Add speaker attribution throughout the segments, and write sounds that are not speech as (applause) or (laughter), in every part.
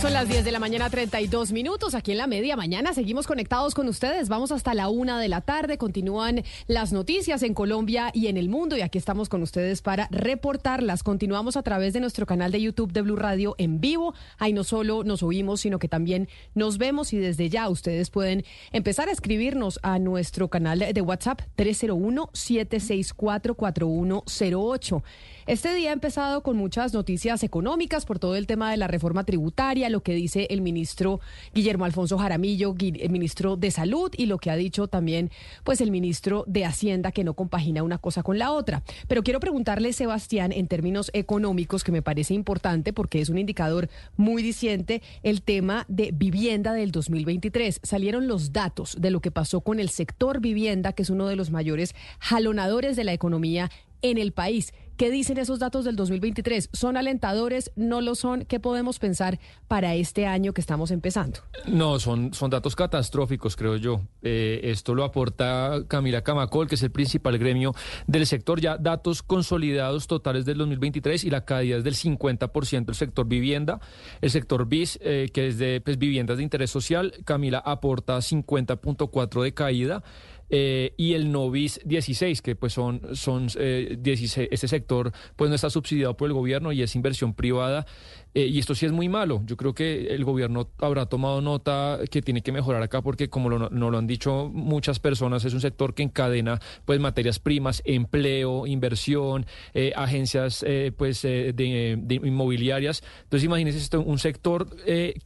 Speaker 1: Son las 10 de la mañana, 32 minutos. Aquí en la media mañana seguimos conectados con ustedes. Vamos hasta la una de la tarde. Continúan las noticias en Colombia y en el mundo. Y aquí estamos con ustedes para reportarlas. Continuamos a través de nuestro canal de YouTube de Blue Radio en vivo. Ahí no solo nos oímos, sino que también nos vemos. Y desde ya ustedes pueden empezar a escribirnos a nuestro canal de WhatsApp 301-764-4108. Este día ha empezado con muchas noticias económicas por todo el tema de la reforma tributaria, lo que dice el ministro Guillermo Alfonso Jaramillo, el ministro de Salud, y lo que ha dicho también pues el ministro de Hacienda, que no compagina una cosa con la otra. Pero quiero preguntarle, Sebastián, en términos económicos, que me parece importante porque es un indicador muy diciente, el tema de vivienda del 2023. Salieron los datos de lo que pasó con el sector vivienda, que es uno de los mayores jalonadores de la economía en el país. ¿Qué dicen esos datos del 2023? ¿Son alentadores? ¿No lo son? ¿Qué podemos pensar para este año que estamos empezando?
Speaker 2: No, son, son datos catastróficos, creo yo. Eh, esto lo aporta Camila Camacol, que es el principal gremio del sector. Ya datos consolidados totales del 2023 y la caída es del 50% del sector vivienda. El sector BIS, eh, que es de pues, viviendas de interés social, Camila aporta 50.4 de caída. Eh, y el Novis 16, que pues son, son eh, 16, este sector pues no está subsidiado por el gobierno y es inversión privada. Eh, y esto sí es muy malo. Yo creo que el gobierno habrá tomado nota que tiene que mejorar acá porque como lo, nos lo han dicho muchas personas, es un sector que encadena pues materias primas, empleo, inversión, eh, agencias eh, pues de, de, inmobiliarias. Entonces imagínense esto, un sector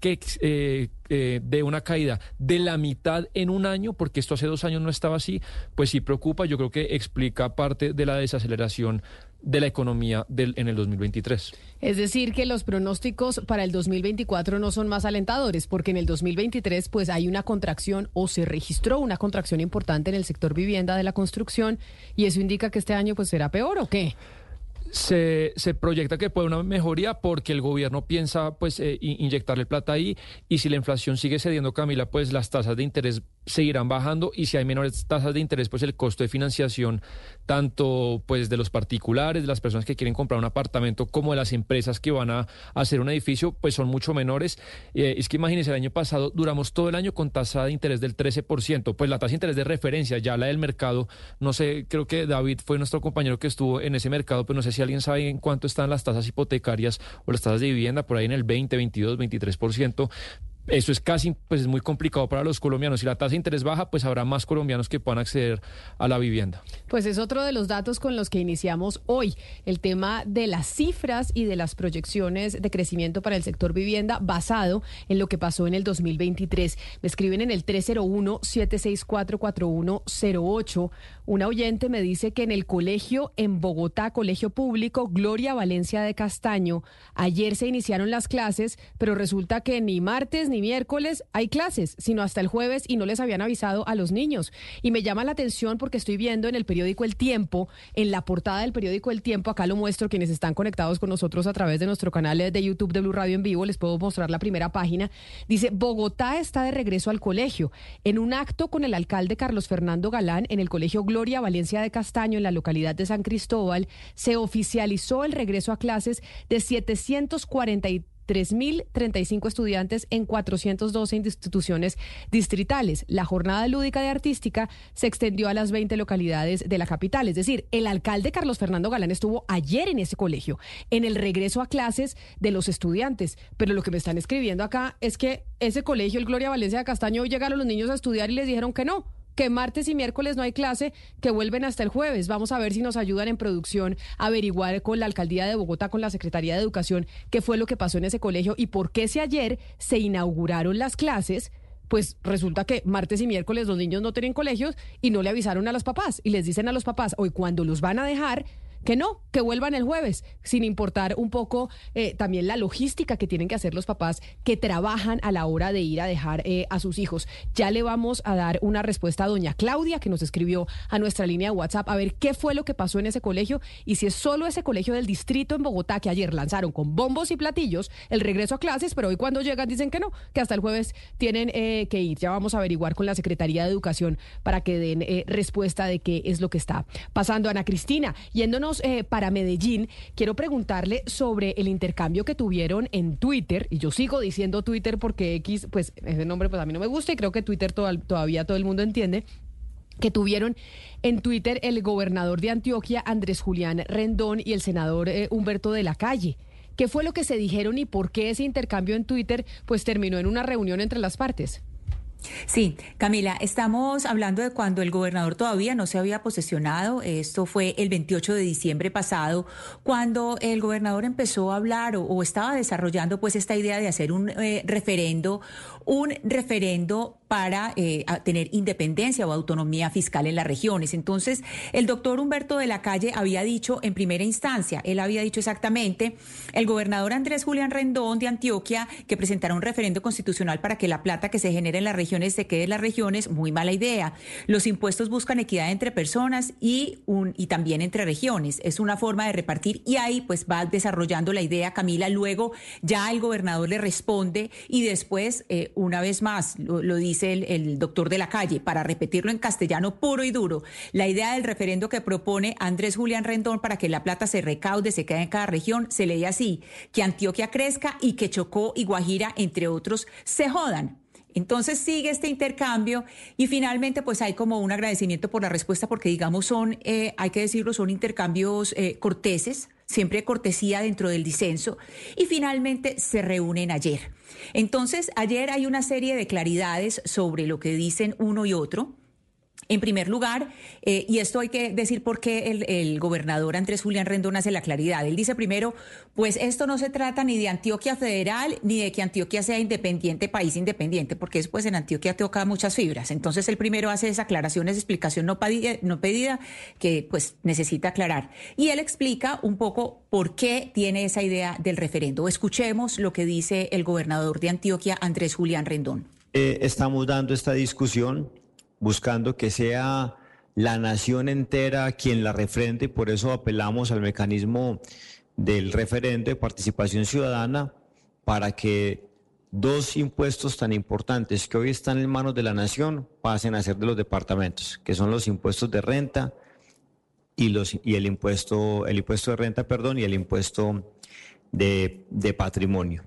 Speaker 2: que de una caída de la mitad en un año, porque esto hace dos años no estaba así, pues sí preocupa. Yo creo que explica parte de la desaceleración de la economía del, en el 2023.
Speaker 1: Es decir, que los pronósticos para el 2024 no son más alentadores, porque en el 2023 pues hay una contracción o se registró una contracción importante en el sector vivienda de la construcción y eso indica que este año pues será peor o qué?
Speaker 2: Se, se, proyecta que puede una mejoría porque el gobierno piensa pues eh, inyectarle plata ahí y si la inflación sigue cediendo Camila pues las tasas de interés seguirán bajando y si hay menores tasas de interés pues el costo de financiación tanto pues de los particulares de las personas que quieren comprar un apartamento como de las empresas que van a hacer un edificio pues son mucho menores eh, es que imagínense el año pasado duramos todo el año con tasa de interés del 13% pues la tasa de interés de referencia ya la del mercado no sé creo que David fue nuestro compañero que estuvo en ese mercado pero no sé si alguien sabe en cuánto están las tasas hipotecarias o las tasas de vivienda, por ahí en el 20, 22, 23%. Eso es casi, pues es muy complicado para los colombianos. Si la tasa de interés baja, pues habrá más colombianos que puedan acceder a la vivienda.
Speaker 1: Pues es otro de los datos con los que iniciamos hoy, el tema de las cifras y de las proyecciones de crecimiento para el sector vivienda basado en lo que pasó en el 2023. Me escriben en el 301-764-4108. Una oyente me dice que en el colegio en Bogotá, colegio público Gloria Valencia de Castaño, ayer se iniciaron las clases, pero resulta que ni martes ni miércoles hay clases, sino hasta el jueves y no les habían avisado a los niños. Y me llama la atención porque estoy viendo en el periódico El Tiempo, en la portada del periódico El Tiempo, acá lo muestro, quienes están conectados con nosotros a través de nuestro canal de YouTube de Blue Radio en vivo, les puedo mostrar la primera página. Dice, Bogotá está de regreso al colegio. En un acto con el alcalde Carlos Fernando Galán en el colegio Gloria Valencia de Castaño, en la localidad de San Cristóbal, se oficializó el regreso a clases de 743 3.035 estudiantes en 412 instituciones distritales. La jornada lúdica de artística se extendió a las 20 localidades de la capital. Es decir, el alcalde Carlos Fernando Galán estuvo ayer en ese colegio, en el regreso a clases de los estudiantes. Pero lo que me están escribiendo acá es que ese colegio, el Gloria Valencia de Castaño, llegaron los niños a estudiar y les dijeron que no que martes y miércoles no hay clase, que vuelven hasta el jueves. Vamos a ver si nos ayudan en producción a averiguar con la alcaldía de Bogotá, con la Secretaría de Educación, qué fue lo que pasó en ese colegio y por qué si ayer se inauguraron las clases pues resulta que martes y miércoles los niños no tienen colegios y no le avisaron a los papás y les dicen a los papás, hoy cuando los van a dejar, que no, que vuelvan el jueves, sin importar un poco eh, también la logística que tienen que hacer los papás que trabajan a la hora de ir a dejar eh, a sus hijos. Ya le vamos a dar una respuesta a doña Claudia, que nos escribió a nuestra línea de WhatsApp, a ver qué fue lo que pasó en ese colegio y si es solo ese colegio del distrito en Bogotá que ayer lanzaron con bombos y platillos el regreso a clases, pero hoy cuando llegan dicen que no, que hasta el jueves tienen eh, que ir. Ya vamos a averiguar con la Secretaría de Educación para que den respuesta de qué es lo que está pasando. Ana Cristina, yéndonos eh, para Medellín, quiero preguntarle sobre el intercambio que tuvieron en Twitter, y yo sigo diciendo Twitter porque X, pues ese nombre pues a mí no me gusta y creo que Twitter todavía todo el mundo entiende que tuvieron en Twitter el gobernador de Antioquia, Andrés Julián Rendón, y el senador eh, Humberto de la Calle. ¿Qué fue lo que se dijeron y por qué ese intercambio en Twitter pues terminó en una reunión entre las partes?
Speaker 3: Sí, Camila, estamos hablando de cuando el gobernador todavía no se había posesionado. Esto fue el 28 de diciembre pasado, cuando el gobernador empezó a hablar o, estaba desarrollando pues esta idea de hacer un eh, referendo, un referendo para eh, tener independencia o autonomía fiscal en las regiones. Entonces, el doctor Humberto de la Calle había dicho en primera instancia, él había dicho exactamente, el gobernador Andrés Julián Rendón de Antioquia que presentará un referendo constitucional para que la plata que se genere en las se quede en las regiones, muy mala idea. Los impuestos buscan equidad entre personas y, un, y también entre regiones. Es una forma de repartir y ahí pues va desarrollando la idea Camila. Luego ya el gobernador le responde y después, eh, una vez más, lo dice el, doctor de la calle, para repetirlo en castellano puro y duro, la idea del referendo que propone Andrés Julián Rendón para que la plata se recaude, se quede en cada región, se lee así, que Antioquia crezca y que Chocó y Guajira, entre otros, se jodan. Entonces sigue este intercambio y finalmente pues hay como un agradecimiento por la respuesta porque digamos son, eh, hay que decirlo, son intercambios eh, corteses, siempre cortesía dentro del disenso y finalmente se reúnen ayer. Entonces ayer hay una serie de claridades sobre lo que dicen uno y otro. En primer lugar, eh, y esto hay que decir por qué el, gobernador Andrés Julián Rendón hace la claridad. Él dice primero, pues esto no se trata ni de Antioquia federal ni de que Antioquia sea independiente, país independiente, porque después en Antioquia toca muchas fibras. Entonces él primero hace esa aclaración, esa explicación no pedida, no pedida que pues necesita aclarar. Y él explica un poco por qué tiene esa idea del referendo. Escuchemos lo que dice el gobernador de Antioquia, Andrés Julián Rendón.
Speaker 4: Eh, estamos dando esta discusión buscando que sea la nación entera quien la refrende, por eso apelamos al mecanismo del referendo de participación ciudadana para que dos impuestos tan importantes que hoy están en manos de la nación pasen a ser de los departamentos, que son los impuestos de renta y los y el impuesto el impuesto de renta, perdón, y el impuesto de, patrimonio.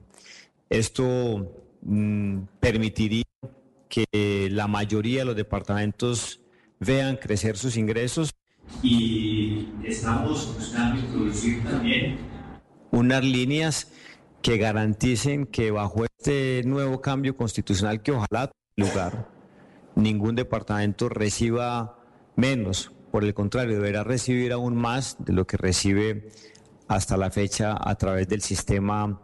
Speaker 4: Esto mm, permitiría que la mayoría de los departamentos vean crecer sus ingresos y estamos buscando introducir también unas líneas que garanticen que bajo este nuevo cambio constitucional que ojalá tenga lugar, ningún departamento reciba menos, por el contrario, deberá recibir aún más de lo que recibe hasta la fecha a través del sistema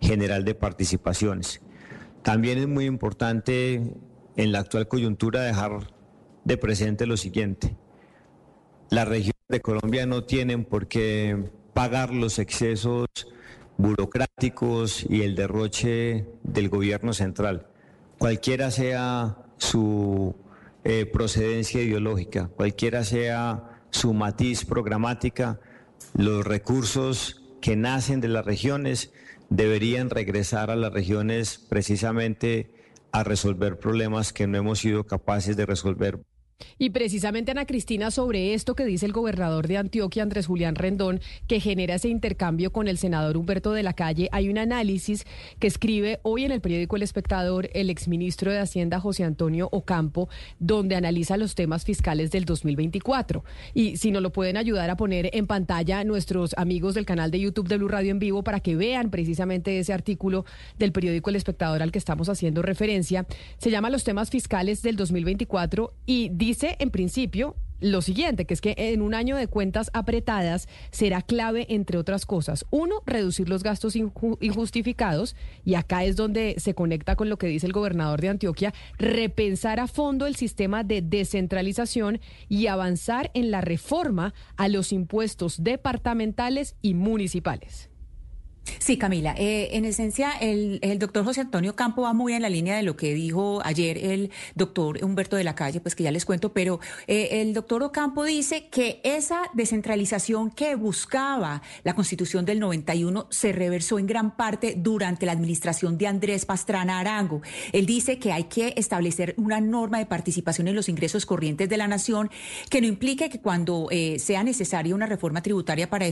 Speaker 4: general de participaciones. También es muy importante en la actual coyuntura dejar de presente lo siguiente. Las regiones de Colombia no tienen por qué pagar los excesos burocráticos y el derroche del gobierno central, cualquiera sea su eh, procedencia ideológica, cualquiera sea su matiz programática, los recursos que nacen de las regiones deberían regresar a las regiones precisamente a resolver problemas que no hemos sido capaces de resolver
Speaker 1: Y precisamente, Ana Cristina, sobre esto que dice el gobernador de Antioquia, Andrés Julián Rendón, que genera ese intercambio con el senador Humberto de la Calle, hay un análisis que escribe hoy en el periódico El Espectador el exministro de Hacienda, José Antonio Ocampo, donde analiza los temas fiscales del 2024. Y si nos lo pueden ayudar a poner en pantalla nuestros amigos del canal de YouTube de Blue Radio en vivo para que vean precisamente ese artículo del periódico El Espectador al que estamos haciendo referencia, se llama Los temas fiscales del 2024 y dice dice en principio lo siguiente, que es que en un año de cuentas apretadas será clave, entre otras cosas, uno, reducir los gastos injustificados, y acá es donde se conecta con lo que dice el gobernador de Antioquia, repensar a fondo el sistema de descentralización y avanzar en la reforma a los impuestos departamentales y municipales.
Speaker 3: Sí, Camila. Eh, en esencia, el, doctor José Antonio Campo va muy en la línea de lo que dijo ayer el doctor Humberto de la Calle, pues que ya les cuento, pero eh, el doctor Ocampo dice que esa descentralización que buscaba la Constitución del 91 se reversó en gran parte durante la administración de Andrés Pastrana Arango. Él dice que hay que establecer una norma de participación en los ingresos corrientes de la nación que no implique que cuando eh, sea necesaria una reforma tributaria para,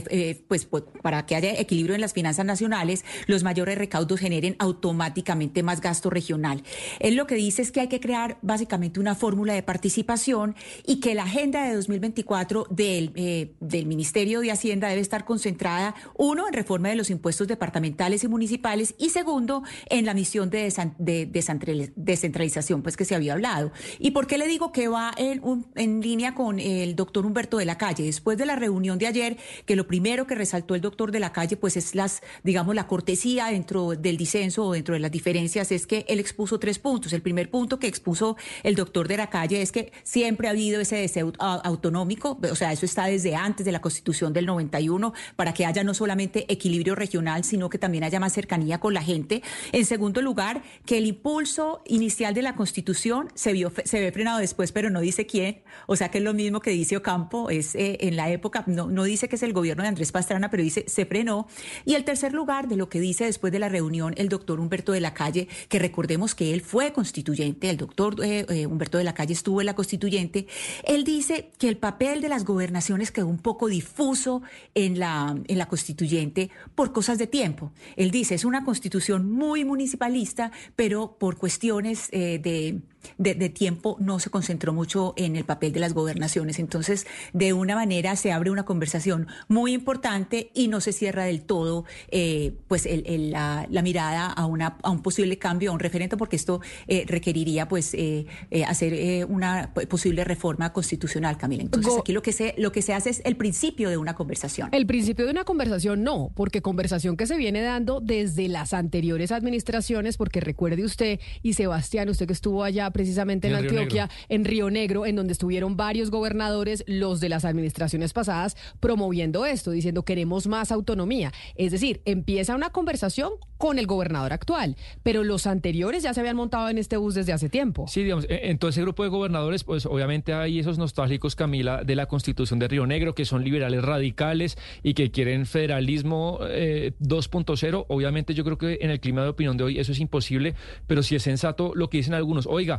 Speaker 3: pues, pues, para que haya equilibrio en las finanzas nacionales, los mayores recaudos generen automáticamente más gasto regional. Él lo que dice es que hay que crear básicamente una fórmula de participación y que la agenda de 2024 del, eh, del Ministerio de Hacienda debe estar concentrada, uno, en reforma de los impuestos departamentales y municipales y segundo, en la misión de, de descentralización, pues que se había hablado. ¿Y por qué le digo que va en, en línea con el doctor Humberto de la Calle? Después de la reunión de ayer, que lo primero que resaltó el doctor de la Calle, pues es las digamos, la cortesía dentro del disenso o dentro de las diferencias es que él expuso tres puntos. El primer punto que expuso el doctor de la calle es que siempre ha habido ese deseo autonómico, o sea, eso está desde antes de la constitución del 91, para que haya no solamente equilibrio regional, sino que también haya más cercanía con la gente. En segundo lugar, que el impulso inicial de la constitución se, vio, se ve frenado después, pero no dice quién, o sea que es lo mismo que dice Ocampo, es eh, en la época, no, no dice que es el gobierno de Andrés Pastrana, pero dice se frenó. Y el tercer tercer lugar, de lo que dice después de la reunión el doctor Humberto de la Calle, que recordemos que él fue constituyente, el doctor eh, eh, Humberto de la Calle estuvo en la constituyente, él dice que el papel de las gobernaciones quedó un poco difuso en la, en la constituyente por cosas de tiempo. Él dice, es una constitución muy municipalista, pero por cuestiones eh, de de, tiempo no se concentró mucho en el papel de las gobernaciones. Entonces, de una manera se abre una conversación muy importante y no se cierra del todo eh, pues la, mirada a, una, a un posible cambio, a un referente, porque esto eh, requeriría pues eh, hacer una posible reforma constitucional, Camila. Entonces, aquí lo que, se, lo que se hace es el principio de una conversación.
Speaker 1: El principio de una conversación no, porque conversación que se viene dando desde las anteriores administraciones, porque recuerde usted y Sebastián, usted que estuvo allá precisamente en, Antioquia, en Río Negro, en donde estuvieron varios gobernadores, los de las administraciones pasadas, promoviendo esto, diciendo queremos más autonomía. Es decir, empieza una conversación con el gobernador actual, pero los anteriores ya se habían montado en este bus desde hace tiempo.
Speaker 2: Sí, digamos, en todo ese grupo de gobernadores, pues obviamente hay esos nostálgicos, Camila, de la constitución de Río Negro, que son liberales radicales y que quieren federalismo 2.0. Eh, obviamente yo creo que en el clima de opinión de hoy eso es imposible, pero si es sensato lo que dicen algunos. Oiga,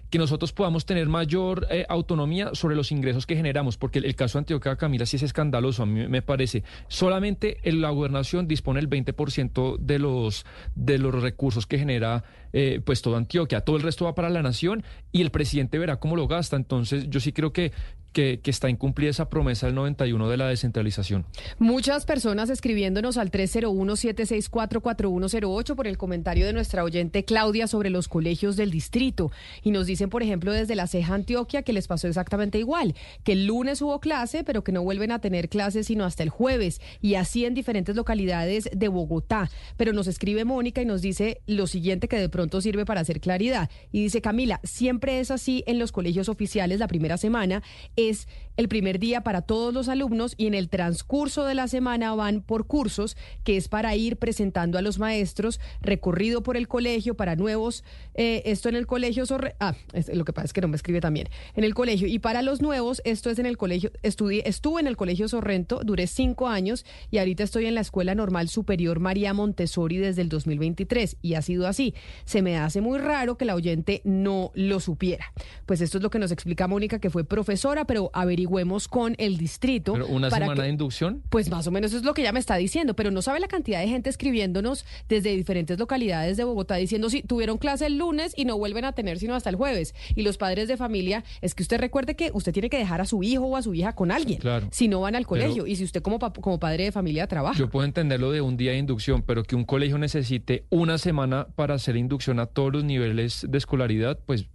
Speaker 2: que nosotros podamos tener mayor eh, autonomía sobre los ingresos que generamos, porque el, caso de Antioquia Camila sí es escandaloso, a mí me parece. Solamente la gobernación dispone el 20% de los, de los recursos que genera eh, pues todo Antioquia, todo el resto va para la nación y el presidente verá cómo lo gasta. Entonces yo sí creo que que, está incumplida esa promesa del 91 de la descentralización.
Speaker 1: Muchas personas escribiéndonos al 301-764-4108 por el comentario de nuestra oyente Claudia sobre los colegios del distrito. Y nos dicen, por ejemplo, desde la Ceja Antioquia que les pasó exactamente igual, que el lunes hubo clase, pero que no vuelven a tener clases sino hasta el jueves. Y así en diferentes localidades de Bogotá. Pero nos escribe Mónica y nos dice lo siguiente que de pronto sirve para hacer claridad. Y dice, Camila, siempre es así en los colegios oficiales la primera semana es el primer día para todos los alumnos y en el transcurso de la semana van por cursos, que es para ir presentando a los maestros recorrido por el colegio para nuevos, eh, esto en el colegio, Sorre ah, lo que pasa es que no me escribe también, en el colegio, y para los nuevos, esto es en el colegio, estudié, estuve en el colegio Sorrento, duré cinco años y ahorita estoy en la Escuela Normal Superior María Montessori desde el 2023 y ha sido así. Se me hace muy raro que la oyente no lo supiera. Pues esto es lo que nos explica Mónica, que fue profesora, pero averigüemos con el distrito.
Speaker 2: ¿Pero ¿Una semana de inducción?
Speaker 1: Pues más o menos es lo que ella me está diciendo, pero no sabe la cantidad de gente escribiéndonos desde diferentes localidades de Bogotá diciendo si tuvieron clase el lunes y no vuelven a tener sino hasta el jueves. Y los padres de familia, es que usted recuerde que usted tiene que dejar a su hijo o a su hija con alguien.
Speaker 2: Claro.
Speaker 1: Si no van al colegio y si usted como, como padre de familia trabaja.
Speaker 2: Yo puedo entenderlo de un día de inducción, pero que un colegio necesite una semana para hacer inducción a todos los niveles de escolaridad, pues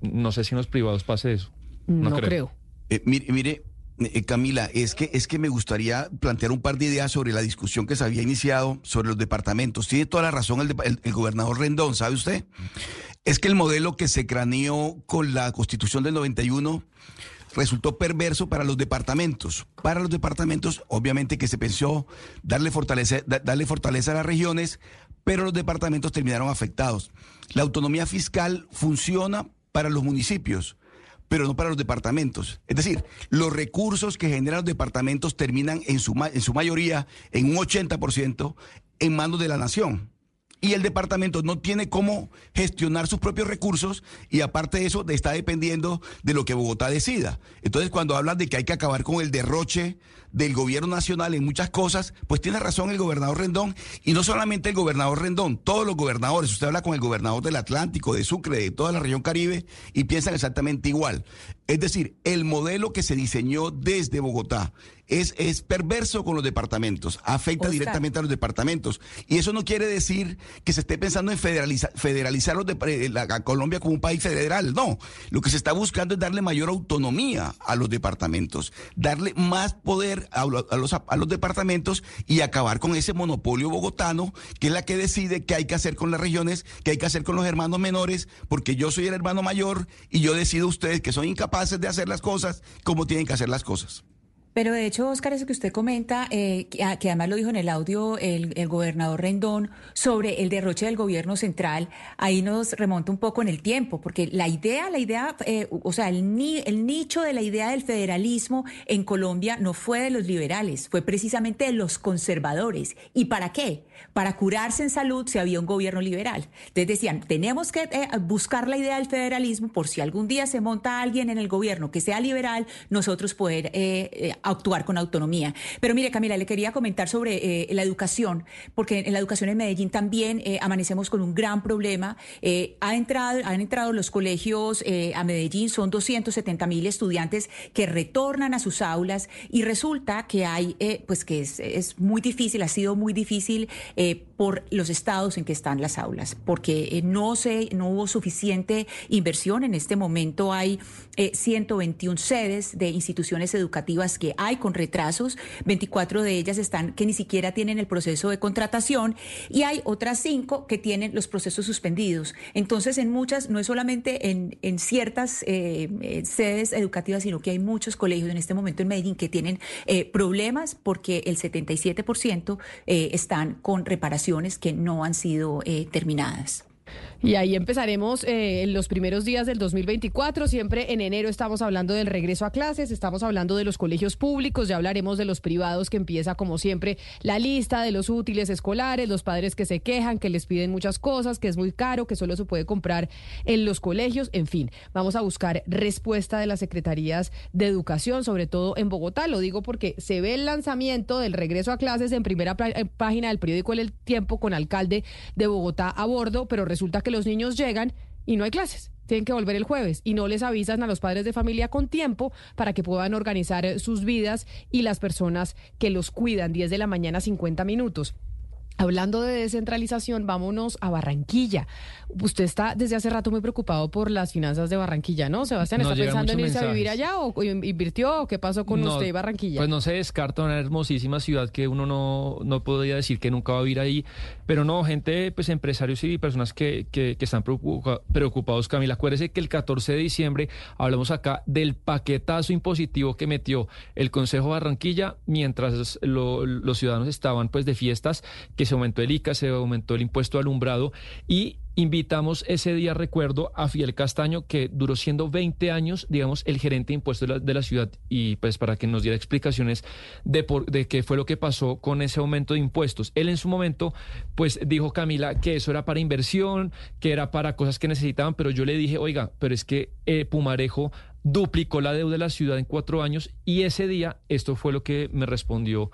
Speaker 2: no sé si en los privados pase eso.
Speaker 1: No, creo.
Speaker 5: Eh, mire, mire eh, Camila, es que, es que me gustaría plantear un par de ideas sobre la discusión que se había iniciado sobre los departamentos. Tiene toda la razón el, el gobernador Rendón, ¿sabe usted? Es que el modelo que se craneó con la constitución del 91 resultó perverso para los departamentos. Para los departamentos, obviamente que se pensó darle fortaleza, darle fortaleza a las regiones, pero los departamentos terminaron afectados. La autonomía fiscal funciona para los municipios, pero no para los departamentos. Es decir, los recursos que generan los departamentos terminan en su, en su mayoría, en un 80%, en manos de la nación y el departamento no tiene cómo gestionar sus propios recursos y aparte de eso está dependiendo de lo que Bogotá decida. Entonces cuando hablan de que hay que acabar con el derroche del gobierno nacional en muchas cosas, pues tiene razón el gobernador Rendón y no solamente el gobernador Rendón, todos los gobernadores, usted habla con el gobernador del Atlántico, de Sucre, de toda la región Caribe y piensan exactamente igual. Es decir, el modelo que se diseñó desde Bogotá es, es perverso con los departamentos, afecta directamente a los departamentos. Y eso no quiere decir que se esté pensando en federalizar, federalizar los de, eh, la, a Colombia como un país federal. No, lo que se está buscando es darle mayor autonomía a los departamentos, darle más poder a, los, a los departamentos y acabar con ese monopolio bogotano, que es la que decide qué hay que hacer con las regiones, qué hay que hacer con los hermanos menores, porque yo soy el hermano mayor y yo decido ustedes que son incapaces de hacer las cosas como tienen que hacer las cosas.
Speaker 3: Pero de hecho, Oscar, eso que usted comenta, eh, que, además lo dijo en el audio el, gobernador Rendón, sobre el derroche del gobierno central, ahí nos remonta un poco en el tiempo, porque la idea, la idea, eh, o sea, el, ni, el nicho de la idea del federalismo en Colombia no fue de los liberales, fue precisamente de los conservadores. ¿Y para qué? Para curarse en salud si había un gobierno liberal. Entonces decían, tenemos que eh, buscar la idea del federalismo por si algún día se monta alguien en el gobierno que sea liberal, nosotros poder actuar con autonomía. Pero mire, Camila, le quería comentar sobre eh, la educación, porque en la educación en Medellín también eh, amanecemos con un gran problema. Eh, ha entrado, han entrado los colegios a Medellín, son 270 mil estudiantes que retornan a sus aulas y resulta que hay, pues que es, muy difícil, ha sido muy difícil por los estados en que están las aulas, porque no, se, no hubo suficiente inversión. En este momento hay 121 sedes de instituciones educativas que hay con retrasos, 24 de ellas están que ni siquiera tienen el proceso de contratación y hay otras cinco que tienen los procesos suspendidos. Entonces, en muchas, no es solamente en, ciertas eh, eh, sedes educativas, sino que hay muchos colegios en este momento en Medellín que tienen eh, problemas porque el 77% están con reparaciones que no han sido terminadas.
Speaker 1: Y ahí empezaremos eh, en los primeros días del 2024. Siempre en enero estamos hablando del regreso a clases, estamos hablando de los colegios públicos, ya hablaremos de los privados que empieza como siempre la lista de los útiles escolares, los padres que se quejan, que les piden muchas cosas, que es muy caro, que solo se puede comprar en los colegios, en fin, vamos a buscar respuesta de las secretarías de educación, sobre todo en Bogotá. Lo digo porque se ve el lanzamiento del regreso a clases en primera página del periódico El Tiempo con alcalde de Bogotá a bordo, pero resulta que los niños llegan y no hay clases. Tienen que volver el jueves y no les avisan a los padres de familia con tiempo para que puedan organizar sus vidas y las personas que los cuidan 10 de la mañana 50 minutos. Hablando de descentralización, vámonos a Barranquilla. Usted está desde hace rato muy preocupado por las finanzas de Barranquilla, ¿no? Sebastián, ¿está pensando en irse a vivir allá o, invirtió o qué pasó con
Speaker 2: No,
Speaker 1: usted y Barranquilla?
Speaker 2: Pues no se descarta una hermosísima ciudad que uno no, no podría decir que nunca va a vivir ahí, pero no, gente, pues empresarios y personas que, que, que están preocupa- preocupados, Camila. Acuérdese que el 14 de diciembre hablamos acá del paquetazo impositivo que metió el Consejo de Barranquilla mientras lo- los ciudadanos estaban pues de fiestas, que se aumentó el ICA, se aumentó el impuesto alumbrado y invitamos ese día, recuerdo, a Fidel Castaño, que duró siendo 20 años, digamos, el gerente de impuestos de la, de la ciudad, y pues para que nos diera explicaciones de, por, de qué fue lo que pasó con ese aumento de impuestos. Él en su momento, pues dijo Camila que eso era para inversión, que era para cosas que necesitaban, pero yo le dije, oiga, pero es que eh, Pumarejo duplicó la deuda de la ciudad en cuatro años, y ese día esto fue lo que me respondió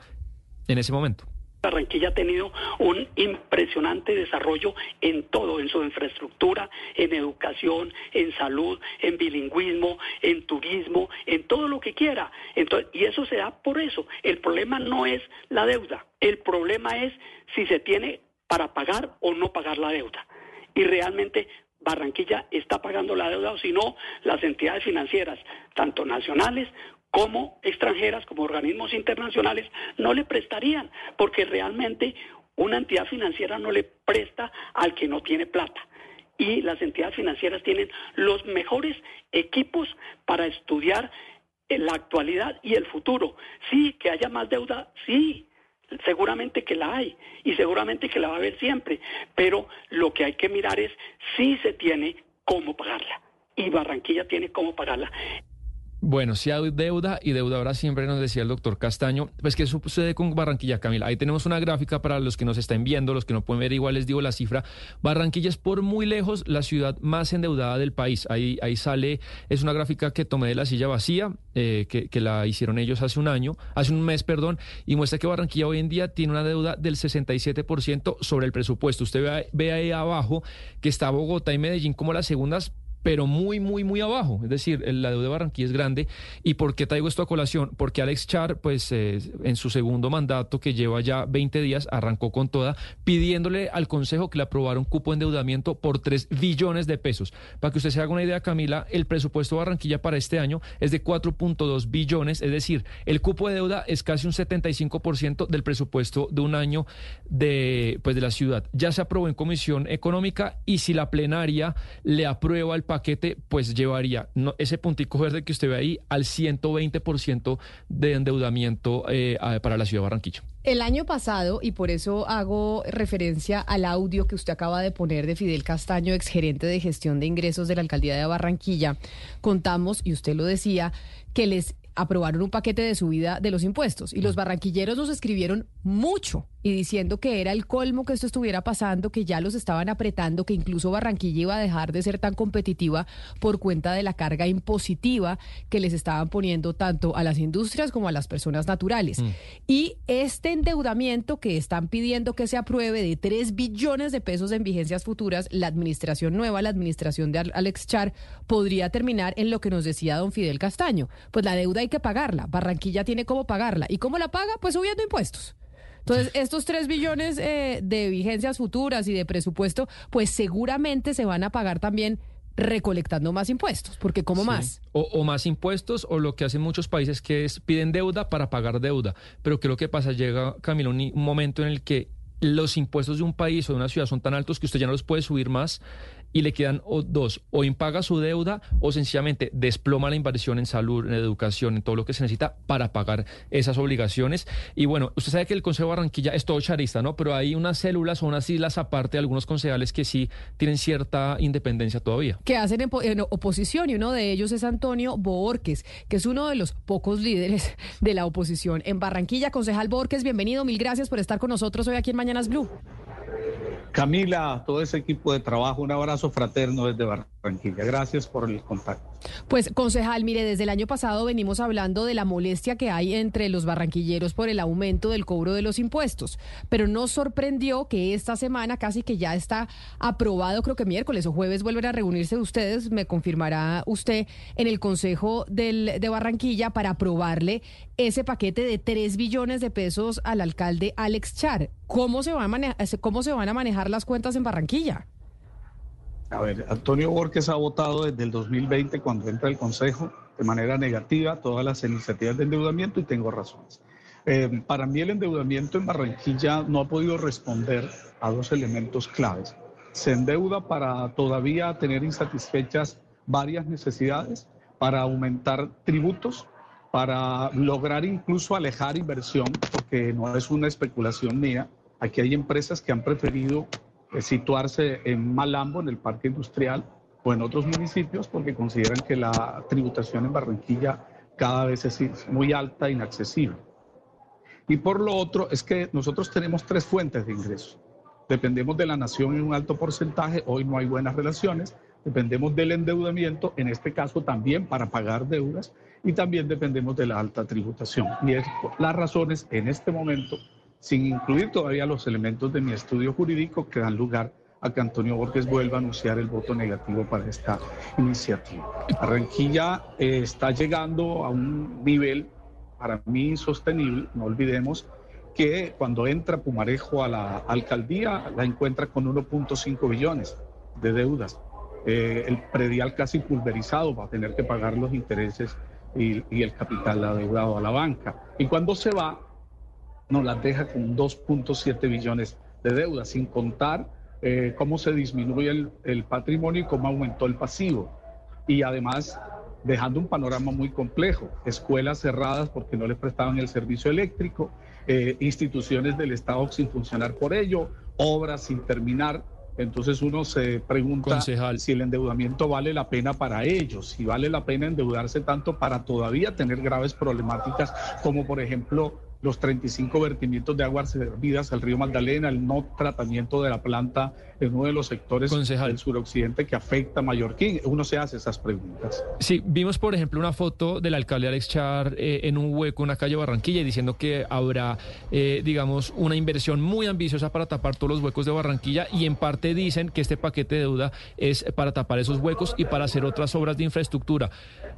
Speaker 2: en ese momento.
Speaker 6: Barranquilla ha tenido un impresionante desarrollo en todo, en su infraestructura, en educación, en salud, en bilingüismo, en turismo, en todo lo que quiera. Entonces, y eso se da por eso. El problema no es la deuda, el problema es si se tiene para pagar o no pagar la deuda. Y realmente Barranquilla está pagando la deuda o si no, las entidades financieras, tanto nacionales como extranjeras, como organismos internacionales, no le prestarían, porque realmente una entidad financiera no le presta al que no tiene plata. Y las entidades financieras tienen los mejores equipos para estudiar la actualidad y el futuro. Sí, que haya más deuda, sí, seguramente que la hay y seguramente que la va a haber siempre, pero lo que hay que mirar es si se tiene cómo pagarla. Y Barranquilla tiene cómo pagarla.
Speaker 2: Bueno, si hay deuda y deuda ahora siempre nos decía el doctor Castaño, pues ¿qué sucede con Barranquilla, Camila? Ahí tenemos una gráfica para los que nos estén viendo, los que no pueden ver, igual les digo la cifra. Barranquilla es por muy lejos la ciudad más endeudada del país. Ahí, ahí sale, es una gráfica que tomé de la silla vacía, eh, que, que la hicieron ellos hace un año, hace un mes, perdón, y muestra que Barranquilla hoy en día tiene una deuda del 67% sobre el presupuesto. Usted ve, ve ahí abajo que está Bogotá y Medellín como las segundas pero muy, muy, muy abajo. Es decir, la deuda de Barranquilla es grande. ¿Y por qué traigo esto a colación? Porque Alex Char, pues eh, en su segundo mandato, que lleva ya 20 días, arrancó con toda, pidiéndole al Consejo que le aprobara un cupo de endeudamiento por 3 billones de pesos. Para que usted se haga una idea, Camila, el presupuesto de Barranquilla para este año es de 4.2 billones, es decir, el cupo de deuda es casi un 75% del presupuesto de un año de, pues, de la ciudad. Ya se aprobó en Comisión Económica y si la plenaria le aprueba el paquete, pues llevaría no, ese puntico verde que usted ve ahí al 120% de endeudamiento eh, para la ciudad de Barranquilla.
Speaker 1: El año pasado, y por eso hago referencia al audio que usted acaba de poner de Fidel Castaño, exgerente de gestión de ingresos de la alcaldía de Barranquilla, contamos, y usted lo decía, que les aprobaron un paquete de subida de los impuestos. Y los barranquilleros nos escribieron mucho y diciendo que era el colmo que esto estuviera pasando, que ya los estaban apretando, que incluso Barranquilla iba a dejar de ser tan competitiva por cuenta de la carga impositiva que les estaban poniendo tanto a las industrias como a las personas naturales. Y este endeudamiento que están pidiendo que se apruebe de 3 billones de pesos en vigencias futuras, la administración nueva, la administración de Al- Alex Char, podría terminar en lo que nos decía don Fidel Castaño. Pues la deuda hay que pagarla. Barranquilla tiene cómo pagarla. ¿Y cómo la paga? Pues subiendo impuestos. Entonces, estos 3 billones eh, de vigencias futuras y de presupuesto, pues seguramente se van a pagar también recolectando más impuestos, porque ¿cómo
Speaker 2: Sí.
Speaker 1: más?
Speaker 2: O, o más impuestos, o lo que hacen muchos países que es piden deuda para pagar deuda. Pero que lo que pasa, llega, Camilo, un, un momento en el que los impuestos de un país o de una ciudad son tan altos que usted ya no los puede subir más y le quedan dos, o impaga su deuda o sencillamente desploma la inversión en salud, en educación, en todo lo que se necesita para pagar esas obligaciones. Y bueno, usted sabe que el Consejo de Barranquilla es todo charista, ¿no? Pero hay unas células o unas islas aparte de algunos concejales que sí tienen cierta independencia todavía.
Speaker 1: que hacen en, po- en oposición y uno de ellos es Antonio Borges, que es uno de los pocos líderes de la oposición en Barranquilla. Concejal Borges, bienvenido, mil gracias por estar con nosotros hoy aquí en Mañanas Blue.
Speaker 7: Camila, todo ese equipo de trabajo, un abrazo fraterno desde Barranquilla. Gracias por el contacto.
Speaker 1: Pues, concejal, mire, desde el año pasado venimos hablando de la molestia que hay entre los barranquilleros por el aumento del cobro de los impuestos, pero nos sorprendió que esta semana casi que ya está aprobado, creo que miércoles o jueves vuelven a reunirse ustedes, me confirmará usted, en el Consejo del, de Barranquilla para aprobarle ese paquete de 3 billones de pesos al alcalde Alex Char. ¿Cómo se, va a ¿Cómo se van a manejar las cuentas en Barranquilla?
Speaker 7: A ver, Antonio Borges ha votado desde el 2020 cuando entra al Consejo de manera negativa todas las iniciativas de endeudamiento y tengo razones. Eh, para mí el endeudamiento en Barranquilla no ha podido responder a dos elementos claves. Se endeuda para todavía tener insatisfechas varias necesidades, para aumentar tributos, para lograr incluso alejar inversión, porque no es una especulación mía. Aquí hay empresas que han preferido situarse en Malambo, en el parque industrial, o en otros municipios, porque consideran que la tributación en Barranquilla cada vez es muy alta e inaccesible. Y por lo otro, es que nosotros tenemos tres fuentes de ingresos. Dependemos de la nación en un alto porcentaje, hoy no hay buenas relaciones, dependemos del endeudamiento, en este caso también para pagar deudas, y también dependemos de la alta tributación. Y es las razones en este momento sin incluir todavía los elementos de mi estudio jurídico que dan lugar a que Antonio Borges vuelva a anunciar el voto negativo para esta iniciativa. Barranquilla eh, está llegando a un nivel para mí insostenible, no olvidemos que cuando entra Pumarejo a la alcaldía la encuentra con 1.5 billones de deudas. Eh, el predial casi pulverizado va a tener que pagar los intereses y, y el capital adeudado a la banca. Y cuando se va, nos las deja con 2.7 billones de deuda, sin contar eh, cómo se disminuye el, patrimonio y cómo aumentó el pasivo. Y además dejando un panorama muy complejo, escuelas cerradas porque no les prestaban el servicio eléctrico, eh, instituciones del Estado sin funcionar por ello, obras sin terminar. Entonces uno se pregunta si el endeudamiento vale la pena para ellos, si vale la pena endeudarse tanto para todavía tener graves problemáticas como por ejemplo los 35 vertimientos de aguas servidas al río Magdalena, el no tratamiento de la planta en uno de los sectores del suroccidente que afecta a Mallorquín. Uno se hace esas preguntas.
Speaker 2: Sí, vimos por ejemplo una foto del alcalde Alex Char eh, en un hueco en la calle Barranquilla diciendo que habrá, eh, digamos, una inversión muy ambiciosa para tapar todos los huecos de Barranquilla y en parte dicen que este paquete de deuda es para tapar esos huecos y para hacer otras obras de infraestructura.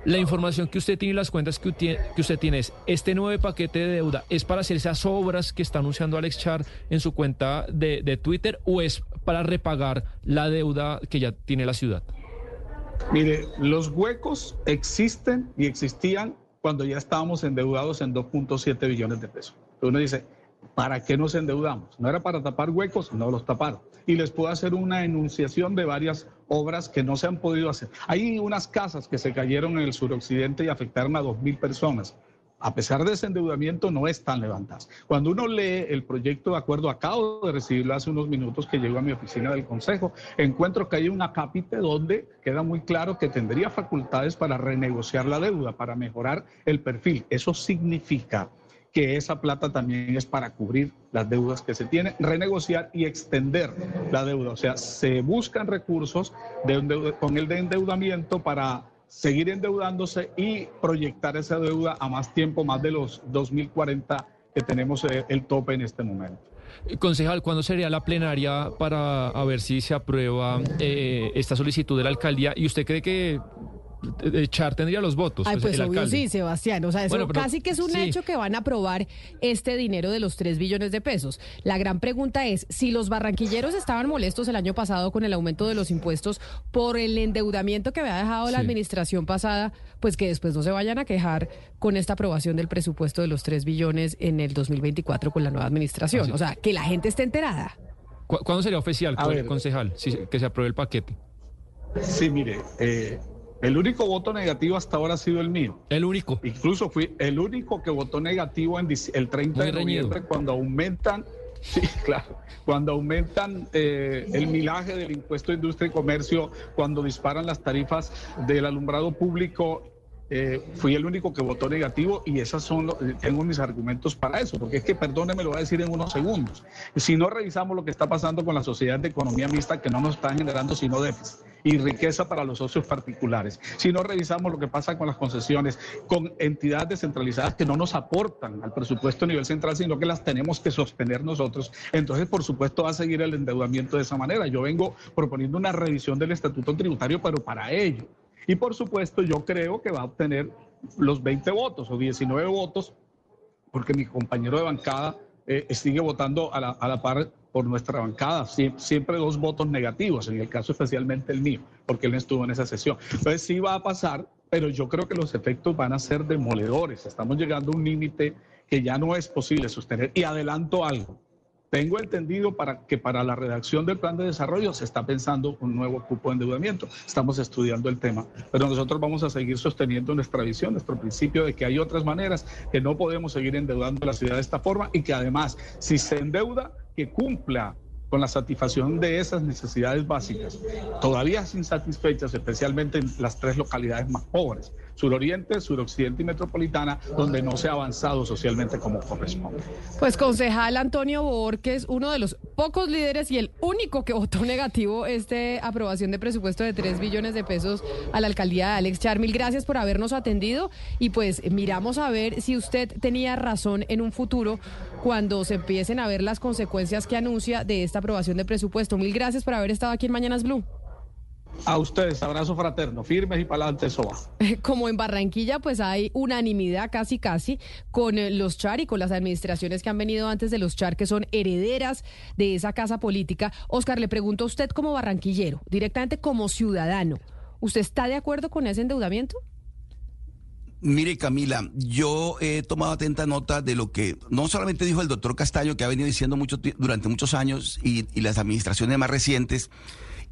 Speaker 2: La información que usted tiene y las cuentas que usted tiene es, este nuevo paquete de deuda es para hacer esas obras que está anunciando Alex Char en su cuenta de, de Twitter o es para repagar la deuda que ya tiene la ciudad?
Speaker 7: Mire, los huecos existen y existían cuando ya estábamos endeudados en 2.7 billones de pesos. Uno dice, ¿para qué nos endeudamos? No era para tapar huecos, no los taparon. Y les puedo hacer una enunciación de varias obras que no se han podido hacer. Hay unas casas que se cayeron en el suroccidente y afectaron a 2.000 personas a pesar de ese endeudamiento, no están levantadas. Cuando uno lee el proyecto de acuerdo, acabo de recibirlo hace unos minutos que llegó a mi oficina del Consejo, encuentro que hay una cápite donde queda muy claro que tendría facultades para renegociar la deuda, para mejorar el perfil. Eso significa que esa plata también es para cubrir las deudas que se tienen, renegociar y extender la deuda. O sea, se buscan recursos con el de endeudamiento para seguir endeudándose y proyectar esa deuda a más tiempo, más de los 2040 que tenemos eh, el tope en este momento.
Speaker 2: Concejal, ¿cuándo sería la plenaria para ver si se aprueba eh, esta solicitud de la alcaldía? ¿Y usted cree que Char tendría los votos.
Speaker 1: Ay, pues, pues obvio sí, Sebastián. O sea, eso casi que es un hecho que van a aprobar este dinero de los 3 billones de pesos. La gran pregunta es, si los barranquilleros estaban molestos el año pasado con el aumento de los impuestos por el endeudamiento que había dejado la administración pasada, pues que después no se vayan a quejar con esta aprobación del presupuesto de los 3 billones en el 2024 con la nueva administración. O sea, que la gente esté enterada.
Speaker 2: ¿Cuándo sería oficial, concejal, que se apruebe el paquete?
Speaker 7: Sí, mire, eh, el único voto negativo hasta ahora ha sido el mío.
Speaker 2: El único.
Speaker 7: Incluso fui el único que votó negativo en el 30 de noviembre cuando aumentan, (laughs) sí, claro, cuando aumentan eh, el milaje del impuesto de industria y comercio, cuando disparan las tarifas del alumbrado público eh, fui el único que votó negativo y esas son los, eh, tengo mis argumentos para eso, porque es que, perdóneme, lo voy a decir en unos segundos. Si no revisamos lo que está pasando con la sociedad de economía mixta, que no nos están generando sino déficit y riqueza para los socios particulares. Si no revisamos lo que pasa con las concesiones, con entidades descentralizadas que no nos aportan al presupuesto a nivel central, sino que las tenemos que sostener nosotros, entonces por supuesto va a seguir el endeudamiento de esa manera. Yo vengo proponiendo una revisión del estatuto tributario, pero para ello y por supuesto, yo creo que va a obtener los 20 votos o 19 votos, porque mi compañero de bancada eh, sigue votando a la, a la, par por nuestra bancada, siempre dos votos negativos, en el caso especialmente el mío, porque él estuvo en esa sesión. Entonces sí va a pasar, pero yo creo que los efectos van a ser demoledores. Estamos llegando a un límite que ya no es posible sostener. Y adelanto algo. Tengo entendido para que para la redacción del plan de desarrollo se está pensando un nuevo cupo de endeudamiento. Estamos estudiando el tema, pero nosotros vamos a seguir sosteniendo nuestra visión, nuestro principio de que hay otras maneras, que no podemos seguir endeudando la ciudad de esta forma y que además, si se endeuda, que cumpla con la satisfacción de esas necesidades básicas, todavía insatisfechas, especialmente en las tres localidades más pobres, suroriente, suroccidente y metropolitana, donde no se ha avanzado socialmente como corresponde.
Speaker 1: Pues concejal Antonio Borges, uno de los pocos líderes y el único que votó (laughs) negativo esta aprobación de presupuesto de 3 billones de pesos a la alcaldía de Alex Charmil. Gracias por habernos atendido y pues miramos a ver si usted tenía razón en un futuro cuando se empiecen a ver las consecuencias que anuncia de esta aprobación de presupuesto. Mil gracias por haber estado aquí en Mañanas Blue.
Speaker 7: A ustedes, abrazo fraterno, firmes y para adelante, eso va. (laughs)
Speaker 1: Como en Barranquilla, pues hay unanimidad casi casi con eh, los Char y con las administraciones que han venido antes de los Char, que son herederas de esa casa política. Oscar, le pregunto a usted como barranquillero, directamente como ciudadano, ¿usted está de acuerdo con ese endeudamiento?
Speaker 5: Mire, Camila, yo he tomado atenta nota de lo que no solamente dijo el doctor Castaño, que ha venido diciendo mucho, durante muchos años, y, y las administraciones más recientes,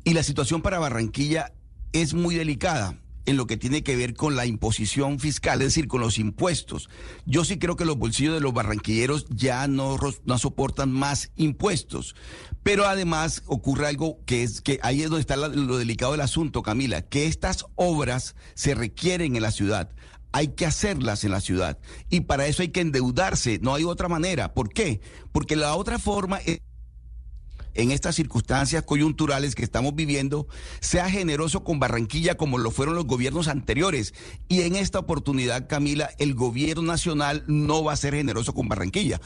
Speaker 5: y la situación para Barranquilla es muy delicada en lo que tiene que ver con la imposición fiscal, es decir, con los impuestos. Yo sí creo que los bolsillos de los barranquilleros ya no, no soportan más impuestos. Pero además ocurre algo que es que ahí es donde está lo delicado del asunto, Camila, que estas obras se requieren en la ciudad hay que hacerlas en la ciudad. Y para eso hay que endeudarse, no hay otra manera. ¿Por qué? Porque la otra forma es en estas circunstancias coyunturales que estamos viviendo, sea generoso con Barranquilla como lo fueron los gobiernos anteriores. Y en esta oportunidad, Camila, el gobierno nacional no va a ser generoso con Barranquilla.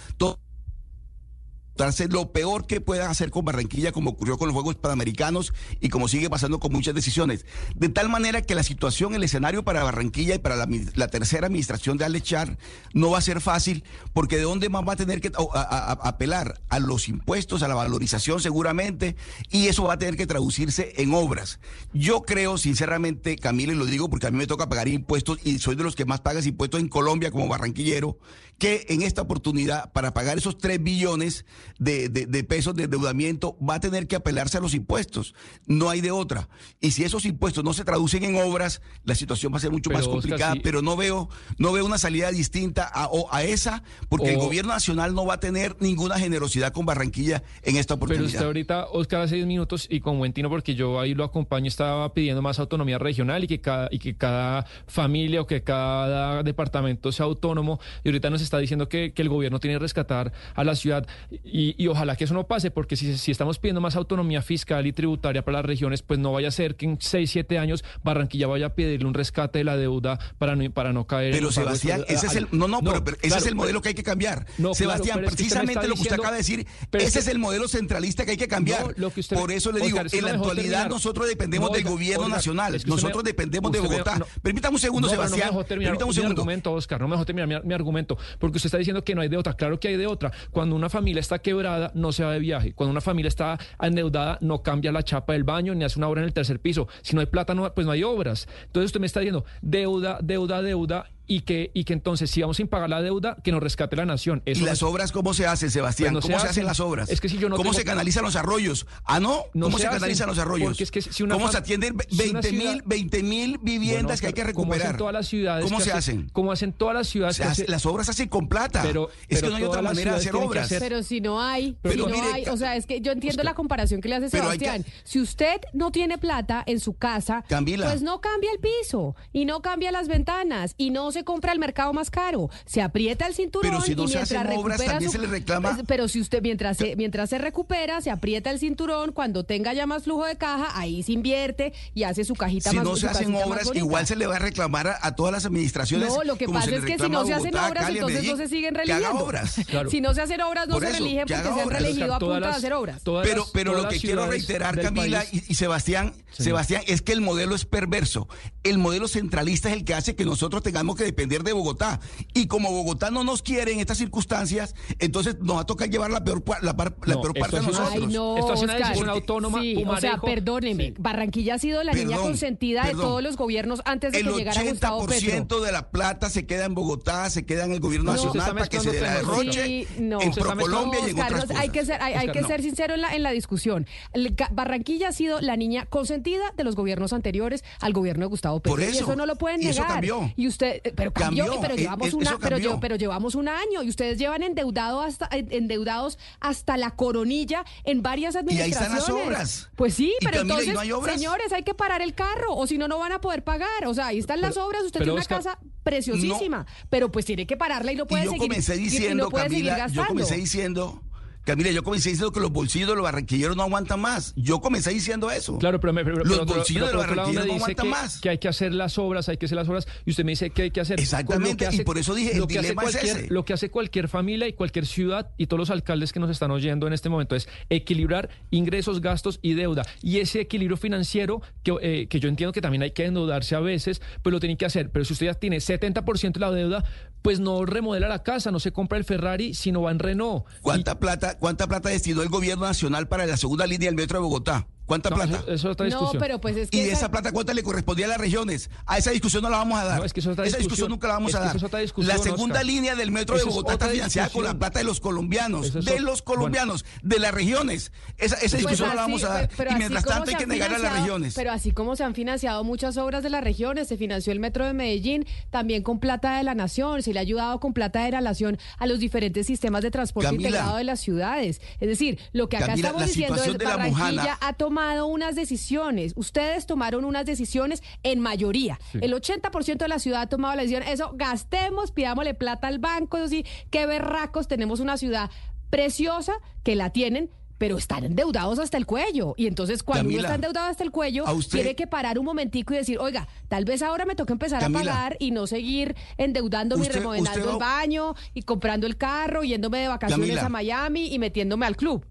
Speaker 5: Darse lo peor que pueda hacer con Barranquilla, como ocurrió con los Juegos Panamericanos y como sigue pasando con muchas decisiones. De tal manera que la situación, el escenario para Barranquilla y para la, tercera administración de Alechar no va a ser fácil, porque de dónde más va a tener que apelar a los impuestos, a la valorización seguramente, y eso va a tener que traducirse en obras. Yo creo, sinceramente, Camila, y lo digo porque a mí me toca pagar impuestos y soy de los que más pagas impuestos en Colombia como barranquillero, que en esta oportunidad, para pagar esos 3 billones, de, pesos de endeudamiento, va a tener que apelarse a los impuestos. No hay de otra. Y si esos impuestos no se traducen en obras, la situación va a ser mucho más complicada. Pero no veo, no veo una salida distinta a, a esa, porque el gobierno nacional no va a tener ninguna generosidad con Barranquilla en esta oportunidad.
Speaker 2: Pero usted ahorita, Oscar, hace 10 minutos, y con Buentino, porque yo ahí lo acompaño, estaba pidiendo más autonomía regional y que cada, y que cada familia o que cada departamento sea autónomo. Y ahorita nos está diciendo que, que el gobierno tiene que rescatar a la ciudad. Y, ojalá que eso no pase, porque si, si estamos pidiendo más autonomía fiscal y tributaria para las regiones, pues no vaya a ser que en 6, 7 años Barranquilla vaya a pedirle un rescate de la deuda para no, para no caer.
Speaker 5: Pero Sebastián, ese es el, no, no, pero, ese es el modelo que hay que cambiar. Sebastián, precisamente lo que usted acaba de decir, ese es el modelo centralista que hay que cambiar. Por eso le digo, en la actualidad nosotros dependemos del gobierno nacional, nosotros dependemos de Bogotá. Permítame un segundo, Sebastián. No Permítame un segundo.
Speaker 2: argumento, Oscar, no me dejó terminar mi, mi argumento, porque usted está diciendo que no hay de otra. Claro que hay de otra. Cuando una familia está quebrada, no se va de viaje. Cuando una familia está endeudada, no cambia la chapa del baño ni hace una obra en el tercer piso. Si no hay plata, no, pues no hay obras. Entonces usted me está diciendo deuda, deuda, deuda y que, y que entonces si vamos sin pagar la deuda, que nos rescate la nación.
Speaker 5: ¿Y las obras cómo se hacen, Sebastián?
Speaker 2: Pues no
Speaker 5: ¿Cómo
Speaker 2: se
Speaker 5: se, hacen
Speaker 2: hacen.
Speaker 5: las obras?
Speaker 2: Es que si yo no
Speaker 5: ¿Cómo
Speaker 2: tengo-
Speaker 5: se canalizan los arroyos? ¿Ah, no?
Speaker 2: No
Speaker 5: ¿Cómo
Speaker 2: se
Speaker 5: canalizan los arroyos?
Speaker 2: es que si una
Speaker 5: ¿Cómo se atienden
Speaker 2: si una
Speaker 5: 20 mil
Speaker 2: ciudad-
Speaker 5: 20 mil viviendas
Speaker 2: Bueno,
Speaker 5: que hay que
Speaker 2: ¿cómo
Speaker 5: recuperar?
Speaker 2: hacen todas las ciudades?
Speaker 5: ¿Cómo se
Speaker 2: hacen?
Speaker 5: hacen?
Speaker 2: ¿Cómo hacen todas las ciudades?
Speaker 5: Se hace- las obras se hacen con plata.
Speaker 2: Pero-
Speaker 5: es
Speaker 2: pero
Speaker 5: que no hay otra manera de hacer obras.
Speaker 2: hacer-
Speaker 1: Pero si no hay,
Speaker 5: Pero
Speaker 1: si no
Speaker 5: mire,
Speaker 1: hay, o sea, es que yo entiendo la comparación que le hace Sebastián. Si usted no tiene plata en su casa, pues no cambia el piso y no cambia las ventanas y no se compra el mercado más caro. Se aprieta el cinturón
Speaker 5: Pero si no
Speaker 1: y
Speaker 5: se
Speaker 1: mientras
Speaker 5: hacen obras,
Speaker 1: recupera
Speaker 5: también
Speaker 1: su-
Speaker 5: se le reclama-
Speaker 1: Pues, Pero si usted mientras se, mientras se recupera, se aprieta el cinturón, cuando tenga ya más flujo de caja, ahí se invierte y hace su cajita
Speaker 5: Si
Speaker 1: más
Speaker 5: no se hacen obras, igual se le va a reclamar a, a todas las administraciones.
Speaker 1: No, lo que pasa es que si no se hacen obras,
Speaker 5: Cali,
Speaker 1: entonces no se siguen
Speaker 5: que haga
Speaker 1: religiendo.
Speaker 5: obras.
Speaker 2: Claro.
Speaker 1: Si no se hacen obras, no
Speaker 5: Por
Speaker 1: se
Speaker 5: eso,
Speaker 1: religen
Speaker 5: que
Speaker 1: porque se han
Speaker 5: obras.
Speaker 1: religido a
Speaker 2: Todas
Speaker 1: punta de hacer obras.
Speaker 2: todas
Speaker 5: Pero, pero lo que quiero reiterar, Camila y Sebastián, Sebastián, es que el modelo es perverso. El modelo centralista es el que hace que nosotros tengamos que depender de Bogotá. Y como Bogotá no nos quiere en estas circunstancias, entonces nos va a tocar llevar la peor, la, par- la
Speaker 2: No,
Speaker 5: peor parte de
Speaker 2: es
Speaker 5: nosotros.
Speaker 1: Ay, no,
Speaker 2: Esto hace una
Speaker 1: Oscar.
Speaker 2: decisión autónoma,
Speaker 1: Sí, o sea, perdóneme.
Speaker 2: Sí.
Speaker 1: Barranquilla ha sido la niña
Speaker 5: Perdón,
Speaker 1: consentida de todos los gobiernos antes de
Speaker 5: El
Speaker 1: que llegara Gustavo Petro.
Speaker 5: 80% de la plata se queda en Bogotá, se queda en el gobierno
Speaker 2: No,
Speaker 5: nacional para que se la derroche
Speaker 1: Sí, no.
Speaker 5: en ProColombia y en otras
Speaker 1: no, hay que ser, hay, hay
Speaker 2: Oscar,
Speaker 1: que
Speaker 2: no.
Speaker 1: ser sincero en la, en la discusión. El Barranquilla ha sido la niña consentida de los gobiernos anteriores al gobierno de Gustavo Petro.
Speaker 5: Por
Speaker 1: y
Speaker 5: eso.
Speaker 1: eso no lo pueden
Speaker 5: Y eso
Speaker 1: negar.
Speaker 5: cambió.
Speaker 1: Y usted, pero cambió,
Speaker 5: Cambió.
Speaker 1: pero
Speaker 5: Eh,
Speaker 1: llevamos
Speaker 5: eh,
Speaker 1: una, pero, pero llevamos un año y ustedes llevan endeudado hasta, endeudados hasta la coronilla en varias
Speaker 5: ahí están las
Speaker 1: administraciones.
Speaker 5: obras.
Speaker 1: Pues sí,
Speaker 5: Y
Speaker 1: pero
Speaker 5: Camila, ¿y
Speaker 1: entonces,
Speaker 5: no hay obras?
Speaker 1: señores, hay que parar el carro o si no, no van a poder pagar. O sea, ahí están las obras, usted tiene una
Speaker 2: Oscar-
Speaker 1: casa preciosísima, pero pues tiene que pararla y no puede
Speaker 5: Y yo
Speaker 1: seguir.
Speaker 5: comencé
Speaker 1: y- y no puede seguir
Speaker 5: Camila, yo
Speaker 1: gastando.
Speaker 5: comencé diciendo, Camila, yo comencé diciendo que los bolsillos de los barranquilleros no aguantan más. Yo comencé diciendo eso.
Speaker 2: Claro, pero, me- pero-
Speaker 5: los
Speaker 2: pero- pero-
Speaker 5: bolsillos
Speaker 2: pero
Speaker 5: de los barranquilleros no aguantan
Speaker 2: que,
Speaker 5: más.
Speaker 2: que hay que hacer las obras, hay que hacer las obras, y usted me dice que hay que hacer.
Speaker 5: Exactamente,
Speaker 2: que
Speaker 5: y por eso dije, el dilema es ese.
Speaker 2: Lo que hace cualquier familia y cualquier ciudad y todos los alcaldes que nos están oyendo en este momento es equilibrar ingresos, gastos y deuda. Y ese equilibrio financiero, que, eh, que yo entiendo que también hay que endeudarse a veces, pues lo tienen que hacer. Pero si usted ya tiene 70% de la deuda, pues no remodela la casa, no se compra el Ferrari, sino va en Renault.
Speaker 5: ¿Cuánta plata, cuánta plata destinó el gobierno nacional para la segunda línea del metro de Bogotá? ¿Cuánta
Speaker 2: No,
Speaker 5: plata?
Speaker 2: eso, eso es otra
Speaker 1: No,
Speaker 2: discusión.
Speaker 1: pero pues es que
Speaker 5: y de
Speaker 1: esa-
Speaker 5: esa plata, ¿cuánta le correspondía a las regiones? A esa discusión no la vamos a dar.
Speaker 2: No, es que eso es otra
Speaker 5: esa discusión
Speaker 2: discusión.
Speaker 5: nunca la vamos
Speaker 2: Es
Speaker 5: a dar.
Speaker 2: eso es otra discusión,
Speaker 5: la segunda
Speaker 2: Oscar.
Speaker 5: línea del metro de
Speaker 2: es
Speaker 5: Bogotá está financiada con la
Speaker 2: discusión.
Speaker 5: plata de los colombianos, de los colombianos, de las regiones. Esa, esa
Speaker 1: Pues
Speaker 5: discusión no la vamos a dar.
Speaker 1: pero
Speaker 5: y mientras tanto hay que negar a las regiones.
Speaker 1: Pero así como se han financiado muchas obras de las regiones, se financió el metro de Medellín también con plata de la nación, se le ha ayudado con plata de la nación a los diferentes sistemas de transporte
Speaker 5: Camila.
Speaker 1: integrado de las ciudades. Es decir, lo que acá
Speaker 5: Camila,
Speaker 1: estamos diciendo es Barranquilla
Speaker 5: Mujana-
Speaker 1: ha tomado unas decisiones. Ustedes tomaron unas decisiones en mayoría. El 80% de la ciudad ha tomado la decisión. Eso, gastemos, pidámosle plata al banco, eso sí, qué berracos, tenemos una ciudad preciosa que la tienen pero están endeudados hasta el cuello. Y entonces cuando uno
Speaker 5: Camila,
Speaker 1: está endeudado hasta el cuello,
Speaker 5: usted-
Speaker 1: tiene que parar un momentico y decir, oiga, tal vez ahora me toca empezar
Speaker 5: Camila,
Speaker 1: a pagar y no seguir endeudándome y
Speaker 5: usted-
Speaker 1: remodelando
Speaker 5: usted va-
Speaker 1: el baño y comprando el carro, yéndome de vacaciones
Speaker 5: Camila.
Speaker 1: a Miami y metiéndome al club.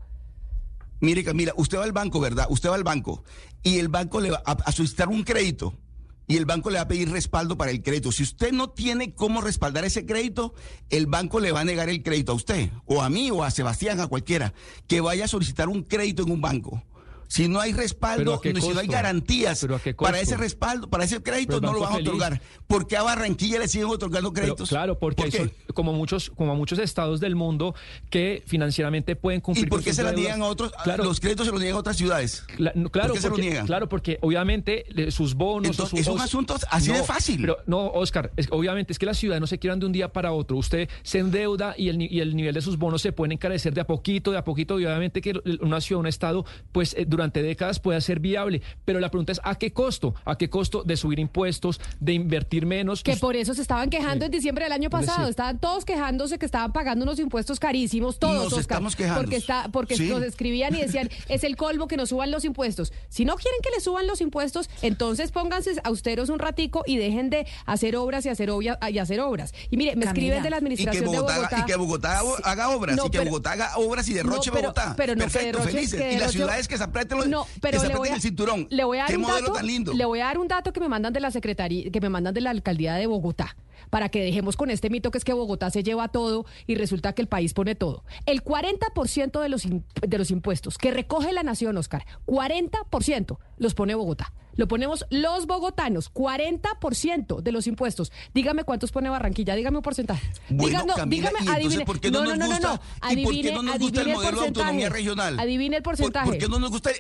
Speaker 5: Mire, Camila, usted va al banco, ¿verdad? Usted va al banco y el banco le va a, a solicitar un crédito y el banco le va a pedir respaldo para el crédito. Si usted no tiene cómo respaldar ese crédito, el banco le va a negar el crédito a usted, o a mí, o a Sebastián, a cualquiera, que vaya a solicitar un crédito en un banco. Si no hay
Speaker 2: ¿Pero
Speaker 5: respaldo, si no hay garantías
Speaker 2: ¿Pero a qué
Speaker 5: para ese respaldo, para ese crédito, no lo van a
Speaker 2: Feliz.
Speaker 5: otorgar. ¿Por qué a Barranquilla le siguen otorgando
Speaker 2: Pero,
Speaker 5: créditos?
Speaker 2: claro, porque
Speaker 5: ¿Por
Speaker 2: hay como muchos, como muchos estados del mundo que financieramente pueden cumplir
Speaker 5: ¿Y por qué se las niegan a otros?
Speaker 2: Claro,
Speaker 5: Los créditos se los niegan a otras ciudades.
Speaker 2: Cla- no, claro,
Speaker 5: ¿Por qué se lo
Speaker 2: porque,
Speaker 5: niegan?
Speaker 2: claro, porque obviamente sus bonos.
Speaker 5: Entonces,
Speaker 2: sus-
Speaker 5: es un
Speaker 2: o-
Speaker 5: asunto así de
Speaker 2: No,
Speaker 5: fácil.
Speaker 2: Pero no, Oscar, es- obviamente es que las ciudades no se quieran de un día para otro. Usted se endeuda y el, y el nivel de sus bonos se pueden encarecer de a poquito, de a poquito. Y obviamente que una ciudad, un estado, pues eh, durante décadas puede ser viable. Pero la pregunta es: ¿a qué costo? ¿A qué costo de subir impuestos, de invertir menos?
Speaker 1: Que
Speaker 2: Us-
Speaker 1: por eso se estaban quejando en diciembre del año pasado. estaban todos quejándose que estaban pagando unos impuestos carísimos, todos,
Speaker 5: Nos
Speaker 1: Oscar,
Speaker 5: estamos quejando.
Speaker 1: Porque, está, porque
Speaker 5: Sí.
Speaker 1: nos escribían y decían, (laughs) es el colmo que nos suban los impuestos. Si no quieren que les suban los impuestos, entonces pónganse austeros un ratico y dejen de hacer obras y hacer, obvia- y hacer obras. Y mire, me
Speaker 3: Camila,
Speaker 1: escriben de la
Speaker 5: Y que
Speaker 1: administración
Speaker 5: Bogotá,
Speaker 1: de Bogotá.
Speaker 5: y que Bogotá haga- obras,
Speaker 1: No,
Speaker 5: y que
Speaker 1: pero-
Speaker 5: Bogotá haga obras y derroche
Speaker 1: No, pero-
Speaker 5: Bogotá.
Speaker 1: pero no, que
Speaker 5: Perfecto,
Speaker 1: derroche-
Speaker 5: felices.
Speaker 1: que
Speaker 5: y las ciudades que se aprieten,
Speaker 1: No, pero le voy a,
Speaker 5: el cinturón.
Speaker 1: Le voy a dar
Speaker 5: Qué
Speaker 1: un
Speaker 5: modelo
Speaker 1: dato,
Speaker 5: tan lindo.
Speaker 1: Le voy a dar un dato que me mandan de la secretaría, que me mandan de la alcaldía de Bogotá. Para que dejemos con este mito que es que Bogotá se lleva todo y resulta que el país pone todo. El 40% de los, de los impuestos que recoge la nación, Oscar, 40% los pone Bogotá. Lo ponemos los bogotanos, 40% de los impuestos. Dígame cuántos pone Barranquilla, dígame un porcentaje.
Speaker 5: Bueno, Camila,
Speaker 1: dígame,
Speaker 5: ¿y entonces
Speaker 1: adivine.
Speaker 5: por qué no, nos
Speaker 1: no,
Speaker 5: gusta,
Speaker 1: no,
Speaker 5: ¿y por qué
Speaker 1: Adivine,
Speaker 5: no nos gusta el modelo de autonomía regional?
Speaker 1: Adivine el
Speaker 5: ¿Por,
Speaker 1: porcentaje.
Speaker 5: por qué no nos gusta,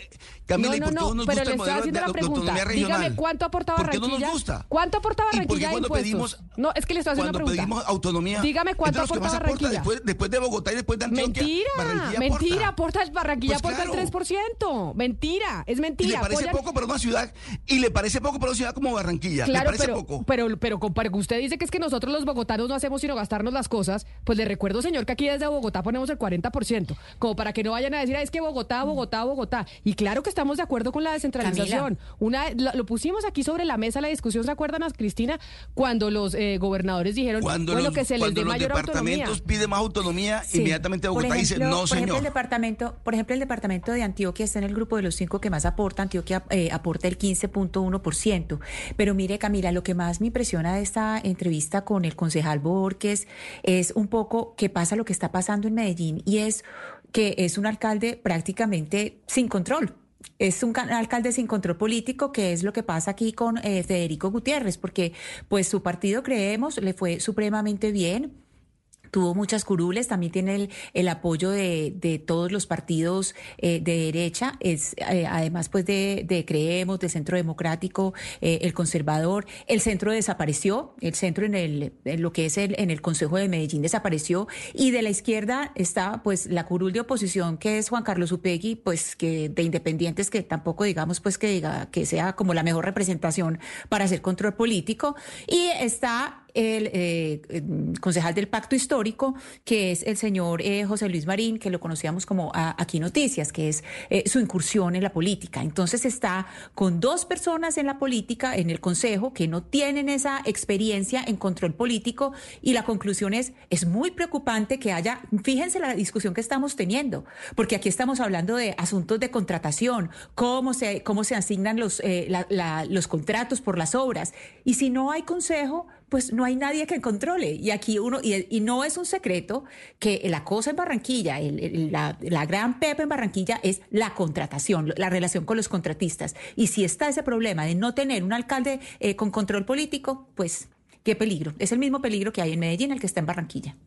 Speaker 5: Camila,
Speaker 1: no,
Speaker 5: y
Speaker 1: no,
Speaker 5: por qué no
Speaker 1: no,
Speaker 5: nos
Speaker 1: pero
Speaker 5: gusta
Speaker 1: le
Speaker 5: el
Speaker 1: estoy
Speaker 5: modelo de,
Speaker 1: haciendo la pregunta.
Speaker 5: autonomía regional?
Speaker 1: Dígame cuánto aporta
Speaker 5: ¿Por qué no
Speaker 1: Barranquilla.
Speaker 5: nos gusta?
Speaker 1: ¿Cuánto aporta
Speaker 5: ¿Y por qué
Speaker 1: Barranquilla
Speaker 5: cuando
Speaker 1: impuestos?
Speaker 5: pedimos-
Speaker 1: no, es que le estoy haciendo
Speaker 5: Cuando
Speaker 1: una pregunta.
Speaker 5: pedimos autonomía,
Speaker 1: Dígame cuánto
Speaker 5: entonces, ¿qué
Speaker 1: aporta
Speaker 5: más aporta
Speaker 1: Barranquilla.
Speaker 5: después, después de Bogotá y después de Antioquia?
Speaker 1: Mentira,
Speaker 5: Barranquilla
Speaker 1: mentira,
Speaker 5: aporta.
Speaker 1: aporta, Barranquilla
Speaker 5: Pues
Speaker 1: aporta
Speaker 5: claro.
Speaker 1: el 3%. Mentira, es
Speaker 5: Y
Speaker 1: mentira.
Speaker 5: le parece
Speaker 1: Apoyan-
Speaker 5: poco para una ciudad, y le parece poco para una ciudad como Barranquilla. le
Speaker 1: Claro,
Speaker 5: parece
Speaker 1: pero,
Speaker 5: poco.
Speaker 1: pero, pero, compare, usted dice que es que nosotros los bogotanos no hacemos sino gastarnos las cosas, pues le recuerdo, señor, que aquí desde Bogotá ponemos el 40%, como para que no vayan a decir, "Ah, es que Bogotá, Bogotá, Bogotá. Y claro que estamos de acuerdo con la descentralización. Una, lo, lo pusimos aquí sobre la mesa la discusión, ¿se acuerdan, Cristina? Cuando los eh, gobernadores dijeron,
Speaker 5: Cuando
Speaker 1: bueno,
Speaker 5: los,
Speaker 1: que se les dé
Speaker 5: los
Speaker 1: mayor autonomía.
Speaker 5: departamentos piden más autonomía,
Speaker 3: Sí.
Speaker 5: inmediatamente Bogotá dice,
Speaker 3: ejemplo-
Speaker 5: no,
Speaker 3: por ejemplo,
Speaker 5: señor.
Speaker 3: el departamento, por ejemplo, el departamento de Antioquia está en el grupo de los cinco que más aporta. Antioquia eh, aporta el 15.1%. Pero mire, Camila, lo que más me impresiona de esta entrevista con el concejal Borges es un poco qué pasa lo que está pasando en Medellín y es que es un alcalde prácticamente sin control. Es un ca- alcalde sin control político, que es lo que pasa aquí con eh, Federico Gutiérrez, porque pues su partido, creemos, le fue supremamente bien. Tuvo muchas curules, también tiene el, el apoyo de, de todos los partidos eh, de derecha, es eh, además pues de, de Creemos, del Centro Democrático, eh, el Conservador, el centro desapareció, el centro en, el, en lo que es el, en el Consejo de Medellín desapareció, y de la izquierda está pues la curul de oposición que es Juan Carlos Upegui, pues que de independientes que tampoco digamos pues que diga que sea como la mejor representación para hacer control político, y está el eh, eh, concejal del Pacto Histórico, que es el señor eh, José Luis Marín, que lo conocíamos como a- Aquí Noticias, que es eh, su incursión en la política. Entonces está con dos personas en la política, en el Consejo, que no tienen esa experiencia en control político y la conclusión es, es muy preocupante que haya, fíjense la discusión que estamos teniendo, porque aquí estamos hablando de asuntos de contratación, cómo se, cómo se asignan los, eh, la- los contratos por las obras. Y si no hay consejo, pues no hay nadie que controle. Y aquí uno, y, no es un secreto que la cosa en Barranquilla, el- la gran pepa en Barranquilla es la contratación, la relación con los contratistas. Y si está ese problema de no tener un alcalde eh, con control político, pues qué peligro. Es el mismo peligro que hay en Medellín, el que está en Barranquilla.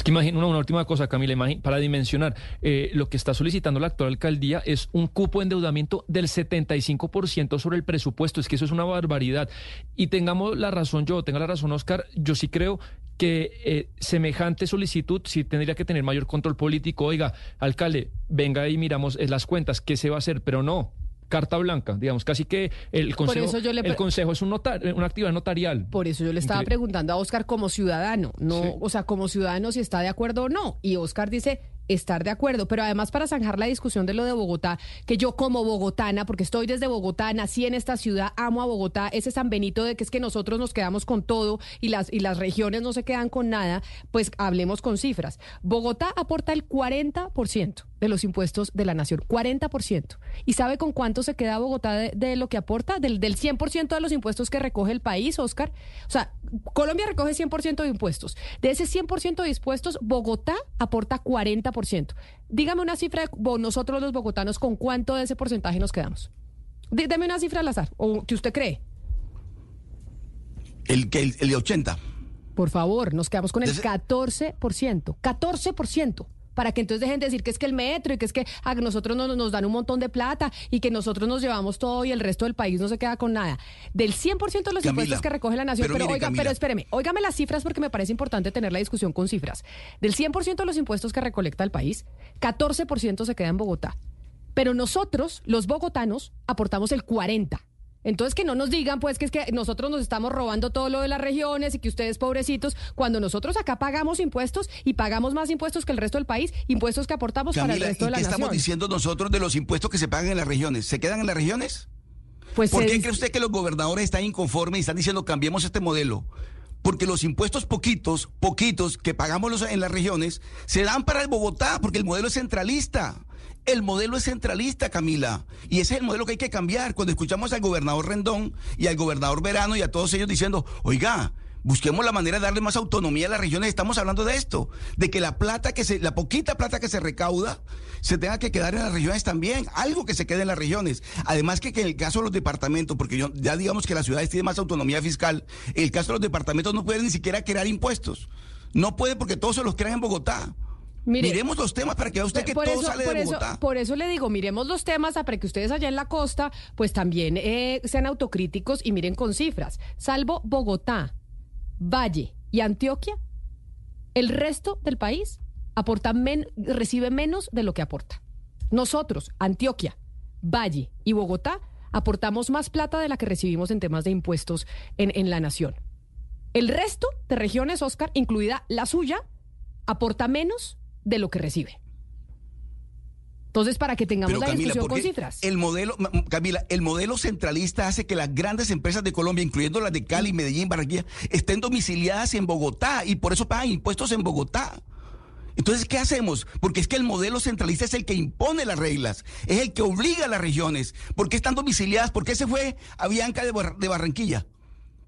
Speaker 2: Es que imagina una, última cosa, Camila, para dimensionar, eh, lo que está solicitando la actual alcaldía es un cupo de endeudamiento del 75% sobre el presupuesto. Es que eso es una barbaridad. Y tengamos la razón yo, tenga la razón Oscar, yo sí creo que eh, semejante solicitud sí tendría que tener mayor control político. Oiga, alcalde, venga y miramos eh, las cuentas, ¿qué se va a hacer? Pero no. Carta blanca, digamos, casi que el consejo,
Speaker 1: le
Speaker 2: el consejo es un notar, una actividad notarial.
Speaker 1: Por eso yo le estaba preguntando a Oscar como ciudadano, no,
Speaker 2: Sí.
Speaker 1: o sea, como ciudadano si está de acuerdo o no. Y Oscar dice estar de acuerdo, pero además para zanjar la discusión de lo de Bogotá, que yo como bogotana, porque estoy desde Bogotá, nací en esta ciudad, amo a Bogotá, ese San Benito de que es que nosotros nos quedamos con todo y las, y las regiones no se quedan con nada, pues hablemos con cifras. Bogotá aporta el 40% de los impuestos de la nación, 40%. ¿Y sabe con cuánto se queda Bogotá de, lo que aporta? Del, del 100% de los impuestos que recoge el país, Oscar. O sea, Colombia recoge 100% de impuestos. De ese 100% de impuestos, Bogotá aporta 40%. Dígame una cifra de nosotros los bogotanos, ¿con cuánto de ese porcentaje nos quedamos? Deme una cifra al azar, o que usted cree.
Speaker 5: El, que el, el de 80.
Speaker 1: Por favor, nos quedamos con el
Speaker 5: Ese-
Speaker 1: 14%. 14%. Para que entonces dejen de decir que es que el metro y que es que a nosotros no, nos dan un montón de plata y que nosotros nos llevamos todo y el resto del país no se queda con nada. Del 100% de los
Speaker 5: Camila,
Speaker 1: impuestos que recoge la nación.
Speaker 5: pero
Speaker 1: Pero,
Speaker 5: mire,
Speaker 1: oiga,
Speaker 5: Camila.
Speaker 1: pero espéreme, óigame las cifras porque me parece importante tener la discusión con cifras. Del 100% de los impuestos que recolecta el país, 14% se queda en Bogotá. Pero nosotros, los bogotanos, aportamos el 40%. Entonces que no nos digan pues que es que nosotros nos estamos robando todo lo de las regiones y que ustedes pobrecitos, cuando nosotros acá pagamos impuestos y pagamos más impuestos que el resto del país, impuestos que aportamos para el
Speaker 5: Camila, ¿y
Speaker 1: resto de la
Speaker 5: qué estamos diciendo nosotros de los impuestos que se pagan en las regiones? ¿Se quedan en las regiones?
Speaker 1: Pues
Speaker 5: ¿Por qué
Speaker 1: dice-
Speaker 5: cree usted que los gobernadores están inconformes y están diciendo cambiemos este modelo? Porque los impuestos poquitos, poquitos que pagamos los- en las regiones, se dan para el Bogotá, porque el modelo es centralista. El modelo es centralista, Camila, y ese es el modelo que hay que cambiar. Cuando escuchamos al gobernador Rendón y al gobernador Verano y a todos ellos diciendo, oiga, Busquemos la manera de darle más autonomía a las regiones. Estamos hablando de esto, de que la plata que se, la poquita plata que se recauda, se tenga que quedar en las regiones también, algo que se quede en las regiones. Además que, en el caso de los departamentos, porque ya digamos que las ciudades tienen más autonomía fiscal, en el caso de los departamentos no pueden ni siquiera crear impuestos. No puede porque todos se los crean en Bogotá. Miremos los temas para que vea usted que todo sale de Bogotá.
Speaker 1: por eso le digo, miremos los temas para que ustedes allá en la costa, pues también eh, sean autocríticos y miren con cifras. Salvo Bogotá, Valle y Antioquia, el resto del país aporta recibe menos de lo que aporta. Nosotros, Antioquia, Valle y Bogotá, aportamos más plata de la que recibimos en temas de impuestos en, en la nación. El resto de regiones, Oscar, incluida la suya, aporta menos de lo que recibe. Entonces, para que tengamos la discusión con cifras.
Speaker 5: El modelo, Camila, el modelo centralista hace que las grandes empresas de Colombia, incluyendo las de Cali, Medellín, Barranquilla, estén domiciliadas en Bogotá y por eso pagan impuestos en Bogotá. Entonces, ¿qué hacemos? Porque es que el modelo centralista es el que impone las reglas, es el que obliga a las regiones. ¿Por qué están domiciliadas? ¿Por qué se fue a Bianca de Barranquilla?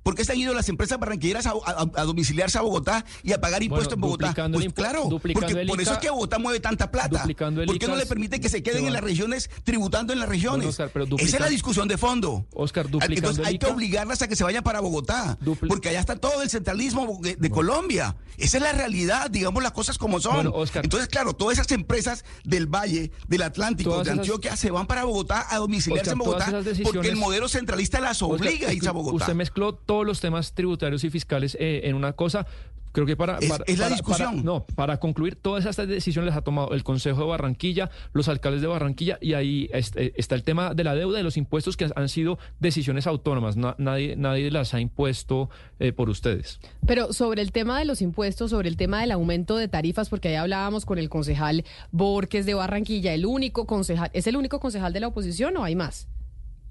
Speaker 5: ¿Por qué se han ido las empresas barranquilleras a, domiciliarse a Bogotá y a pagar impuestos en Bogotá? Pues claro, porque por eso es que Bogotá mueve tanta plata. ¿Por qué no le permite que se queden en las regiones tributando en las regiones? Esa es la discusión de fondo.
Speaker 2: Oscar,
Speaker 5: Entonces hay que obligarlas a que se vayan para Bogotá, porque allá está todo el centralismo de, Colombia. Esa es la realidad, digamos las cosas como son. Entonces, claro, todas esas empresas del Valle, del Atlántico, de Antioquia, se van para Bogotá a domiciliarse en Bogotá porque el modelo centralista las obliga a irse a Bogotá.
Speaker 2: Usted mezcló todos los temas tributarios y fiscales eh, en una cosa. Creo que para,
Speaker 5: es, la discusión.
Speaker 2: no, para concluir, todas estas decisiones las ha tomado el Consejo de Barranquilla, los alcaldes de Barranquilla, y ahí eh, está el tema de la deuda y los impuestos que han sido decisiones autónomas. nadie, nadie las ha impuesto eh, por ustedes.
Speaker 1: Pero sobre el tema de los impuestos, sobre el tema del aumento de tarifas, porque ahí hablábamos con el concejal Borges de Barranquilla, el único concejal, ¿es el único concejal de la oposición o hay más?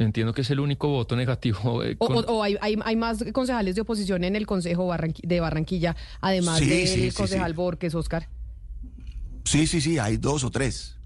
Speaker 2: Entiendo que es el único voto negativo.
Speaker 1: Eh, o, hay, hay, más concejales de oposición en el Consejo de Barranquilla, además del concejal Borges, Oscar.
Speaker 5: Sí, sí, sí, hay dos o tres.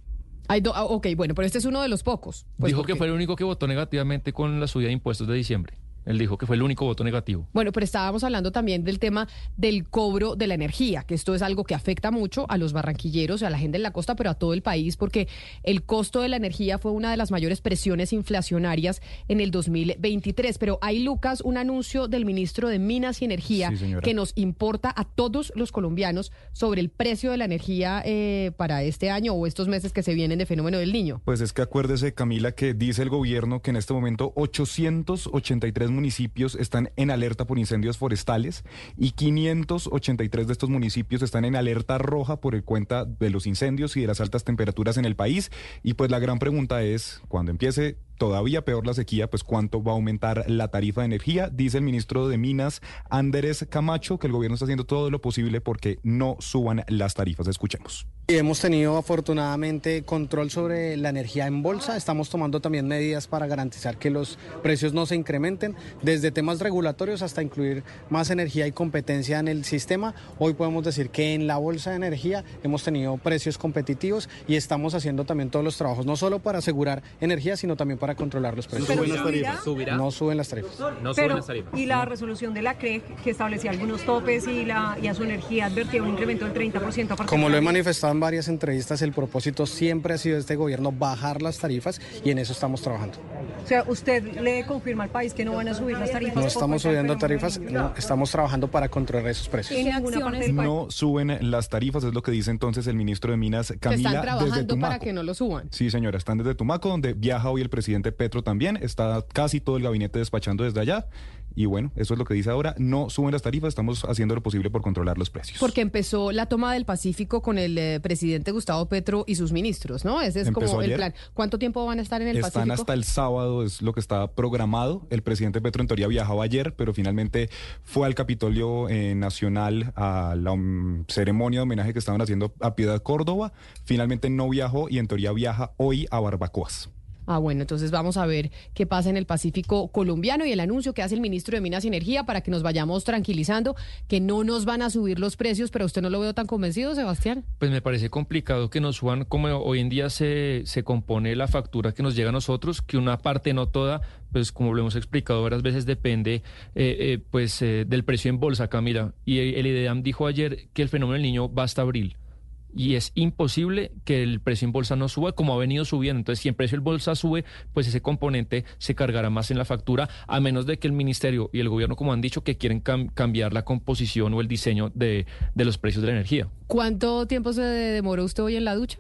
Speaker 1: Hay ah, ok, bueno, pero este es uno de los pocos.
Speaker 2: Pues, Dijo que fue el único que votó negativamente con la subida de impuestos de diciembre. Él dijo que fue el único voto negativo.
Speaker 1: Bueno, pero estábamos hablando también del tema del cobro de la energía, que esto es algo que afecta mucho a los barranquilleros, a la gente en la costa, pero a todo el país, porque el costo de la energía fue una de las mayores presiones inflacionarias en el 2023. Pero hay, Lucas, un anuncio del ministro de Minas y Energía que nos importa a todos los colombianos sobre el precio de la energía eh, para este año o estos meses que se vienen de fenómeno del niño.
Speaker 8: Pues es que acuérdese, Camila, que dice el gobierno que en este momento 883 municipios están en alerta por incendios forestales y 583 de estos municipios están en alerta roja por el cuenta de los incendios y de las altas temperaturas en el país. Y pues la gran pregunta es, cuando empiece todavía peor la sequía, pues cuánto va a aumentar la tarifa de energía. Dice el ministro de Minas, Andrés Camacho, que el gobierno está haciendo todo lo posible porque no suban las tarifas. Escuchemos.
Speaker 9: Hemos tenido afortunadamente control sobre la energía en bolsa. Estamos tomando también medidas para garantizar que los precios no se incrementen, desde temas regulatorios hasta incluir más energía y competencia en el sistema. Hoy podemos decir que en la bolsa de energía hemos tenido precios competitivos y estamos haciendo también todos los trabajos, no solo para asegurar energía, sino también para para controlar los precios.
Speaker 10: ¿Suben las tarifas?
Speaker 9: No suben las tarifas.
Speaker 10: No suben las tarifas. Y la resolución de la CRE, que establecía algunos topes y, la, y a su energía advertía un incremento del 30% a
Speaker 9: Como lo he manifestado en varias entrevistas, el propósito siempre ha sido de este gobierno bajar las tarifas y en eso estamos trabajando.
Speaker 10: O sea, ¿usted le confirma al país que no van a subir las tarifas?
Speaker 9: No estamos subiendo tarifas, estamos trabajando para controlar esos precios.
Speaker 8: No suben las tarifas, es lo que dice entonces el ministro de Minas, Camila.
Speaker 1: están trabajando para que no lo suban.
Speaker 8: Sí, señora, están desde Tumaco, donde viaja hoy el presidente Petro también, está casi todo el gabinete despachando desde allá. Y bueno, eso es lo que dice ahora. No suben las tarifas, estamos haciendo lo posible por controlar los precios.
Speaker 1: Porque empezó la toma del Pacífico con el eh, presidente Gustavo Petro y sus ministros, ¿no? Ese es como el plan. ¿Cuánto tiempo van a estar en el
Speaker 8: Pacífico? Están hasta el sábado, es lo que está programado. El presidente Petro en teoría viajaba ayer, pero finalmente fue al Capitolio eh, Nacional a la um, ceremonia de homenaje que estaban haciendo a Piedad Córdoba. Finalmente no viajó y en teoría viaja hoy a Barbacoas.
Speaker 1: Ah, bueno, entonces vamos a ver qué pasa en el Pacífico colombiano y el anuncio que hace el ministro de Minas y Energía para que nos vayamos tranquilizando, que no nos van a subir los precios, pero usted no lo veo tan convencido, Sebastián.
Speaker 2: Pues me parece complicado que nos suban como hoy en día se, se compone la factura que nos llega a nosotros, que una parte, no toda, pues como lo hemos explicado varias veces, depende eh, eh, pues eh, del precio en bolsa, Camila. Y el IDEAM dijo ayer que el fenómeno del niño va hasta abril y es imposible que el precio en bolsa no suba como ha venido subiendo. Entonces, si el precio en bolsa sube, pues ese componente se cargará más en la factura, a menos de que el ministerio y el gobierno, como han dicho, que quieren cambiar la composición o el diseño de, de los precios de la energía.
Speaker 1: ¿Cuánto tiempo se demoró usted hoy en la ducha?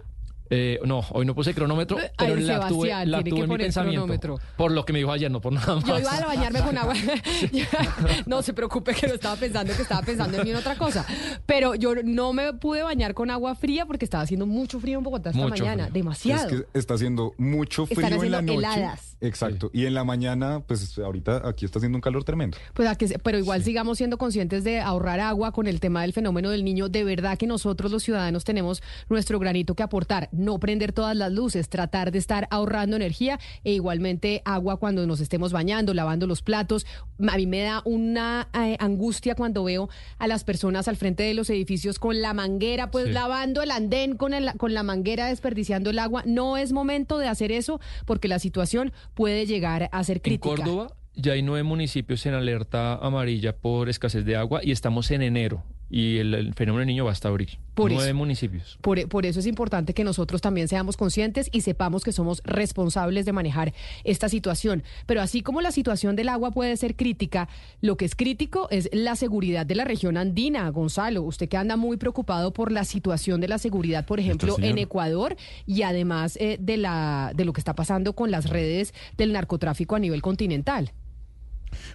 Speaker 2: Eh, no, hoy no puse cronómetro, pero la tuve, la tuve en mi pensamiento. Por lo que me dijo ayer, no por nada más.
Speaker 1: Yo iba a bañarme con agua. (laughs) (laughs) no se preocupe que lo estaba pensando, que estaba pensando en mí en otra cosa. Pero yo no me pude bañar con agua fría porque estaba haciendo mucho frío en Bogotá esta mañana. Demasiado.
Speaker 8: Es que está haciendo mucho frío en la noche. Heladas. Exacto. Y en la mañana, pues ahorita aquí está haciendo un calor tremendo.
Speaker 1: Pues pero igual sigamos siendo conscientes de ahorrar agua con el tema del fenómeno del niño. De verdad que nosotros los ciudadanos tenemos nuestro granito que aportar no prender todas las luces, tratar de estar ahorrando energía e igualmente agua cuando nos estemos bañando, lavando los platos. A mí me da una eh, angustia cuando veo a las personas al frente de los edificios con la manguera, pues lavando el andén con, el, con la manguera, desperdiciando el agua. No es momento de hacer eso porque la situación puede llegar a ser crítica.
Speaker 2: En Córdoba ya hay nueve municipios en alerta amarilla por escasez de agua y estamos en enero y el, fenómeno del niño va hasta abril. Por Nueve municipios.
Speaker 1: Por, por, eso es importante que nosotros también seamos conscientes y sepamos que somos responsables de manejar esta situación. Pero así como la situación del agua puede ser crítica, lo que es crítico es la seguridad de la región andina. Gonzalo, usted que anda muy preocupado por la situación de la seguridad, por ejemplo, en Ecuador y además eh, de, la, de lo que está pasando con las redes del narcotráfico a nivel continental.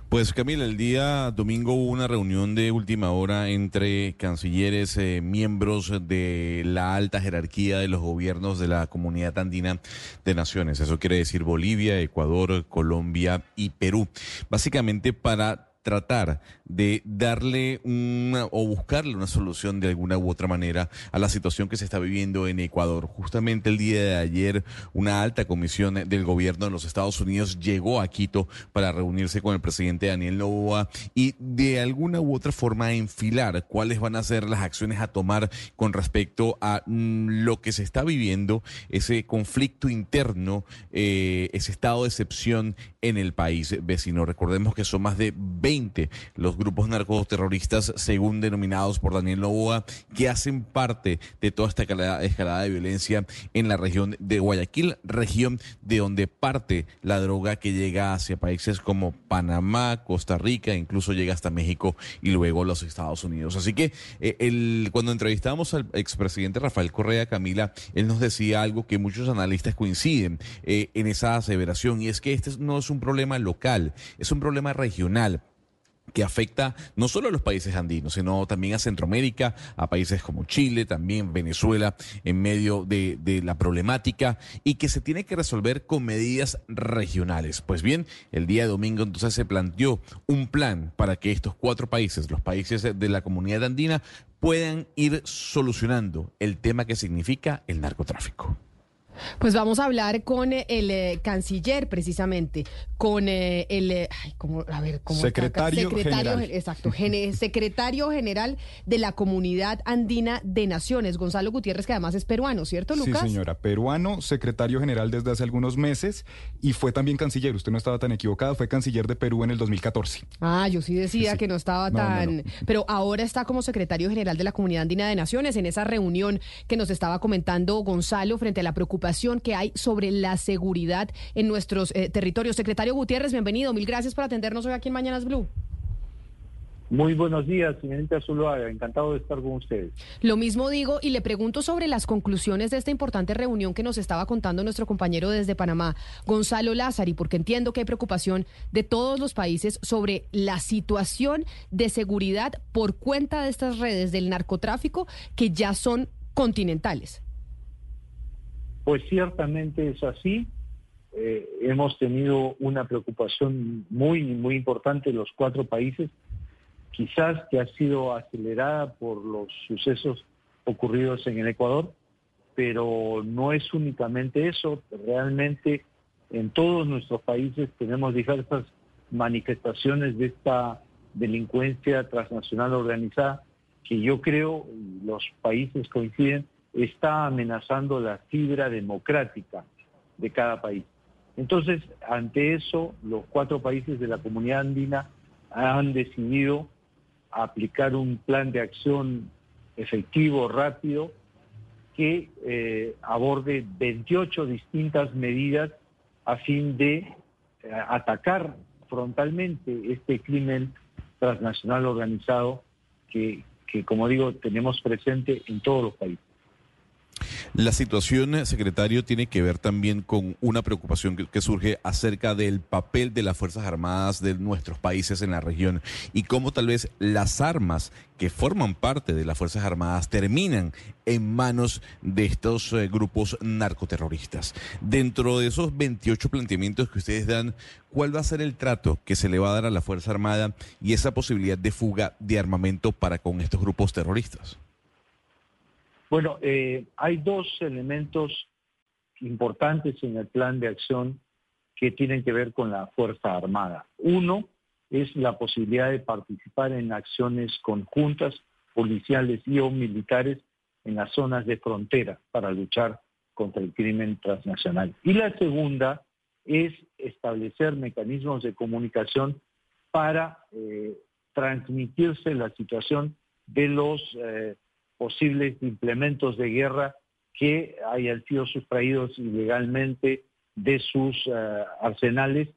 Speaker 11: Pues Camila, el día domingo hubo una reunión de última hora entre cancilleres, eh, miembros de la alta jerarquía de los gobiernos de la comunidad andina de naciones. Eso quiere decir Bolivia, Ecuador, Colombia y Perú. Básicamente para tratar de darle una o buscarle una solución de alguna u otra manera a la situación que se está viviendo en Ecuador. Justamente el día de ayer una alta comisión del gobierno de los Estados Unidos llegó a Quito para reunirse con el presidente Daniel Novoa y de alguna u otra forma enfilar cuáles van a ser las acciones a tomar con respecto a mm, lo que se está viviendo, ese conflicto interno, eh, ese estado de excepción en el país vecino. Recordemos que son más de 20 los grupos narcoterroristas, según denominados por Daniel Novoa, que hacen parte de toda esta escalada, de violencia en la región de Guayaquil, región de donde parte la droga que llega hacia países como Panamá, Costa Rica, incluso llega hasta México y luego los Estados Unidos. Así que eh, el, cuando entrevistamos al expresidente Rafael Correa Camila, él nos decía algo que muchos analistas coinciden eh, en esa aseveración, y es que este no es un problema local, es un problema regional que afecta no solo a los países andinos, sino también a Centroamérica, a países como Chile, también Venezuela, en medio de, la problemática y que se tiene que resolver con medidas regionales. Pues bien, el día de domingo entonces se planteó un plan para que estos cuatro países, los países de la comunidad andina, puedan ir solucionando el tema que significa el narcotráfico.
Speaker 1: Pues vamos a hablar con eh, el eh, canciller, precisamente, con eh, el, a ver, ¿cómo
Speaker 8: secretario, general.
Speaker 1: Exacto, secretario general de la Comunidad Andina de Naciones, Gonzalo Gutiérrez, que además es peruano, ¿cierto, Lucas?
Speaker 8: Sí, señora, peruano, secretario general desde hace algunos meses y fue también canciller, usted no estaba tan equivocada, fue canciller de Perú en el 2014.
Speaker 1: Ah, yo sí decía que no estaba tan... Pero ahora está como secretario general de la Comunidad Andina de Naciones en esa reunión que nos estaba comentando Gonzalo frente a la preocupación que hay sobre la seguridad en nuestros eh, territorios. Secretario Gutiérrez, bienvenido. Mil gracias por atendernos hoy aquí en Mañanas Blue.
Speaker 12: Muy buenos días, señorita Zuluaga. Encantado de estar con ustedes.
Speaker 1: Lo mismo digo y le pregunto sobre las conclusiones de esta importante reunión que nos estaba contando nuestro compañero desde Panamá, Gonzalo Lázari, porque entiendo que hay preocupación de todos los países sobre la situación de seguridad por cuenta de estas redes del narcotráfico que ya son continentales.
Speaker 12: Pues ciertamente es así. Eh, hemos tenido una preocupación muy, muy importante en los cuatro países, quizás que ha sido acelerada por los sucesos ocurridos en el Ecuador, pero no es únicamente eso, realmente en todos nuestros países tenemos diversas manifestaciones de esta delincuencia transnacional organizada que yo creo, los países coinciden, está amenazando la fibra democrática de cada país. Entonces, ante eso, los cuatro países de la comunidad andina han decidido aplicar un plan de acción efectivo, rápido, que eh, aborde 28 distintas medidas a fin de eh, atacar frontalmente este crimen transnacional organizado que, que, como digo, tenemos presente en todos los países.
Speaker 11: La situación, secretario, tiene que ver también con una preocupación que, surge acerca del papel de las Fuerzas Armadas de nuestros países en la región y cómo tal vez las armas que forman parte de las Fuerzas Armadas terminan en manos de estos eh, grupos narcoterroristas. Dentro de esos 28 planteamientos que ustedes dan, ¿cuál va a ser el trato que se le va a dar a la Fuerza Armada y esa posibilidad de fuga de armamento para con estos grupos terroristas?
Speaker 12: Bueno, eh, hay dos elementos importantes en el plan de acción que tienen que ver con la Fuerza Armada. Uno es la posibilidad de participar en acciones conjuntas, policiales y o militares en las zonas de frontera para luchar contra el crimen transnacional. Y la segunda es establecer mecanismos de comunicación para eh, transmitirse la situación de los eh, posibles implementos de guerra que hayan sido sustraídos ilegalmente de sus eh, arsenales,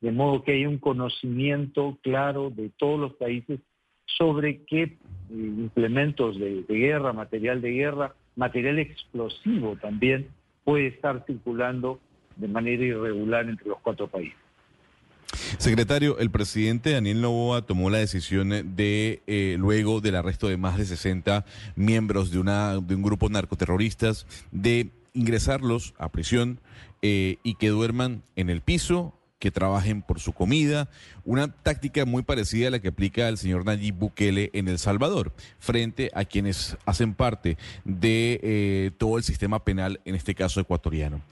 Speaker 12: de modo que haya un conocimiento claro de todos los países sobre qué eh, implementos de guerra, material de guerra, material explosivo también puede estar circulando de manera irregular entre los cuatro países.
Speaker 11: Secretario, el presidente Daniel Novoa tomó la decisión de, eh, luego del arresto de más de 60 miembros de, una, de un grupo narcoterroristas, de ingresarlos a prisión eh, y que duerman en el piso, que trabajen por su comida, una táctica muy parecida a la que aplica el señor Nayib Bukele en El Salvador, frente a quienes hacen parte de eh, todo el sistema penal, en este caso ecuatoriano.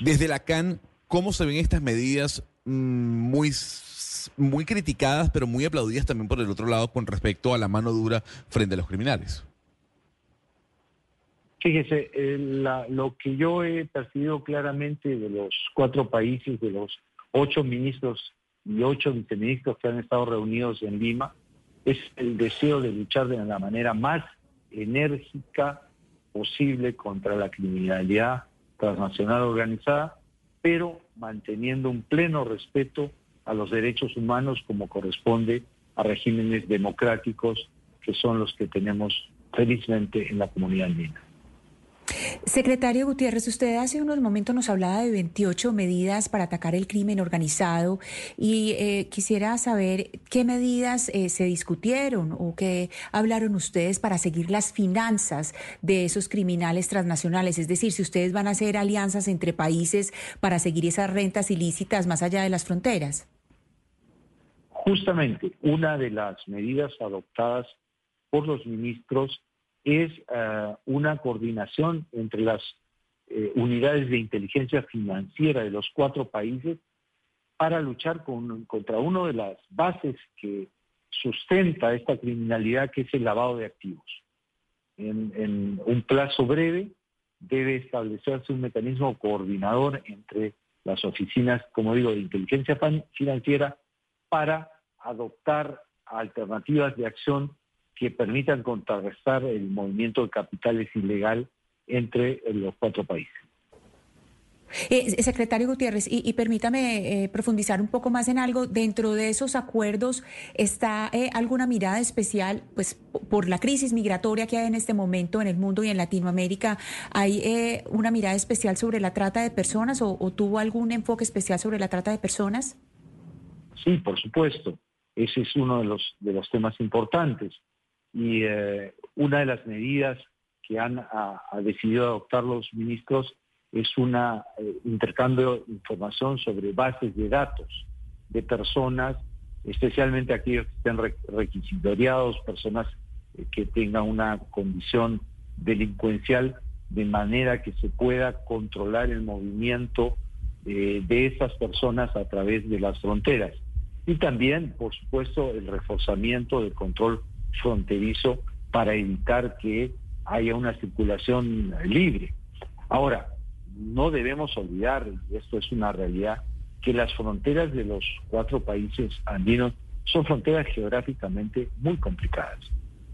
Speaker 11: Desde la CAN, ¿cómo se ven estas medidas muy, muy criticadas, pero muy aplaudidas también por el otro lado con respecto a la mano dura frente a los criminales.
Speaker 12: Fíjese, lo que yo he percibido claramente de los cuatro países, de los ocho ministros y ocho viceministros que han estado reunidos en Lima, es el deseo de luchar de la manera más enérgica posible contra la criminalidad transnacional organizada pero manteniendo un pleno respeto a los derechos humanos como corresponde a regímenes democráticos que son los que tenemos felizmente en la comunidad andina.
Speaker 3: Secretario Gutiérrez, usted hace unos momentos nos hablaba de 28 medidas para atacar el crimen organizado y eh, quisiera saber qué medidas eh, se discutieron o qué hablaron ustedes para seguir las finanzas de esos criminales transnacionales, es decir, si ustedes van a hacer alianzas entre países para seguir esas rentas ilícitas más allá de las fronteras.
Speaker 12: Justamente, una de las medidas adoptadas por los ministros es eh, una coordinación entre las eh, unidades de inteligencia financiera de los cuatro países para luchar contra una de las bases que sustenta esta criminalidad, que es el lavado de activos. En, en un plazo breve debe establecerse un mecanismo coordinador entre las oficinas, como digo, de inteligencia financiera para adoptar alternativas de acción que permitan contrarrestar el movimiento de capitales ilegal entre los cuatro países.
Speaker 3: Eh, secretario Gutiérrez, y, permítame eh, profundizar un poco más en algo. Dentro de esos acuerdos está eh, alguna mirada especial, pues por la crisis migratoria que hay en este momento en el mundo y en Latinoamérica, ¿hay una mirada especial sobre la trata de personas o, o, tuvo algún enfoque especial sobre la trata de personas?
Speaker 12: Sí, por supuesto. Ese es uno de los de los temas importantes y eh, una de las medidas que han decidido adoptar los ministros es un eh, intercambio de información sobre bases de datos de personas, especialmente aquellos que estén requisitoriados, personas eh, que tengan una condición delincuencial, de manera que se pueda controlar el movimiento de esas personas a través de las fronteras. Y también, por supuesto, el reforzamiento del control fronterizo para evitar que haya una circulación libre. Ahora, no debemos olvidar, y esto es una realidad, que las fronteras de los cuatro países andinos son fronteras geográficamente muy complicadas.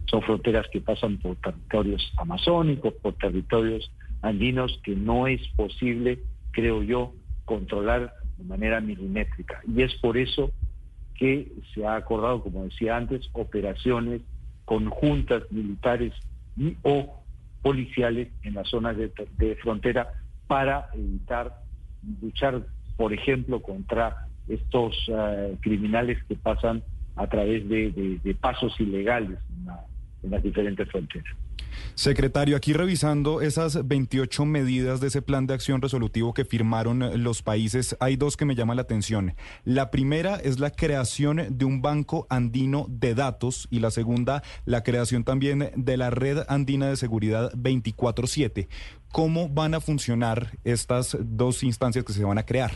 Speaker 12: Son fronteras que pasan por territorios amazónicos, por territorios andinos que no es posible, creo yo, controlar de manera milimétrica. Y es por eso que se ha acordado, como decía antes, operaciones conjuntas militares y o policiales en las zonas de, frontera para evitar luchar, por ejemplo, contra estos eh, criminales que pasan a través de, pasos ilegales en las diferentes fronteras.
Speaker 8: Secretario, aquí revisando esas 28 medidas de ese plan de acción resolutivo que firmaron los países, hay dos que me llaman la atención. La primera es la creación de un banco andino de datos y la segunda, la creación también de la red andina de seguridad 24/7. ¿Cómo van a funcionar estas dos instancias que se van a crear?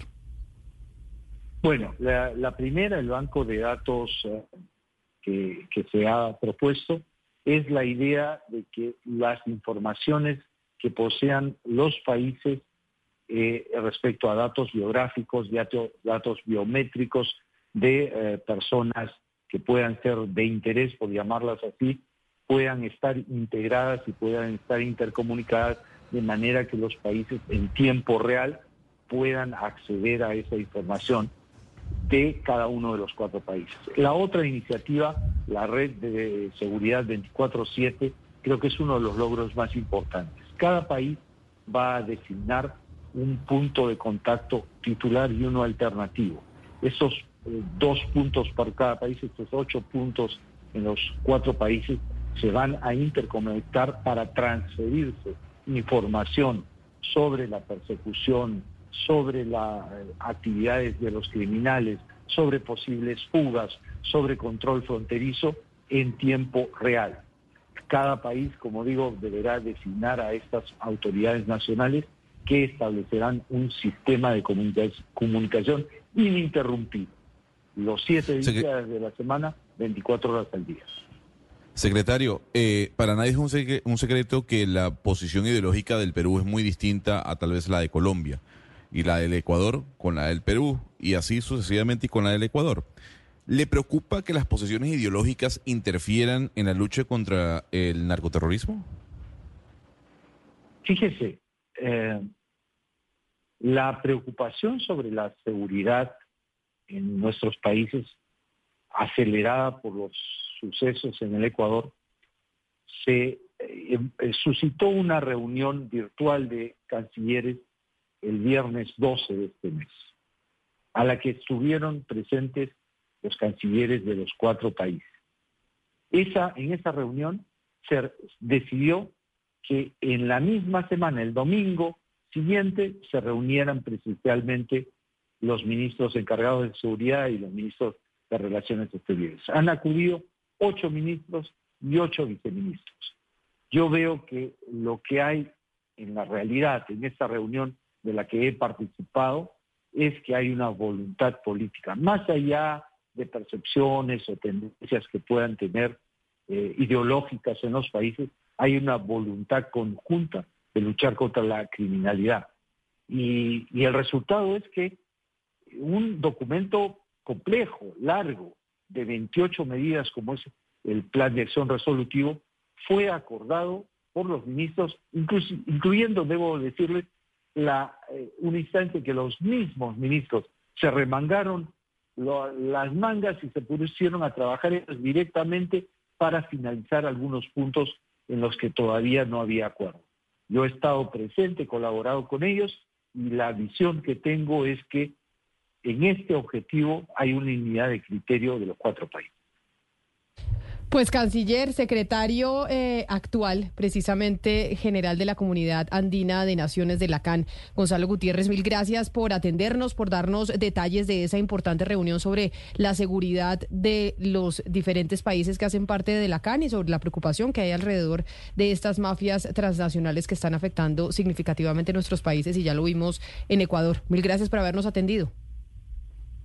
Speaker 12: Bueno, la, primera, el banco de datos eh, que, que se ha propuesto, es la idea de que las informaciones que posean los países eh, respecto a datos biográficos, datos, biométricos de eh, personas que puedan ser de interés, por llamarlas así, puedan estar integradas y puedan estar intercomunicadas de manera que los países en tiempo real puedan acceder a esa información de cada uno de los cuatro países. La otra iniciativa, la red de seguridad 24/7, creo que es uno de los logros más importantes. Cada país va a designar un punto de contacto titular y uno alternativo. Esos eh, dos puntos para cada país, estos ocho puntos en los cuatro países, se van a interconectar para transferirse información sobre la persecución, sobre las actividades de los criminales, sobre posibles fugas, sobre control fronterizo en tiempo real. Cada país, como digo, deberá designar a estas autoridades nacionales que establecerán un sistema de comunicación ininterrumpido. Los siete días de la semana, 24 horas al día.
Speaker 11: Secretario, eh, para nadie es un secreto que la posición ideológica del Perú es muy distinta a tal vez la de Colombia y la del Ecuador con la del Perú y así sucesivamente y con la del Ecuador. ¿Le preocupa que las posiciones ideológicas interfieran en la lucha contra el narcoterrorismo?
Speaker 12: Fíjese, eh, la preocupación sobre la seguridad en nuestros países, acelerada por los sucesos en el Ecuador, se eh, suscitó una reunión virtual de cancilleres el viernes 12 de este mes, a la que estuvieron presentes los cancilleres de los cuatro países. Esa, en esa reunión se decidió que en la misma semana, el domingo siguiente, se reunieran presencialmente los ministros encargados de seguridad y los ministros de Relaciones Exteriores. Han acudido ocho ministros y ocho viceministros. Yo veo que lo que hay en la realidad en esta reunión de la que he participado es que hay una voluntad política, más allá de percepciones o tendencias que puedan tener eh, ideológicas en los países, hay una voluntad conjunta de luchar contra la criminalidad. Y, y el resultado es que un documento complejo, largo, de 28 medidas como es el plan de acción resolutivo, fue acordado por los ministros, incluyendo, debo decirles, la, eh, un instante que los mismos ministros se remangaron las mangas y se pusieron a trabajar directamente para finalizar algunos puntos en los que todavía no había acuerdo. Yo he estado presente, colaborado con ellos y la visión que tengo es que en este objetivo hay una unidad de criterio de los cuatro países.
Speaker 1: Pues canciller, secretario eh, actual, precisamente general de la Comunidad Andina de Naciones de la CAN, Gonzalo Gutiérrez, mil gracias por atendernos, por darnos detalles de esa importante reunión sobre la seguridad de los diferentes países que hacen parte de la CAN y sobre la preocupación que hay alrededor de estas mafias transnacionales que están afectando significativamente nuestros países y ya lo vimos en Ecuador. Mil gracias por habernos atendido.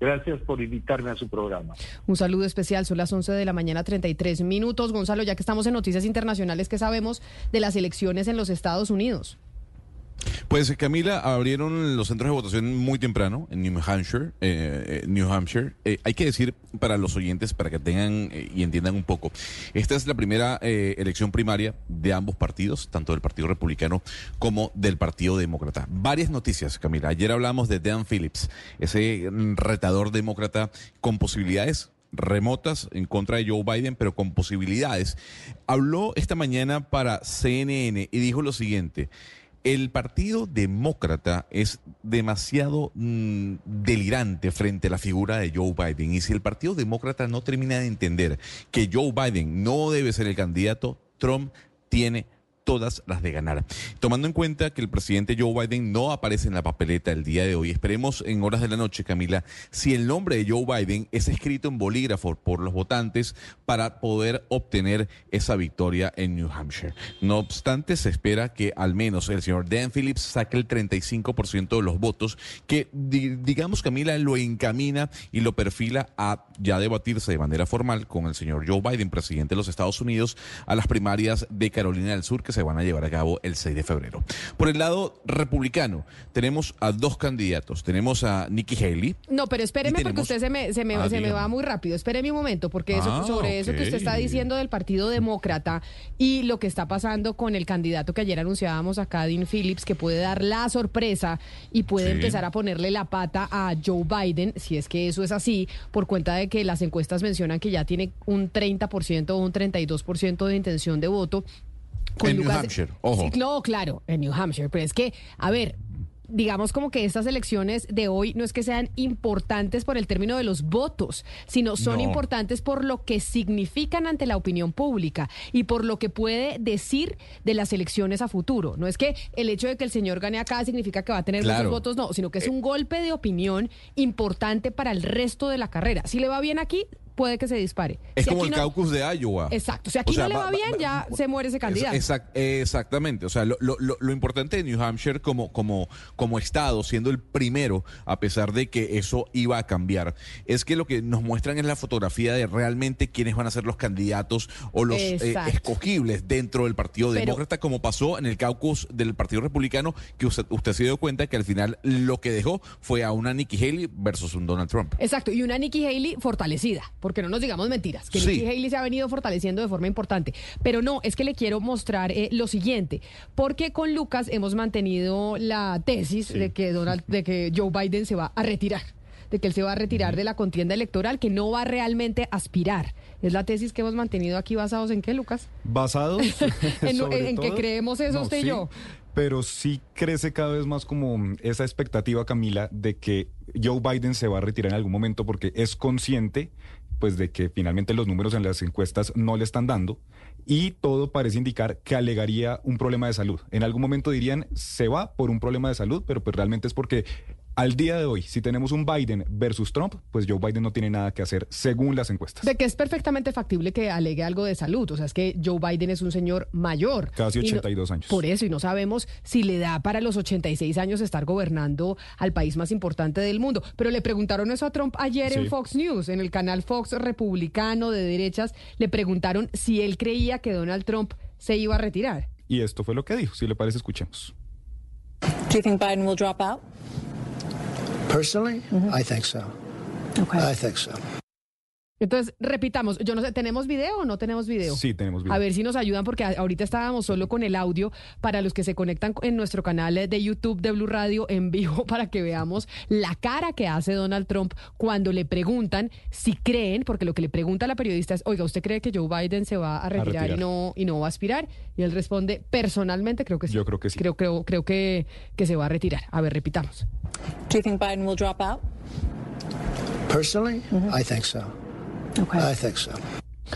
Speaker 12: Gracias por invitarme a su programa.
Speaker 1: Un saludo especial, son las 11 de la mañana, 33 minutos. Gonzalo, ya que estamos en noticias internacionales, ¿qué sabemos de las elecciones en los Estados Unidos?
Speaker 11: Pues Camila, abrieron los centros de votación muy temprano en New Hampshire. Eh, eh, New Hampshire. Eh, hay que decir para los oyentes, para que tengan y entiendan un poco, esta es la primera elección primaria de ambos partidos, tanto del Partido Republicano como del Partido Demócrata. Varias noticias, Camila. Ayer hablamos de Dan Phillips, ese retador demócrata con posibilidades remotas en contra de Joe Biden, pero con posibilidades. Habló esta mañana para CNN y dijo lo siguiente el Partido Demócrata es demasiado mm, delirante frente a la figura de Joe Biden. Y si el Partido Demócrata no termina de entender que Joe Biden no debe ser el candidato, Trump tiene todas las de ganar. Tomando en cuenta que el presidente Joe Biden no aparece en la papeleta el día de hoy, esperemos en horas de la noche, Camila, si el nombre de Joe Biden es escrito en bolígrafo por los votantes para poder obtener esa victoria en New Hampshire. No obstante, se espera que al menos el señor Dan Phillips saque el 35% de los votos, que digamos, Camila, lo encamina y lo perfila a ya debatirse de manera formal con el señor Joe Biden, presidente de los Estados Unidos, a las primarias de Carolina del Sur, que se van a llevar a cabo el 6 de febrero. Por el lado republicano, tenemos a dos candidatos. Tenemos a Nikki Haley.
Speaker 1: No, pero espéreme porque usted se me, se me, ah, se me va muy rápido. Espéreme un momento, porque eso, ah, sobre eso que usted está diciendo del Partido Demócrata y lo que está pasando con el candidato que ayer anunciábamos acá, Dean Phillips, que puede dar la sorpresa y puede empezar a ponerle la pata a Joe Biden, si es que eso es así, por cuenta de que las encuestas mencionan que ya tiene un 30% o un 32% de intención de voto
Speaker 11: en New Hampshire, ojo.
Speaker 1: no, claro, en New Hampshire, pero es que, a ver, digamos como que estas elecciones de hoy no es que sean importantes por el término de los votos, sino son importantes por lo que significan ante la opinión pública y por lo que puede decir de las elecciones a futuro. No es que el hecho de que el señor gane acá significa que va a tener muchos votos, no, sino que es eh. un golpe de opinión importante para el resto de la carrera. Si le va bien aquí, puede que se dispare.
Speaker 11: Es como el caucus de Iowa.
Speaker 1: Exacto. Si aquí no le va, bien, ya se muere ese candidato.
Speaker 11: exactamente. O sea, lo, lo, lo, importante de New Hampshire como, como, como estado, siendo el primero, a pesar de que eso iba a cambiar, es que lo que nos muestran es la fotografía de realmente quiénes van a ser los candidatos o los eh, escogibles dentro del Partido Demócrata, como pasó en el caucus del Partido Republicano, que usted, usted se dio cuenta que al final lo que dejó fue a una Nikki Haley versus un Donald Trump.
Speaker 1: Exacto. Y una Nikki Haley fortalecida porque no nos digamos mentiras, que Nikki Haley se ha venido fortaleciendo de forma importante. Pero no, es que le quiero mostrar eh, lo siguiente, porque con Lucas hemos mantenido la tesis de que Donald, de que Joe Biden se va a retirar de que él se va a retirar de la contienda electoral, que no va realmente a aspirar. Es la tesis que hemos mantenido aquí basados en qué, Lucas?
Speaker 8: Basados (laughs) (laughs)
Speaker 1: en, que creemos eso usted y yo
Speaker 8: pero sí crece cada vez más como esa expectativa, Camila, de que Joe Biden se va a retirar en algún momento porque es consciente pues de que finalmente los números en las encuestas no le están dando y todo parece indicar que alegaría un problema de salud. En algún momento dirían se va por un problema de salud, pero pues realmente es porque al día de hoy, si tenemos un Biden versus Trump, pues Joe Biden no tiene nada que hacer según las encuestas.
Speaker 1: De que es perfectamente factible que alegue algo de salud. O sea, es que Joe Biden es un señor mayor.
Speaker 8: Casi 82 años.
Speaker 1: Por eso, y no sabemos si le da para los 86 años estar gobernando al país más importante del mundo. Pero le preguntaron eso a Trump ayer en Fox News, en el canal Fox republicano de derechas. Le preguntaron si él creía que Donald Trump se iba a retirar.
Speaker 8: Y esto fue lo que dijo. Si le parece, escuchemos.
Speaker 13: Do you think Biden will drop out? Personally, mm-hmm. I think so. Okay. I think so.
Speaker 1: Entonces, repitamos, yo no sé, ¿tenemos video o no tenemos video?
Speaker 8: Sí, tenemos video.
Speaker 1: A ver si nos ayudan, porque ahorita estábamos solo con el audio para los que se conectan en nuestro canal de YouTube de Blue Radio en vivo (laughs) para que veamos la cara que hace Donald Trump cuando le preguntan si creen, porque lo que le pregunta a la periodista es, oiga, ¿usted cree que Joe Biden se va a retirar, Y, no, y no va a aspirar? Y él responde, personalmente creo que sí.
Speaker 8: Yo creo que sí.
Speaker 1: Creo, creo, creo que, que se va a retirar. A ver, repitamos.
Speaker 13: Do you think Biden will drop out?
Speaker 14: Personally, I think so. Okay. I think so.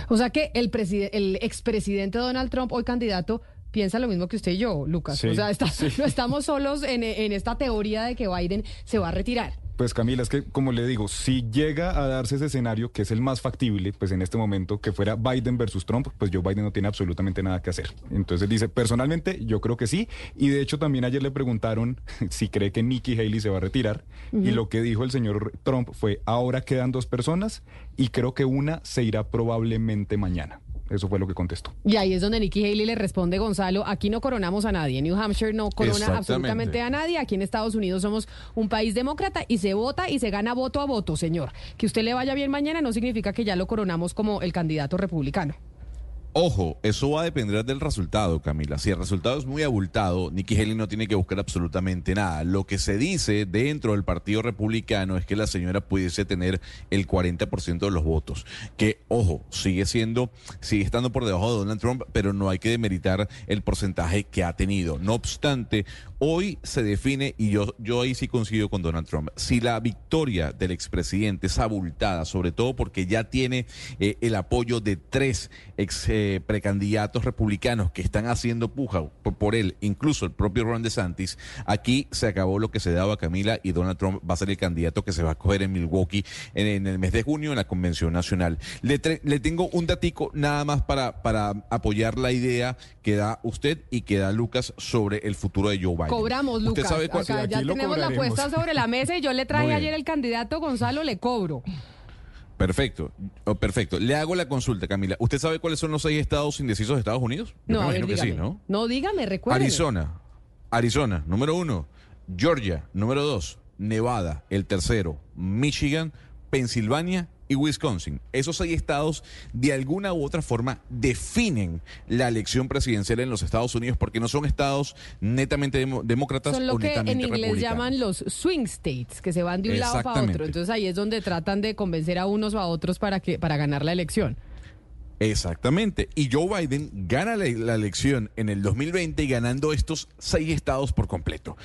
Speaker 1: O sea que el, el expresidente Donald Trump, hoy candidato, piensa lo mismo que usted y yo, Lucas. o sea, no estamos solos en, en esta teoría de que Biden se va a retirar.
Speaker 8: Pues Camila, es que como le digo, si llega a darse ese escenario, que es el más factible, pues en este momento, que fuera Biden versus Trump, pues Joe Biden no tiene absolutamente nada que hacer. Entonces dice, personalmente yo creo que sí, y de hecho también ayer le preguntaron (laughs) si cree que Nikki Haley se va a retirar, y lo que dijo el señor Trump fue, ahora quedan dos personas, y creo que una se irá probablemente mañana. Eso fue lo que contestó.
Speaker 1: Y ahí es donde Nikki Haley le responde, Gonzalo, aquí no coronamos a nadie. En New Hampshire no corona absolutamente a nadie. Aquí en Estados Unidos somos un país demócrata y se vota y se gana voto a voto, señor. Que usted le vaya bien mañana no significa que ya lo coronamos como el candidato republicano.
Speaker 11: Ojo, eso va a depender del resultado, Camila. Si el resultado es muy abultado, Nikki Haley no tiene que buscar absolutamente nada. Lo que se dice dentro del Partido Republicano es que la señora pudiese tener el 40% de los votos. Que, ojo, sigue siendo, sigue estando por debajo de Donald Trump, pero no hay que demeritar el porcentaje que ha tenido. No obstante, hoy se define, y yo, yo ahí sí coincido con Donald Trump, si la victoria del expresidente es abultada, sobre todo porque ya tiene eh, el apoyo de tres ex eh, precandidatos republicanos que están haciendo puja por, él, incluso el propio Ron DeSantis, aquí se acabó lo que se daba a Camila y Donald Trump va a ser el candidato que se va a coger en Milwaukee en, el mes de junio en la Convención Nacional. Le, le tengo un datico nada más para, para apoyar la idea que da usted y que da Lucas sobre el futuro de Joe Biden.
Speaker 1: Cobramos, Lucas. ya tenemos la apuesta sobre la mesa y yo le traje ayer el candidato Gonzalo, le cobro.
Speaker 11: Perfecto, oh, perfecto. Le hago la consulta, Camila. ¿Usted sabe cuáles son los seis estados indecisos de Estados Unidos?
Speaker 1: no, a que sí, ¿no? No, dígame, recuerde.
Speaker 11: Arizona, Arizona, número uno. Georgia, número dos. Nevada, el tercero. Michigan, Pensilvania y Wisconsin. Esos seis estados de alguna u otra forma definen la elección presidencial en los Estados Unidos porque no son estados netamente demócratas
Speaker 1: son
Speaker 11: lo
Speaker 1: que
Speaker 11: en
Speaker 1: inglés llaman los swing states, que se van de un lado para otro. Entonces ahí es donde tratan de convencer a unos o a otros para que para ganar la elección.
Speaker 11: Exactamente. Y Joe Biden gana la, la elección en el 2020 ganando estos seis estados por completo.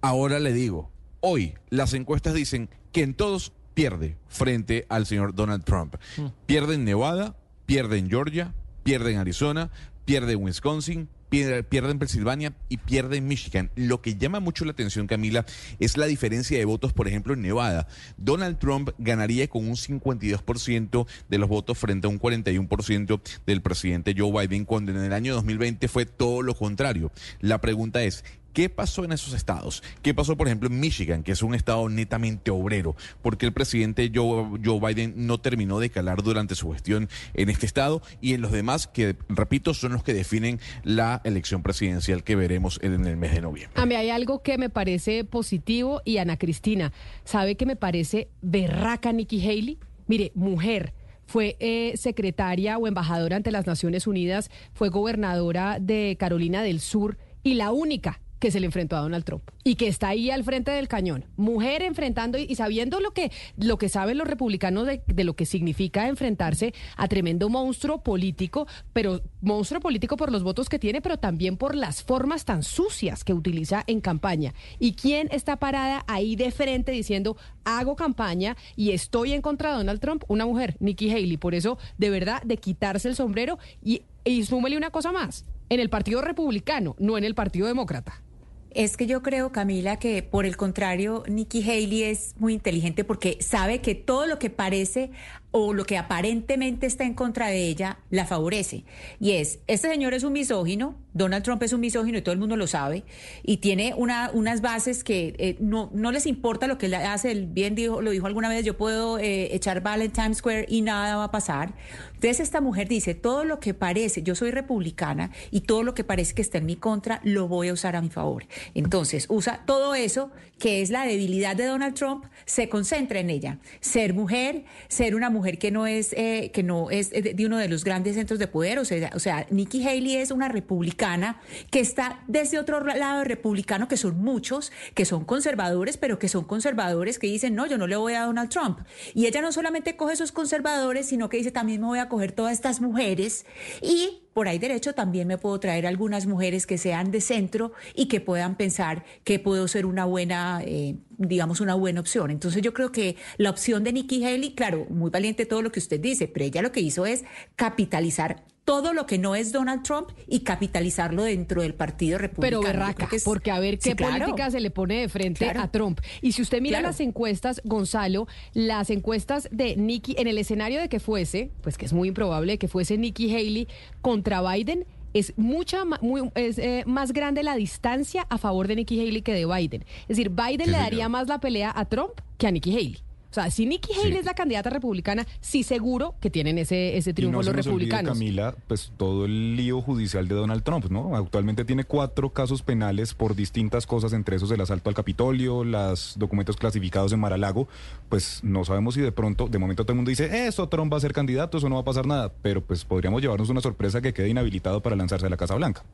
Speaker 11: Ahora le digo, hoy las encuestas dicen que en todos pierde frente al señor Donald Trump. Mm. Pierde en Nevada, pierde en Georgia, pierde en Arizona, pierde en Wisconsin, pierde, en Pensilvania y pierde en Michigan. Lo que llama mucho la atención, Camila, es la diferencia de votos, por ejemplo, en Nevada. Donald Trump ganaría con un 52% de los votos frente a un 41% del presidente Joe Biden, cuando en el año 2020 fue todo lo contrario. La pregunta es, ¿Qué pasó en esos estados? ¿Qué pasó, por ejemplo, en Michigan, que es un estado netamente obrero? Porque el presidente Joe, Biden no terminó de calar durante su gestión en este estado y en los demás, que, repito, son los que definen la elección presidencial que veremos en el mes de noviembre?
Speaker 1: A mí hay algo que me parece positivo y Ana Cristina, ¿sabe que me parece berraca Nikki Haley? Mire, mujer fue eh, secretaria o embajadora ante las Naciones Unidas, fue gobernadora de Carolina del Sur y la única que se le enfrentó a Donald Trump y que está ahí al frente del cañón. Mujer enfrentando y, sabiendo lo que, lo que saben los republicanos de, lo que significa enfrentarse a tremendo monstruo político, pero monstruo político por los votos que tiene, pero también por las formas tan sucias que utiliza en campaña. ¿Y quién está parada ahí de frente diciendo, hago campaña y estoy en contra de Donald Trump? Una mujer, Nikki Haley. Por eso, de verdad, de quitarse el sombrero y, y súmele una cosa más, en el Partido Republicano, no en el Partido Demócrata.
Speaker 3: Es que yo creo, Camila, que por el contrario, Nikki Haley es muy inteligente porque sabe que todo lo que parece o lo que aparentemente está en contra de ella la favorece. Y es, este señor es un misógino, Donald Trump es un misógino y todo el mundo lo sabe, y tiene una, unas bases que eh, no, no les importa lo que él hace, él bien dijo, lo dijo alguna vez, yo puedo eh, echar bala en Times Square y nada va a pasar. Entonces esta mujer dice, todo lo que parece, yo soy republicana y todo lo que parece que está en mi contra, lo voy a usar a mi favor. Entonces usa todo eso, que es la debilidad de Donald Trump, se concentra en ella. Ser mujer, ser una mujer mujer que no es, eh, que no es de uno de los grandes centros de poder. O sea, o sea, Nikki Haley es una republicana que está desde otro lado republicano, que son muchos, que son conservadores, pero que son conservadores que dicen, no, yo no le voy a Donald Trump. Y ella no solamente coge esos conservadores, sino que dice, también me voy a coger todas estas mujeres y por ahí derecho también me puedo traer algunas mujeres que sean de centro y que puedan pensar que puedo ser una buena, eh, digamos, una buena opción. Entonces yo creo que la opción de Nikki Haley, claro, muy valiente todo lo que usted dice, pero ella lo que hizo es capitalizar todo lo que no es Donald Trump y capitalizarlo dentro del Partido Republicano.
Speaker 1: Pero berraca, porque a ver qué política se le pone de frente a Trump. Y si usted mira las encuestas, Gonzalo, las encuestas de Nikki, en el escenario de que fuese, pues que es muy improbable que fuese Nikki Haley contra Biden, es mucha muy, es, eh, más grande la distancia a favor de Nikki Haley que de Biden. Es decir, Biden le daría más la pelea a Trump que a Nikki Haley. O sea, si Nikki Haley es la candidata republicana, sí seguro que tienen ese, ese triunfo
Speaker 8: no
Speaker 1: los republicanos.
Speaker 8: Camila, pues todo el lío judicial de Donald Trump, ¿no? Actualmente tiene cuatro casos penales por distintas cosas, entre esos el asalto al Capitolio, los documentos clasificados en Maralago. Pues no sabemos si de pronto, de momento todo el mundo dice, eso Trump va a ser candidato, eso no va a pasar nada, pero pues podríamos llevarnos una sorpresa que quede inhabilitado para lanzarse a la Casa Blanca.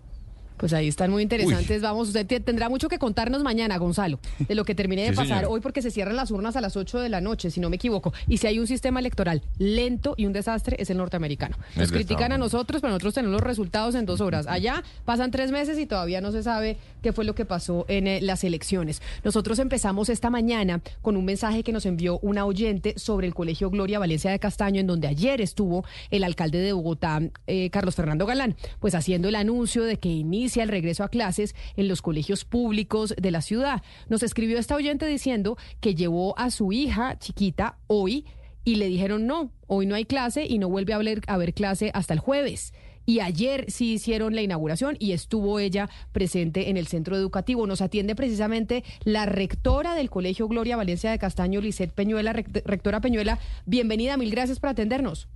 Speaker 1: Pues ahí están muy interesantes. Vamos, usted tendrá mucho que contarnos mañana, Gonzalo, de lo que termine de pasar hoy, porque se cierran las urnas a las 8 de la noche, si no me equivoco. Y si hay un sistema electoral lento y un desastre, es el norteamericano. Nos critican a nosotros, pero nosotros tenemos los resultados en dos horas. Allá pasan tres meses y todavía no se sabe qué fue lo que pasó en eh, las elecciones. Nosotros empezamos esta mañana con un mensaje que nos envió una oyente sobre el Colegio Gloria Valencia de Castaño, en donde ayer estuvo el alcalde de Bogotá, eh, Carlos Fernando Galán, pues haciendo el anuncio de que inicia el regreso a clases en los colegios públicos de la ciudad. Nos escribió esta oyente diciendo que llevó a su hija chiquita hoy y le dijeron no, hoy no hay clase y no vuelve a haber, a clase hasta el jueves. Y ayer sí hicieron la inauguración y estuvo ella presente en el centro educativo. Nos atiende precisamente la rectora del Colegio Gloria Valencia de Castaño, Lisette Peñuela. Rectora Peñuela, bienvenida, mil gracias por atendernos.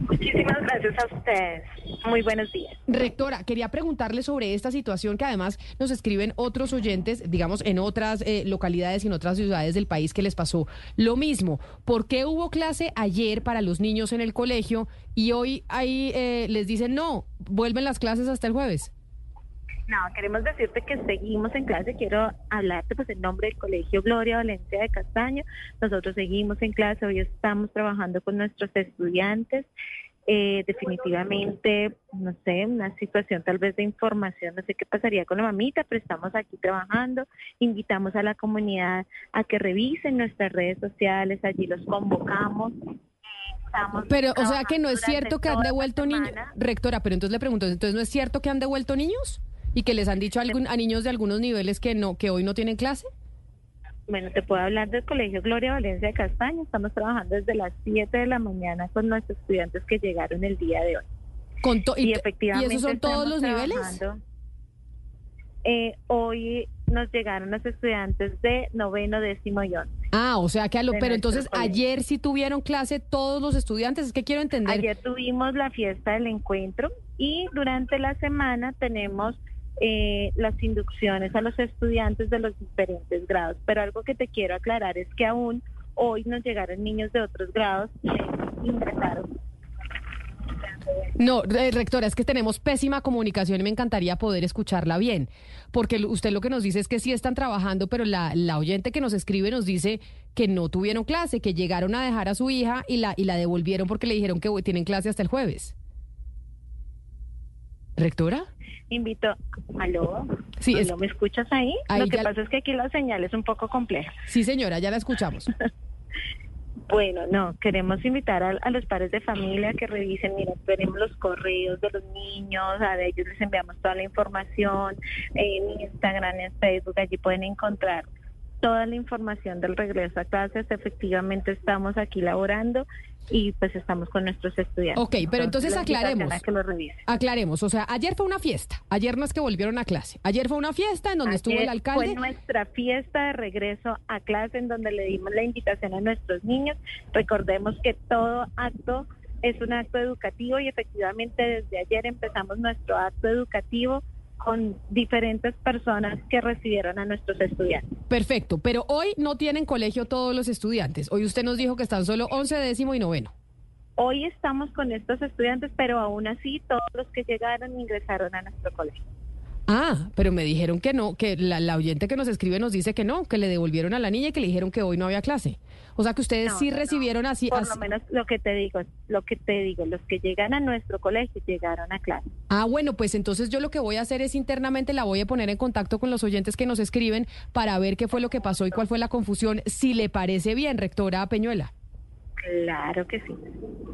Speaker 14: Muchísimas gracias a ustedes. Muy buenos días.
Speaker 1: Rectora, quería preguntarle sobre esta situación que además nos escriben otros oyentes, digamos, en otras eh, localidades y en otras ciudades del país que les pasó lo mismo. ¿Por qué hubo clase ayer para los niños en el colegio y hoy ahí eh, les dicen no, vuelven las clases hasta el jueves?
Speaker 14: No, queremos decirte que seguimos en clase. Quiero hablarte pues en nombre del Colegio Gloria Valencia de Castaño. Nosotros seguimos en clase. Hoy estamos trabajando con nuestros estudiantes. Eh, definitivamente, no sé, una situación tal vez de información, no sé qué pasaría con la mamita, pero estamos aquí trabajando, invitamos a la comunidad a que revisen nuestras redes sociales, allí los convocamos.
Speaker 1: pero, o sea que no es cierto que han devuelto niños, rectora, pero entonces le pregunto, entonces no es cierto que han devuelto niños? Y que les han dicho a, a niños de algunos niveles que no que hoy no tienen clase?
Speaker 14: Bueno, te puedo hablar del Colegio Gloria Valencia de Castaño. Estamos trabajando desde las 7 de la mañana con nuestros estudiantes que llegaron el día de hoy.
Speaker 1: Con y, efectivamente, ¿Y esos son todos los niveles?
Speaker 14: Eh, hoy nos llegaron los estudiantes de noveno, décimo y once.
Speaker 1: Ah, o sea que, a lo, pero entonces ayer sí tuvieron clase todos los estudiantes, es que quiero entender.
Speaker 14: Ayer tuvimos la fiesta del encuentro y durante la semana tenemos eh, las inducciones a los estudiantes de los diferentes grados. Pero algo que te quiero aclarar es que aún hoy nos llegaron niños de otros grados que ingresaron.
Speaker 1: No, rectora, es que tenemos pésima comunicación y me encantaría poder escucharla bien, porque usted lo que nos dice es que sí están trabajando, pero la, la oyente que nos escribe nos dice que no tuvieron clase, que llegaron a dejar a su hija y la, y la devolvieron porque le dijeron que tienen clase hasta el jueves. ¿Rectora?
Speaker 14: Invito. ¿Aló? Sí, ¿me escuchas ahí? Lo que pasa es que aquí la señal es un poco compleja. (laughs)
Speaker 1: Sí, señora, ya la escuchamos.
Speaker 14: bueno, no, queremos invitar a, los padres de familia que revisen, mira, tenemos los correos de los niños, a ellos les enviamos toda la información en Instagram, en Facebook, allí pueden encontrar toda la información del regreso a clases. Efectivamente estamos aquí laborando y pues estamos con nuestros estudiantes.
Speaker 1: Ok, pero entonces, aclaremos. aclaremos, o sea, ayer fue una fiesta, ayer no es que volvieron a clase, ayer fue una fiesta en donde estuvo el alcalde.
Speaker 14: Fue nuestra fiesta de regreso a clase en donde le dimos la invitación a nuestros niños. Recordemos que todo acto es un acto educativo y efectivamente desde ayer empezamos nuestro acto educativo con diferentes personas que recibieron a nuestros estudiantes.
Speaker 1: Perfecto, pero hoy no tienen colegio todos los estudiantes. Hoy usted nos dijo que están solo 11, décimo y noveno.
Speaker 14: Hoy estamos con estos estudiantes, pero aún así todos los que llegaron ingresaron a nuestro colegio.
Speaker 1: Ah, pero me dijeron que no, que la, la oyente que nos escribe nos dice que no, que le devolvieron a la niña y que le dijeron que hoy no había clase. O sea que ustedes
Speaker 14: No,
Speaker 1: sí
Speaker 14: no, no.
Speaker 1: recibieron así.
Speaker 14: Por
Speaker 1: así-
Speaker 14: lo menos lo que te digo, lo que te digo, los que llegan a nuestro colegio llegaron a clase.
Speaker 1: Ah, bueno, pues entonces yo lo que voy a hacer es internamente la voy a poner en contacto con los oyentes que nos escriben para ver qué fue lo que pasó y cuál fue la confusión, si le parece bien, rectora Peñuela.
Speaker 14: Claro que sí.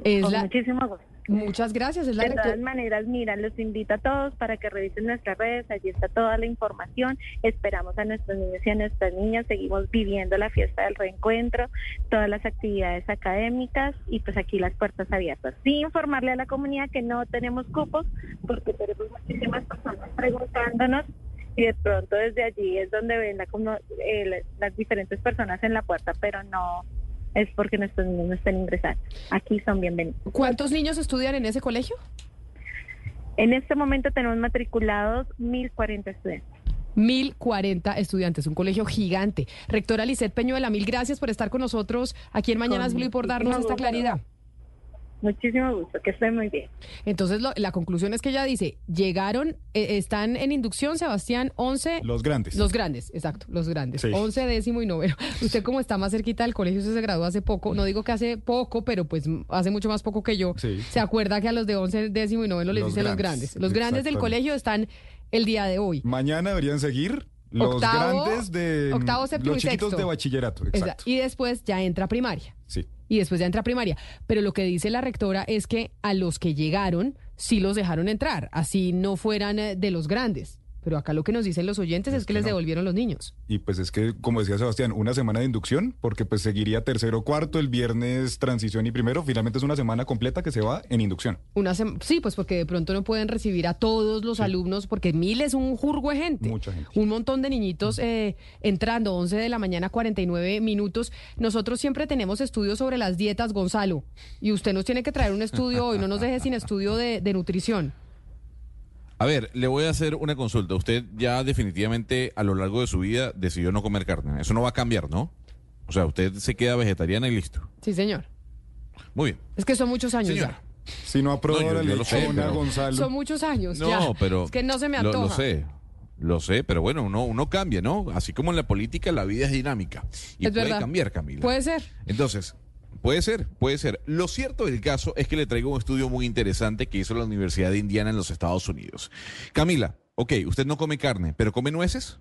Speaker 1: Es
Speaker 14: Con
Speaker 1: la-
Speaker 14: muchísimo gusto.
Speaker 1: Muchas gracias, es la
Speaker 14: de todas maneras, mira, los invito a todos para que revisen nuestras redes, allí está toda la información. Esperamos a nuestros niños y a nuestras niñas, seguimos viviendo la fiesta del reencuentro, todas las actividades académicas y pues aquí las puertas abiertas. Sí, informarle a la comunidad que no tenemos cupos porque tenemos muchísimas personas preguntándonos y de pronto desde allí es donde ven la, como- eh, la- las diferentes personas en la puerta, pero no es porque nuestros niños no estén ingresando. Aquí son bienvenidos.
Speaker 1: ¿Cuántos niños estudian en ese colegio?
Speaker 14: En este momento tenemos matriculados 1.040 estudiantes.
Speaker 1: 1040 estudiantes, un colegio gigante. Rectora Lisset Peñuela, mil gracias por estar con nosotros aquí en Mañanas Blue y por darnos esta claridad.
Speaker 14: Muchísimo gusto, que estén muy bien.
Speaker 1: Entonces, lo- la conclusión es que ella dice, llegaron, eh, están en inducción, Sebastián, 11...
Speaker 8: Los grandes.
Speaker 1: Los grandes, exacto, los grandes.
Speaker 8: Sí.
Speaker 1: 11, décimo y noveno. (laughs) Usted como está más cerquita del colegio, usted se graduó hace poco, no digo que hace poco, pero pues hace mucho más poco que yo.
Speaker 8: Sí.
Speaker 1: Se acuerda que a los de 11, décimo y noveno les
Speaker 8: Los
Speaker 1: dicen los
Speaker 8: grandes.
Speaker 1: Los grandes del colegio están el día de hoy.
Speaker 8: Mañana deberían seguir los
Speaker 1: Octavo-
Speaker 8: grandes de
Speaker 1: octavo, séptimo
Speaker 8: los
Speaker 1: y
Speaker 8: chiquitos
Speaker 1: sexto.
Speaker 8: de bachillerato.
Speaker 1: Esa-
Speaker 8: Exacto.
Speaker 1: Y después ya entra primaria.
Speaker 8: Sí.
Speaker 1: Y después ya entra primaria. Pero lo que dice la rectora es que a los que llegaron sí los dejaron entrar, así no fueran eh, de los grandes. Pero acá lo que nos dicen los oyentes es, que, les devolvieron los niños.
Speaker 8: Y pues es que, como decía Sebastián, una semana de inducción, porque pues seguiría tercero, cuarto, el viernes transición y primero. Finalmente es una semana completa que se va en inducción.
Speaker 1: Una sí, pues porque de pronto no pueden recibir a todos los alumnos, porque mil es un jurgo de gente.
Speaker 8: Mucha gente.
Speaker 1: Un montón de niñitos eh, entrando, 11 de la mañana, 49 minutos. Nosotros siempre tenemos estudios sobre las dietas, Gonzalo. Y usted nos tiene que traer un estudio hoy, no nos deje sin estudio de, de nutrición.
Speaker 11: A ver, le voy a hacer una consulta. Usted ya definitivamente a lo largo de su vida decidió no comer carne. Eso no va a cambiar, ¿no? O sea, usted se queda vegetariana y listo.
Speaker 1: Sí, señor.
Speaker 11: Muy bien.
Speaker 1: Es que son muchos años
Speaker 11: Señora.
Speaker 8: Si no aprueba
Speaker 11: No, yo-
Speaker 8: la
Speaker 11: yo lo sé,
Speaker 8: lechona,
Speaker 11: pero-
Speaker 1: ya.
Speaker 8: Gonzalo.
Speaker 1: Son muchos años.
Speaker 11: No,
Speaker 1: ya.
Speaker 11: pero...
Speaker 1: Es que no se me
Speaker 11: lo-
Speaker 1: antoja.
Speaker 11: Lo, sé, lo sé, pero bueno, uno, uno cambia, ¿no? Así como en la política, la vida es dinámica. Y
Speaker 1: Es
Speaker 11: puede
Speaker 1: verdad.
Speaker 11: cambiar, Camila.
Speaker 1: Puede ser.
Speaker 11: Entonces, puede ser, puede ser. Lo cierto del caso es que le traigo un estudio muy interesante que hizo la Universidad de Indiana en los Estados Unidos. Camila, ok, usted no come carne, pero come nueces.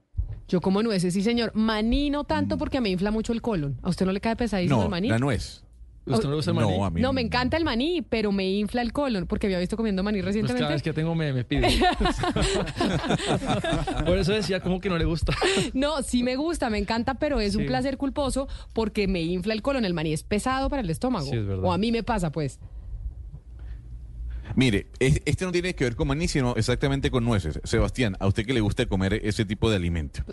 Speaker 1: Yo como nueces, sí, señor. Maní no tanto porque me infla mucho el colon. ¿A usted no le cae pesadísimo
Speaker 11: Mm. No,
Speaker 1: el maní?
Speaker 11: la nuez.
Speaker 2: ¿Usted no le gusta el maní?
Speaker 11: No, a mí
Speaker 1: No, me encanta el maní, pero me infla el colon porque había visto comiendo maní
Speaker 2: Pues
Speaker 1: recientemente.
Speaker 2: cada vez que tengo me, me pide. (laughs) Por eso decía como que no le gusta.
Speaker 1: No, sí me gusta, me encanta, pero es un placer culposo porque me infla el colon. El maní es pesado para el estómago.
Speaker 11: Sí, es verdad.
Speaker 1: O a mí me pasa, pues.
Speaker 11: Mire, es- este no tiene que ver con maní, sino exactamente con nueces. Sebastián, a usted que le gusta comer ese tipo de alimento.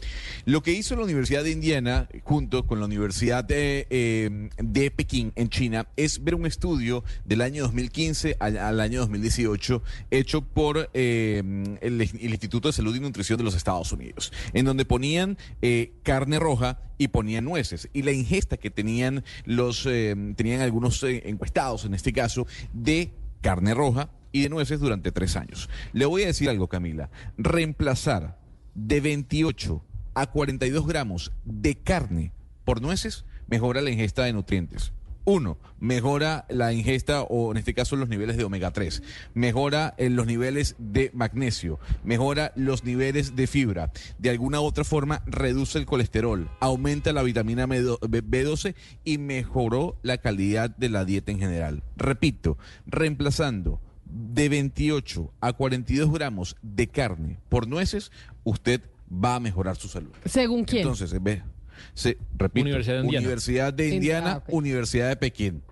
Speaker 11: Lo que hizo la Universidad de Indiana, junto con la Universidad de, eh, Pekín, en China, es ver un estudio del año 2015 al, al año 2018, hecho por eh, el, Instituto de Salud y Nutrición de los Estados Unidos, en donde ponían eh, carne roja y ponían nueces. Y la ingesta que tenían los, tenían algunos encuestados, en este caso, de carne roja y de nueces durante tres años. Le voy a decir algo, Camila. Reemplazar de 28 a 42 gramos de carne por nueces mejora la ingesta de nutrientes. Uno, mejora la ingesta o en este caso los niveles de omega 3, mejora eh, los niveles de magnesio, mejora los niveles de fibra, de alguna u otra forma reduce el colesterol, aumenta la vitamina B- B12 y mejoró la calidad de la dieta en general. Repito, reemplazando de 28 a 42 gramos de carne por nueces, usted va a mejorar su salud.
Speaker 1: ¿Según quién?
Speaker 11: Entonces, ve, se, repito,
Speaker 2: Universidad de Indiana.
Speaker 11: Universidad de
Speaker 1: Indi-
Speaker 11: Indiana,
Speaker 1: ok.
Speaker 11: Universidad de Pekín.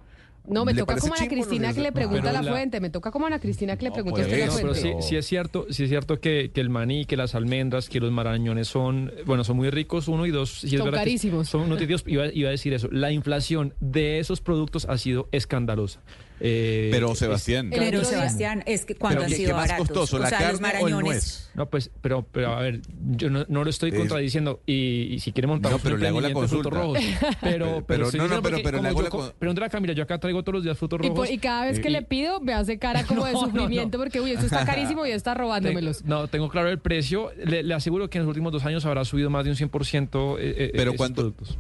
Speaker 1: No, me
Speaker 11: ¿Le
Speaker 1: toca como a
Speaker 11: lo
Speaker 1: Cristina que le pregunta a la
Speaker 2: la-
Speaker 1: fuente. Me toca como a Ana Cristina que le pregunta
Speaker 11: pues,
Speaker 1: a la
Speaker 2: No, pero
Speaker 1: fuente.
Speaker 2: sí, sí es cierto, sí es cierto que, que el maní, que las almendras, que los marañones son, bueno, son muy ricos, uno y dos. sí es
Speaker 1: Son carísimos.
Speaker 2: Son nutritivos, iba, iba a decir eso. La inflación de esos productos ha sido escandalosa. Eh,
Speaker 11: Pero Sebastián,
Speaker 3: Pero
Speaker 2: Claro,
Speaker 3: Sebastián, es que cuando
Speaker 2: Pero
Speaker 3: han
Speaker 2: ¿qué-
Speaker 3: sido
Speaker 11: qué más
Speaker 3: baratos,
Speaker 11: costoso,
Speaker 3: o
Speaker 11: la
Speaker 3: sea, los
Speaker 11: carne o el
Speaker 3: marañones.
Speaker 11: nuez?
Speaker 2: No, pues, pero, pero a ver, yo no, no lo estoy
Speaker 11: Es-
Speaker 2: contradiciendo y, y si quiere montar
Speaker 11: No,
Speaker 2: un
Speaker 11: pero le hago la consulta.
Speaker 2: rojos. Pero, (laughs)
Speaker 11: Pero-
Speaker 2: pero,
Speaker 11: pero no, no, pero- pero le hago
Speaker 2: yo
Speaker 11: la
Speaker 2: co-
Speaker 11: con-
Speaker 2: Pregúntale a Camila, yo acá traigo todos los días frutos
Speaker 1: Y,
Speaker 2: rojos.
Speaker 1: y cada vez
Speaker 2: eh,
Speaker 1: que
Speaker 2: y-
Speaker 1: le pido, me hace cara como de (laughs) sufrimiento
Speaker 2: no.
Speaker 1: porque, uy, esto está (laughs) carísimo y está robándomelos.
Speaker 2: No, tengo claro el precio. Le, le aseguro que en los últimos dos años habrá subido más de un 100% eh, eh,
Speaker 11: Pero ¿cuánto-
Speaker 2: productos.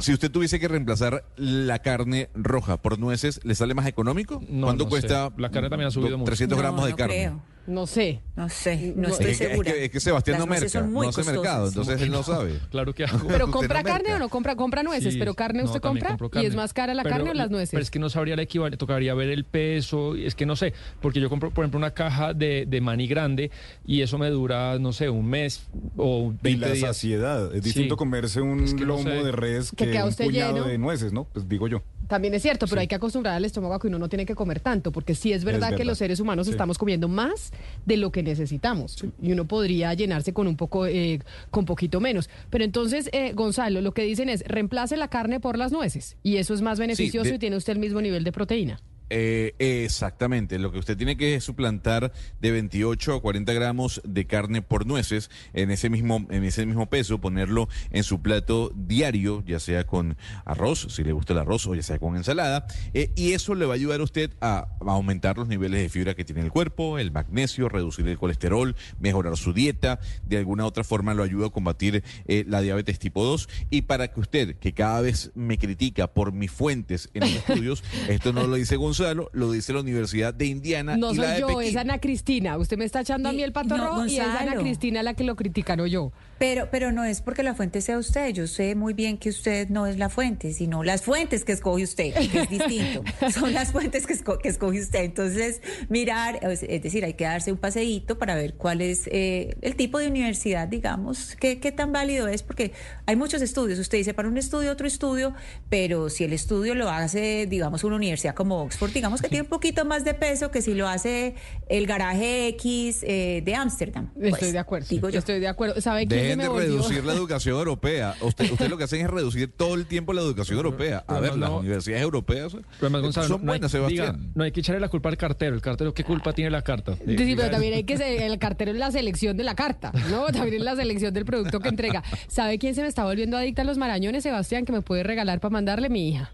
Speaker 11: Si usted tuviese que reemplazar la carne roja por nueces, ¿le sale más económico?
Speaker 2: No,
Speaker 11: ¿Cuánto
Speaker 2: no
Speaker 11: cuesta?
Speaker 2: sé. La carne también ha subido
Speaker 11: do-
Speaker 2: mucho.
Speaker 11: 300
Speaker 3: No,
Speaker 11: gramos de
Speaker 3: no
Speaker 11: carne.
Speaker 3: creo.
Speaker 1: No sé.
Speaker 3: No sé, no
Speaker 1: No,
Speaker 3: estoy
Speaker 11: es, que, es
Speaker 3: segura.
Speaker 11: que- es que Sebastián
Speaker 3: Las
Speaker 11: no merca,
Speaker 3: son muy
Speaker 11: no hace mercado, entonces él no sabe. (laughs)
Speaker 2: Claro que (laughs) hago.
Speaker 1: Pero compra
Speaker 11: no
Speaker 1: carne
Speaker 11: merca.
Speaker 1: o no compra, compra nueces,
Speaker 2: Sí,
Speaker 1: pero carne
Speaker 2: no,
Speaker 1: usted compra y es más cara la
Speaker 2: Pero-
Speaker 1: carne o las nueces.
Speaker 2: Pero es que no sabría el equivalente, tocaría ver el peso, es que no sé, porque yo compro, por ejemplo, una caja de, de maní grande y eso me dura, no sé, un mes o 20
Speaker 8: Y la
Speaker 2: días.
Speaker 8: saciedad. Es distinto
Speaker 2: Sí.
Speaker 8: comerse un
Speaker 2: Es que no
Speaker 8: lomo
Speaker 2: sé.
Speaker 8: de res
Speaker 1: Que
Speaker 8: que,
Speaker 1: queda
Speaker 8: un
Speaker 1: usted
Speaker 8: puñado
Speaker 1: lleno.
Speaker 8: de nueces, ¿no? Pues digo yo.
Speaker 1: También es cierto, pero hay que acostumbrar al estómago a que uno no tiene que comer tanto, porque sí es verdad, que
Speaker 8: verdad.
Speaker 1: los seres humanos
Speaker 8: Sí.
Speaker 1: estamos comiendo más de lo que necesitamos y uno podría llenarse con un poco, eh, con poquito menos. Pero entonces, eh, Gonzalo, lo que dicen es reemplace la carne por las nueces y eso es más beneficioso
Speaker 11: de-
Speaker 1: y tiene usted el mismo nivel de proteína.
Speaker 11: Eh, exactamente, lo que usted tiene que suplantar de 28 a 40 gramos de carne por nueces en ese mismo en ese mismo peso, ponerlo en su plato diario, ya sea con arroz, si le gusta el arroz, o ya sea con ensalada, eh, y eso le va a ayudar a usted a, a aumentar los niveles de fibra que tiene el cuerpo, el magnesio, reducir el colesterol, mejorar su dieta, de alguna otra forma lo ayuda a combatir eh, la diabetes tipo 2 y para que usted, que cada vez me critica por mis fuentes en los estudios, (laughs) esto no lo dice Gonzalo, lo dice la Universidad de Indiana
Speaker 1: No
Speaker 11: y la
Speaker 1: soy
Speaker 11: de
Speaker 1: yo,
Speaker 11: Pekín.
Speaker 1: es Ana Cristina. Usted me está echando a mí el pato
Speaker 3: no,
Speaker 1: rojo y es Ana
Speaker 3: Gonzalo.
Speaker 1: Cristina la que lo critica, no yo.
Speaker 3: Pero, pero no es porque la fuente sea usted. Yo sé muy bien que usted no es la fuente, sino las fuentes que escoge usted, que es distinto. (laughs) Son las fuentes que, esco- que escoge usted. Entonces, mirar, es es decir, hay que darse un paseíto para ver cuál es eh, el tipo de universidad, digamos, qué, qué tan válido es, porque hay muchos estudios. Usted dice para un estudio, otro estudio, pero si el estudio lo hace, digamos, una universidad como Oxford, digamos que tiene un poquito más de peso que si lo hace el garaje X eh, de Ámsterdam.
Speaker 1: Estoy
Speaker 3: Pues,
Speaker 1: de acuerdo.
Speaker 3: Digo yo.
Speaker 1: Estoy de acuerdo. ¿Sabe quién
Speaker 11: Dejen
Speaker 1: me
Speaker 11: de
Speaker 1: volvió?
Speaker 11: reducir la (laughs) educación europea. Usted, usted lo que hacen es reducir todo el tiempo la educación europea. A ver,
Speaker 2: no,
Speaker 11: las
Speaker 2: no.
Speaker 11: universidades europeas
Speaker 2: Pero además, Gonzalo,
Speaker 11: son
Speaker 2: no hay-
Speaker 11: buenas,
Speaker 2: diga,
Speaker 11: Sebastián.
Speaker 2: no hay que echarle la culpa al cartero. El cartero, ¿qué culpa tiene la carta?
Speaker 1: Sí, sí, pero también hay que ser, el cartero es la selección de la carta, ¿no? También es la selección del producto que entrega. ¿Sabe quién se me está volviendo adicta a los marañones, Sebastián, que me puede regalar para mandarle mi hija?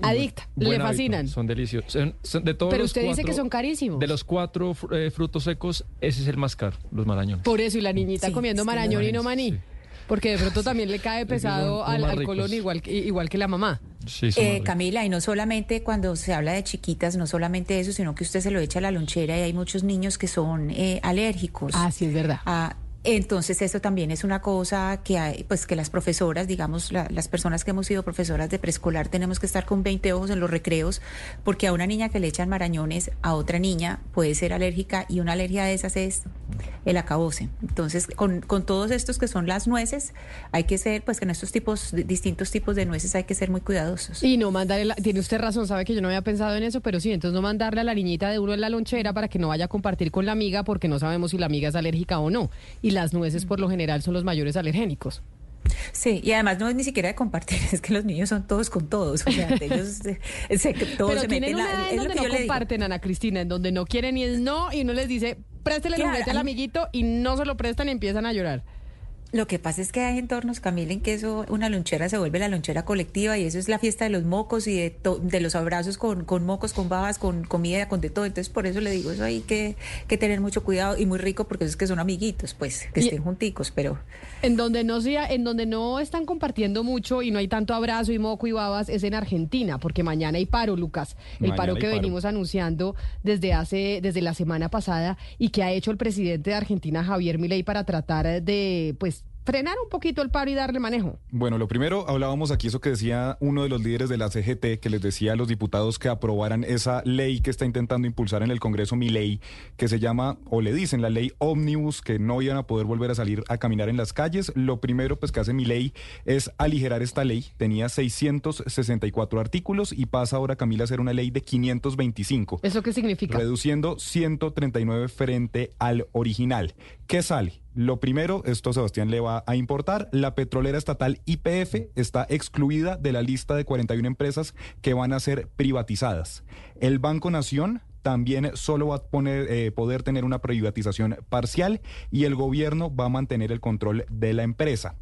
Speaker 1: Adicta,
Speaker 2: Buen
Speaker 1: le
Speaker 2: hábito,
Speaker 1: fascinan.
Speaker 2: Son deliciosos. Son- son de todos
Speaker 1: Pero
Speaker 2: los
Speaker 1: usted dice que son carísimos.
Speaker 2: De los cuatro eh, frutos secos, ese es el más caro, los marañones.
Speaker 1: Por eso, y la niñita
Speaker 3: Sí,
Speaker 1: comiendo
Speaker 3: que
Speaker 1: marañón
Speaker 3: no-
Speaker 1: y no maní. Porque de pronto también le cae pesado
Speaker 2: son-
Speaker 1: al, al colon igual, que- igual que la mamá.
Speaker 2: Sí,
Speaker 3: Eh. Camila, y no solamente cuando se habla de chiquitas, no solamente eso, sino que usted se lo echa a la lonchera y hay muchos niños que son eh, alérgicos.
Speaker 1: Ah, sí, es verdad.
Speaker 3: Entonces eso también es una cosa que hay, pues que las profesoras, digamos, la- las personas que hemos sido profesoras de preescolar tenemos que estar con 20 ojos en los recreos, porque a una niña que le echan marañones, a otra niña puede ser alérgica y una alergia de esas es el acabose. Entonces, con, todos estos que son las nueces, hay que ser, pues que en estos tipos, distintos tipos de nueces hay que ser muy cuidadosos.
Speaker 1: Y no mandarle, la- tiene usted razón, sabe que yo no había pensado en eso, pero sí, entonces no mandarle a la niñita de uno en la lonchera para que no vaya a compartir con la amiga porque no sabemos si la amiga es alérgica o no. Las nueces por lo general son los mayores alergénicos.
Speaker 3: Sí, y además no es ni siquiera de compartir, (laughs) es que los niños son todos con todos, o sea, ellos eh, se, todos
Speaker 1: pero
Speaker 3: se meten
Speaker 1: una
Speaker 3: la- es lo
Speaker 1: donde
Speaker 3: que
Speaker 1: no
Speaker 3: yo le digo.
Speaker 1: comparten, Ana Cristina, en donde no quieren y es no, y uno les dice, préstele el juguete al amiguito y no se lo prestan y empiezan a llorar.
Speaker 3: Lo que pasa es que hay entornos, Camila, en que eso, una lonchera se vuelve la lonchera colectiva y eso es la fiesta de los mocos y de, to- de los abrazos con, con mocos, con babas, con comida, con de todo. Entonces, por eso le digo, eso hay que, que tener mucho cuidado y muy rico porque es que son amiguitos, pues, que
Speaker 1: Y-
Speaker 3: estén junticos, pero...
Speaker 1: En donde no sea, en donde no están compartiendo mucho y no hay tanto abrazo y moco y babas es en Argentina, porque mañana hay paro, Lucas. El
Speaker 8: Mañana
Speaker 1: paro que
Speaker 8: paro.
Speaker 1: venimos anunciando desde hace, desde la semana pasada y que ha hecho el presidente de Argentina, Javier Milei, para tratar de, pues, frenar un poquito el paro y darle manejo.
Speaker 8: Bueno, lo primero, hablábamos aquí eso que decía uno de los líderes de la CGT, que les decía a los diputados que aprobaran esa ley que está intentando impulsar en el Congreso mi ley, que se llama, o le dicen la ley ómnibus, que no iban a poder volver a salir a caminar en las calles. Lo primero, pues, que hace mi ley es aligerar esta ley. Tenía 664 artículos y pasa ahora, Camila, a ser una ley de 525
Speaker 1: ¿Eso qué significa?
Speaker 8: reduciendo 139 frente al original. ¿Qué sale? Lo primero, esto Sebastián le va a importar, la petrolera estatal IPF está excluida de la lista de 41 empresas que van a ser privatizadas. El Banco Nación también solo va a poner, eh, poder tener una privatización parcial y el gobierno va a mantener el control de la empresa.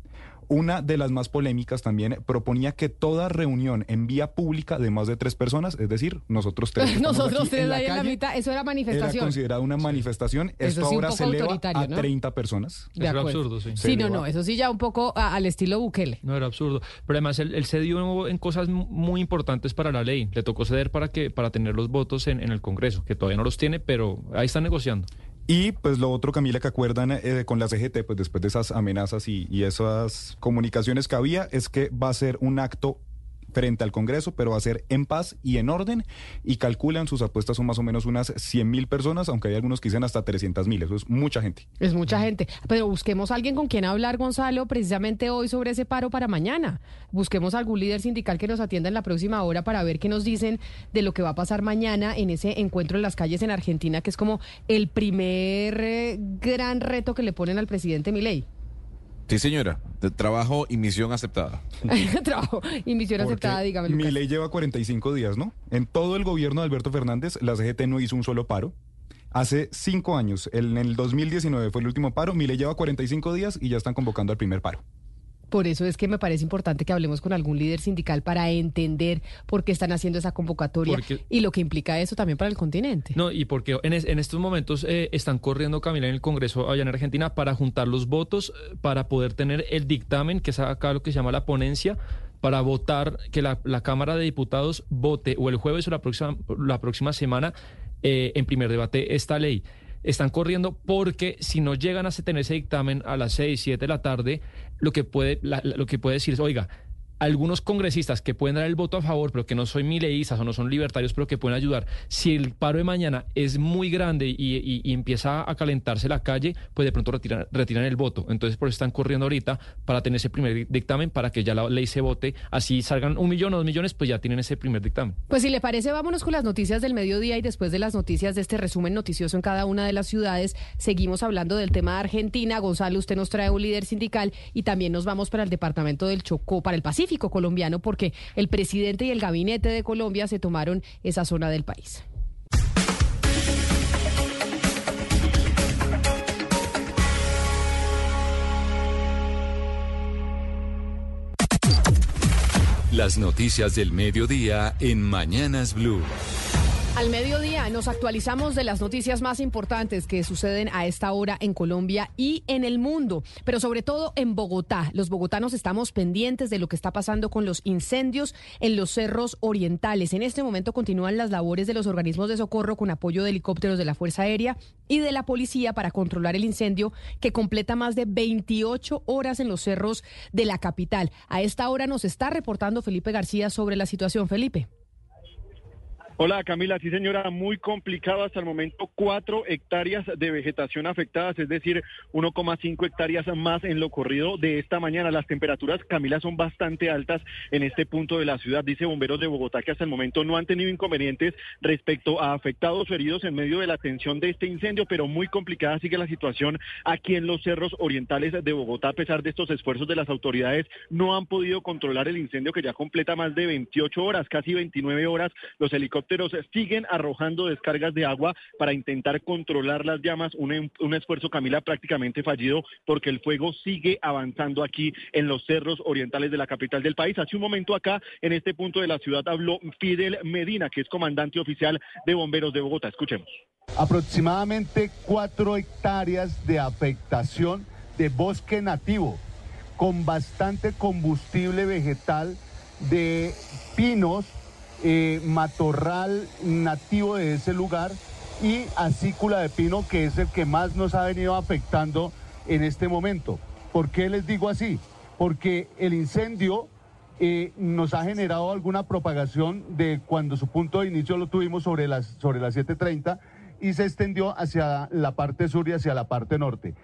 Speaker 8: Una de las más polémicas también proponía que toda reunión en vía pública de más de tres personas, es decir, nosotros tres. (laughs)
Speaker 1: Nosotros
Speaker 8: aquí
Speaker 1: tres
Speaker 8: la
Speaker 1: ahí en la
Speaker 8: calle,
Speaker 1: mitad, eso era
Speaker 8: Era
Speaker 1: manifestación.
Speaker 8: considerada una manifestación.
Speaker 1: Eso
Speaker 8: Esto
Speaker 1: sí, un
Speaker 8: ahora
Speaker 1: poco
Speaker 8: se eleva
Speaker 1: autoritario,
Speaker 8: a
Speaker 1: ¿no?
Speaker 8: 30 personas.
Speaker 1: De acuerdo.
Speaker 2: sí.
Speaker 1: Sí, no, no, eso sí ya un poco a- al estilo Bukele.
Speaker 2: No, era absurdo. Pero además él, él cedió en cosas mu- muy importantes para la ley. Le tocó ceder para que para tener los votos en, en el Congreso, que todavía no los tiene, pero ahí están negociando.
Speaker 8: Y pues lo otro, Camila, que acuerdan eh, con la CGT, pues después de esas amenazas y, y esas comunicaciones que había, es que va a ser un acto frente al Congreso, pero va a ser en paz y en orden. Y calculan, sus apuestas son más o menos unas 100 mil personas, aunque hay algunos que dicen hasta 300 mil. Eso es mucha gente.
Speaker 1: Es mucha gente. Pero busquemos a alguien con quien hablar, Gonzalo, precisamente hoy sobre ese paro para mañana. Busquemos algún líder sindical que nos atienda en la próxima hora para ver qué nos dicen de lo que va a pasar mañana en ese encuentro en las calles en Argentina, que es como el primer eh, gran reto que le ponen al presidente Milei.
Speaker 11: Sí, señora. De trabajo y misión aceptada. (laughs)
Speaker 1: Trabajo y misión
Speaker 8: Porque
Speaker 1: aceptada, dígame. Lucas.
Speaker 8: Mi ley lleva 45 días, ¿no? En todo el gobierno de Alberto Fernández, la CGT no hizo un solo paro. Hace cinco años, el- en el 2019 fue el último paro, mi ley lleva 45 días y ya están convocando al primer paro.
Speaker 1: Por eso es que me parece importante que hablemos con algún líder sindical para entender por qué están haciendo esa convocatoria
Speaker 2: Porque-
Speaker 1: y lo que implica eso también para el continente.
Speaker 2: No, y porque en, es- en estos momentos eh, están corriendo Camila en el Congreso allá en Argentina para juntar los votos eh, para poder tener el dictamen, que es acá lo que se llama la ponencia, para votar, que la, la Cámara de Diputados vote o el jueves o la próxima, la próxima semana eh, en primer debate esta ley. Están corriendo porque si no llegan a tener ese dictamen a las 6, 7 de la tarde, lo que puede, la- lo que puede decir es, oiga, algunos congresistas que pueden dar el voto a favor, pero que no son mileístas o no son libertarios, pero que pueden ayudar. Si el paro de mañana es muy grande y, empieza a calentarse la calle, pues de pronto retiran, retiran el voto. Entonces, por eso están corriendo ahorita para tener ese primer dictamen, para que ya la ley se vote. Así salgan un millón o dos millones, pues ya tienen ese primer dictamen.
Speaker 1: Pues si le parece, vámonos con las noticias del mediodía y después de las noticias de este resumen noticioso en cada una de las ciudades, seguimos hablando del tema de Argentina. Gonzalo, usted nos trae un líder sindical y también nos vamos para el departamento del Chocó, para el Pacífico colombiano, porque el presidente y el gabinete de Colombia se tomaron esa zona del país.
Speaker 15: Las noticias del mediodía en Mañanas Blue.
Speaker 1: Al mediodía nos actualizamos de las noticias más importantes que suceden a esta hora en Colombia y en el mundo, pero sobre todo en Bogotá. Los bogotanos estamos pendientes de lo que está pasando con los incendios en los cerros orientales. En este momento continúan las labores de los organismos de socorro con apoyo de helicópteros de la Fuerza Aérea y de la policía para controlar el incendio que completa más de 28 horas en los cerros de la capital. A esta hora nos está reportando Felipe García sobre la situación. Felipe.
Speaker 16: Hola Camila, sí señora, muy complicado hasta el momento, cuatro hectáreas de vegetación afectadas, es decir, 1,5 hectáreas más en lo corrido de esta mañana. Las temperaturas, Camila, son bastante altas en este punto de la ciudad, dice Bomberos de Bogotá, que hasta el momento no han tenido inconvenientes respecto a afectados o heridos en medio de la atención de este incendio, pero muy complicada sigue la situación aquí en los cerros orientales de Bogotá, a pesar de estos esfuerzos de las autoridades, no han podido controlar el incendio que ya completa más de 28 horas, casi 29 horas. Los helicópteros siguen arrojando descargas de agua para intentar controlar las llamas, un, un esfuerzo, Camila, prácticamente fallido porque el fuego sigue avanzando aquí en los cerros orientales de la capital del país. Hace un momento acá, en este punto de la ciudad, habló Fidel Medina, que es comandante oficial de bomberos de Bogotá. Escuchemos.
Speaker 17: Aproximadamente cuatro hectáreas de afectación de bosque nativo, con bastante combustible vegetal de pinos, eh, matorral nativo de ese lugar y acícula de pino, que es el que más nos ha venido afectando en este momento. ¿Por qué les digo así? Porque el incendio eh, nos ha generado alguna propagación de cuando su punto de inicio lo tuvimos sobre las, sobre las 7.30 y se extendió hacia la parte sur y hacia la parte norte.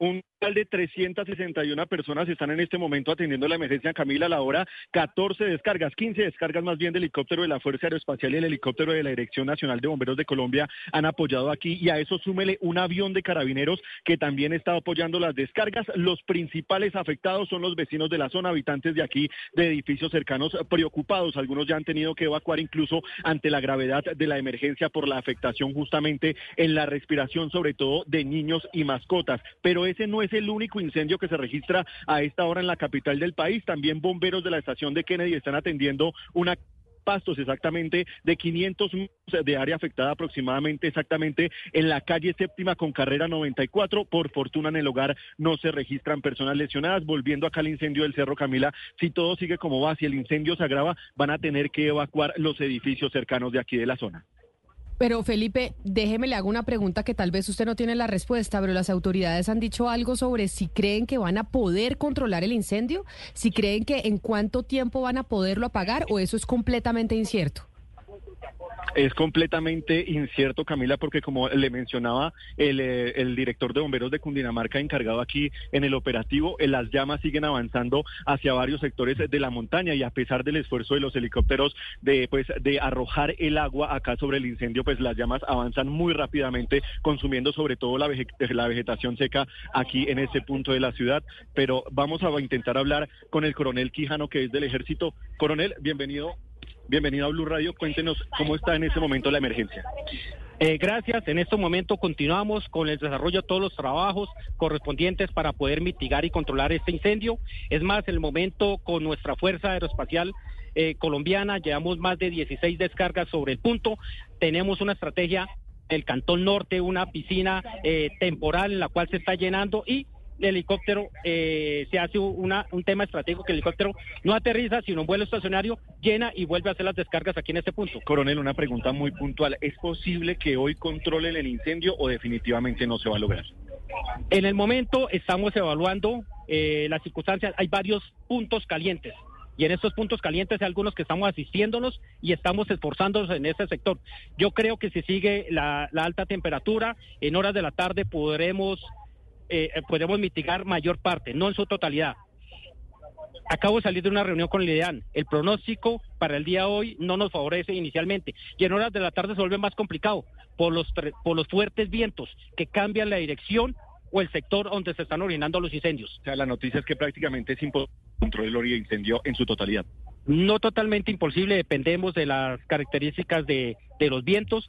Speaker 16: Un de 361 personas están en este momento atendiendo la emergencia Camila a la hora 14 descargas, 15 descargas más bien del helicóptero de la Fuerza Aeroespacial y el helicóptero de la Dirección Nacional de Bomberos de Colombia han apoyado aquí y a eso súmele un avión de carabineros que también está apoyando las descargas. Los principales afectados son los vecinos de la zona, habitantes de aquí de edificios cercanos preocupados. Algunos ya han tenido que evacuar incluso ante la gravedad de la emergencia por la afectación justamente en la respiración, sobre todo de niños y mascotas. Pero ese no es el único incendio que se registra a esta hora en la capital del país. También bomberos de la estación de Kennedy están atendiendo una pastos exactamente de 500 de área afectada aproximadamente exactamente en la calle séptima con carrera 94. Por fortuna en el hogar no se registran personas lesionadas. Volviendo acá al incendio del Cerro Camila, si todo sigue como va, si el incendio se agrava, van a tener que evacuar los edificios cercanos de aquí de la zona.
Speaker 1: Pero Felipe, déjeme le hago una pregunta que tal vez usted no tiene la respuesta, pero las autoridades han dicho algo sobre si creen que van a poder controlar el incendio, si creen que en cuánto tiempo van a poderlo apagar o eso es completamente incierto.
Speaker 16: Es completamente incierto, Camila, porque como le mencionaba el, eh, el, director de bomberos de Cundinamarca encargado aquí en el operativo, eh, las llamas siguen avanzando hacia varios sectores de la montaña y a pesar del esfuerzo de los helicópteros de pues de arrojar el agua acá sobre el incendio, pues las llamas avanzan muy rápidamente, consumiendo sobre todo la, la vegetación seca aquí en este punto de la ciudad. Pero vamos a intentar hablar con el coronel Quijano, que es del ejército. Coronel, bienvenido Bienvenido a Blue Radio. Cuéntenos cómo está en este momento la emergencia.
Speaker 18: Eh, gracias. En este momento continuamos con el desarrollo de todos los trabajos correspondientes para poder mitigar y controlar este incendio. Es más, el momento con nuestra Fuerza Aeroespacial eh, colombiana llevamos más de 16 descargas sobre el punto. Tenemos una estrategia el Cantón Norte, una piscina eh, temporal en la cual se está llenando y helicóptero eh, se hace una, un tema estratégico que el helicóptero no aterriza, sino un vuelo estacionario, llena y vuelve a hacer las descargas aquí en este punto.
Speaker 16: Coronel, una pregunta muy puntual. ¿Es posible que hoy controlen el incendio o definitivamente no se va a lograr?
Speaker 18: En el momento estamos evaluando eh, las circunstancias. Hay varios puntos calientes. Y en estos puntos calientes hay algunos que estamos asistiéndonos y estamos esforzándonos en ese sector. Yo creo que si sigue la, la alta temperatura, en horas de la tarde podremos eh, podemos mitigar mayor parte, no en su totalidad. Acabo de salir de una reunión con el IDEAN. El pronóstico para el día de hoy no nos favorece inicialmente y en horas de la tarde se vuelve más complicado por los, por los fuertes vientos que cambian la dirección o el sector donde se están originando los incendios.
Speaker 16: O sea, la noticia es que prácticamente es imposible controlar el incendio en su totalidad.
Speaker 18: No totalmente imposible, dependemos de las características de, de los vientos.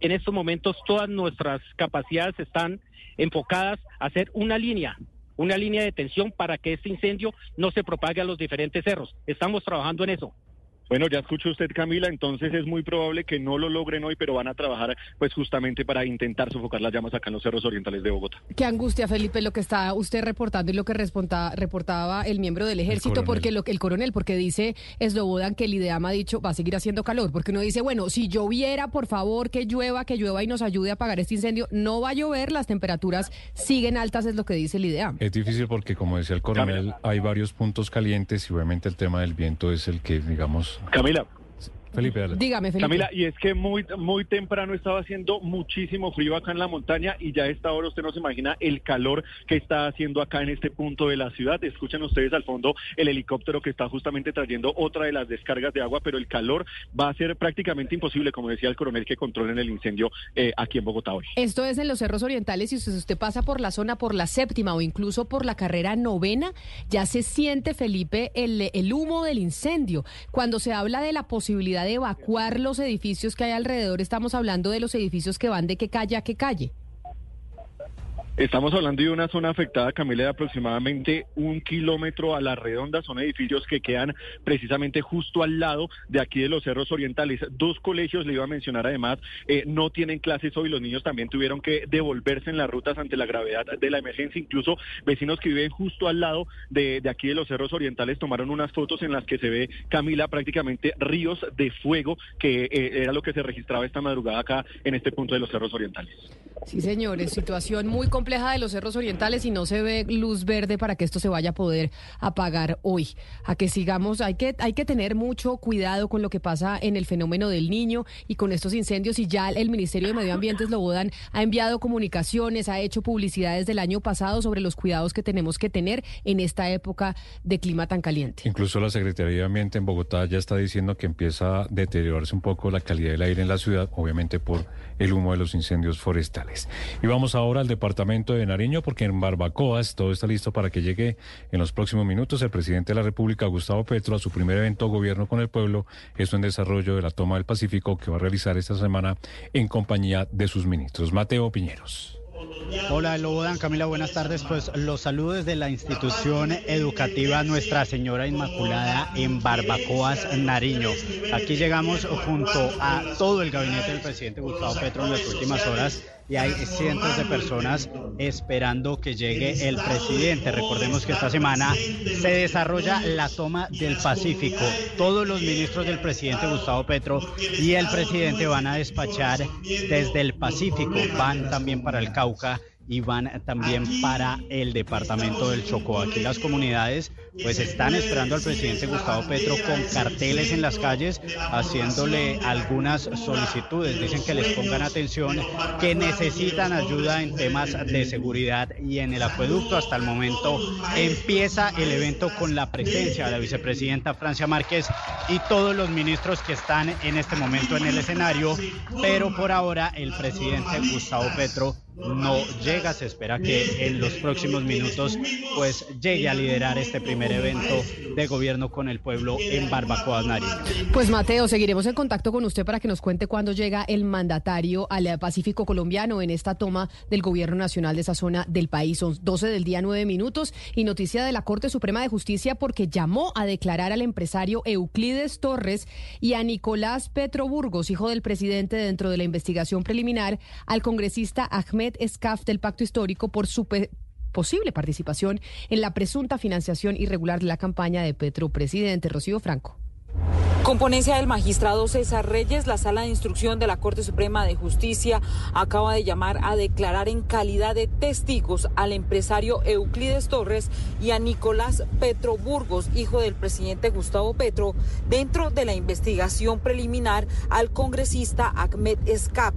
Speaker 18: En estos momentos todas nuestras capacidades están enfocadas a hacer una línea, una línea de tensión para que este incendio no se propague a los diferentes cerros. Estamos trabajando en eso.
Speaker 16: Bueno, ya escuchó usted, Camila, entonces es muy probable que no lo logren hoy, pero van a trabajar pues justamente para intentar sofocar las llamas acá en los cerros orientales de Bogotá.
Speaker 1: Qué angustia, Felipe, lo que está usted reportando y lo que reportaba el miembro del ejército, porque lo que el coronel, porque dice Eslobodan que el IDEAM ha dicho va a seguir haciendo calor, porque uno dice, bueno, si lloviera, por favor, que llueva, que llueva y nos ayude a apagar este incendio, no va a llover, las temperaturas siguen altas, es lo que dice el IDEAM.
Speaker 19: Es difícil porque, como decía el coronel, hay varios puntos calientes y obviamente el tema del viento es el que, digamos,
Speaker 16: Camila.
Speaker 19: Felipe, dale.
Speaker 1: Dígame, Felipe.
Speaker 16: Camila, y es que muy, muy temprano estaba haciendo muchísimo frío acá en la montaña y ya a esta hora usted no se imagina el calor que está haciendo acá en este punto de la ciudad. Escuchan ustedes al fondo el helicóptero que está justamente trayendo otra de las descargas de agua, pero el calor va a ser prácticamente imposible, como decía el coronel, que controlen el incendio eh, aquí en Bogotá hoy.
Speaker 1: Esto es en los cerros orientales y si usted pasa por la zona, por la séptima o incluso por la carrera novena, ya se siente, Felipe, el, el humo del incendio. Cuando se habla de la posibilidad de evacuar los edificios que hay alrededor, estamos hablando de los edificios que van de qué calle a qué calle.
Speaker 16: Estamos hablando de una zona afectada, Camila, de aproximadamente un kilómetro a la redonda. Son edificios que quedan precisamente justo al lado de aquí de los cerros orientales. Dos colegios, le iba a mencionar además, eh, no tienen clases hoy. Los niños también tuvieron que devolverse en las rutas ante la gravedad de la emergencia. Incluso vecinos que viven justo al lado de, de aquí de los cerros orientales tomaron unas fotos en las que se ve, Camila, prácticamente ríos de fuego, que eh, era lo que se registraba esta madrugada acá en este punto de los cerros orientales.
Speaker 1: Sí, señores, situación muy complicada compleja de los cerros orientales y no se ve luz verde para que esto se vaya a poder apagar hoy. A que sigamos, hay que, hay que tener mucho cuidado con lo que pasa en el fenómeno del niño y con estos incendios. Y ya el Ministerio de Medio Ambiente, Slobodan, ha enviado comunicaciones, ha hecho publicidades del año pasado sobre los cuidados que tenemos que tener en esta época de clima tan caliente.
Speaker 19: Incluso la Secretaría de Ambiente en Bogotá ya está diciendo que empieza a deteriorarse un poco la calidad del aire en la ciudad, obviamente por el humo de los incendios forestales. Y vamos ahora al departamento de Nariño porque en Barbacoas todo está listo para que llegue en los próximos minutos el presidente de la República, Gustavo Petro, a su primer evento Gobierno con el Pueblo, esto en desarrollo de la toma del Pacífico que va a realizar esta semana en compañía de sus ministros. Mateo Piñeros.
Speaker 20: Hola, Lobodan, Camila, buenas tardes. Pues los saludos desde la institución educativa Nuestra Señora Inmaculada en Barbacoas, Nariño. Aquí llegamos junto a todo el gabinete del presidente Gustavo Petro en las últimas horas y hay cientos de personas esperando que llegue el presidente. Recordemos que esta semana se desarrolla la toma del Pacífico. Todos los ministros del presidente Gustavo Petro y el presidente van a despachar desde el Pacífico, van también para el Cauca y van también para el departamento del Chocó. Aquí las comunidades pues están esperando al presidente Gustavo Petro con carteles en las calles haciéndole algunas solicitudes. Dicen que les pongan atención, que necesitan ayuda en temas de seguridad y en el acueducto. Hasta el momento empieza el evento con la presencia de la vicepresidenta Francia Márquez y todos los ministros que están en este momento en el escenario, pero por ahora el presidente Gustavo Petro no llega. Se espera que en los próximos minutos pues llegue a liderar este primer evento de gobierno con el pueblo en Barbacoa, Nariño.
Speaker 1: Pues Mateo, seguiremos en contacto con usted para que nos cuente cuándo llega el mandatario al Pacífico colombiano en esta toma del gobierno nacional de esa zona del país. Son 12 del día, 9 minutos y noticia de la Corte Suprema de Justicia porque llamó a declarar al empresario Euclides Torres y a Nicolás Petro Burgos, hijo del presidente dentro de la investigación preliminar, al congresista Ahmed Escaf del Pacto Histórico por su posible participación en la presunta financiación irregular de la campaña de Petro Presidente. Rocío Franco.
Speaker 21: Con ponencia del magistrado César Reyes, la Sala de Instrucción de la Corte Suprema de Justicia acaba de llamar a declarar en calidad de testigos al empresario Euclides Torres y a Nicolás Petro Burgos, hijo del presidente Gustavo Petro, dentro de la investigación preliminar al congresista Ahmed Escap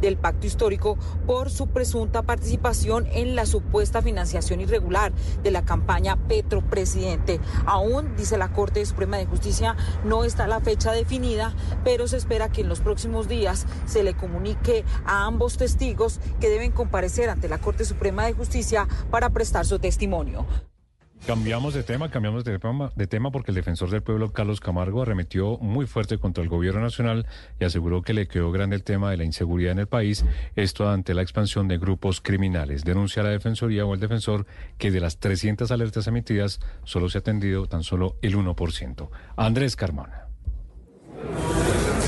Speaker 21: del pacto histórico por su presunta participación en la supuesta financiación irregular de la campaña Petro Presidente. Aún, dice la Corte Suprema de Justicia, no está la fecha definida, pero se espera que en los próximos días se le comunique a ambos testigos que deben comparecer ante la Corte Suprema de Justicia para prestar su testimonio.
Speaker 19: Cambiamos de tema, cambiamos de tema, de tema porque el defensor del pueblo, Carlos Camargo, arremetió muy fuerte contra el gobierno nacional y aseguró que le quedó grande el tema de la inseguridad en el país, esto ante la expansión de grupos criminales. Denuncia la Defensoría o el defensor que de las 300 alertas emitidas solo se ha atendido tan solo el 1%. Andrés Carmona.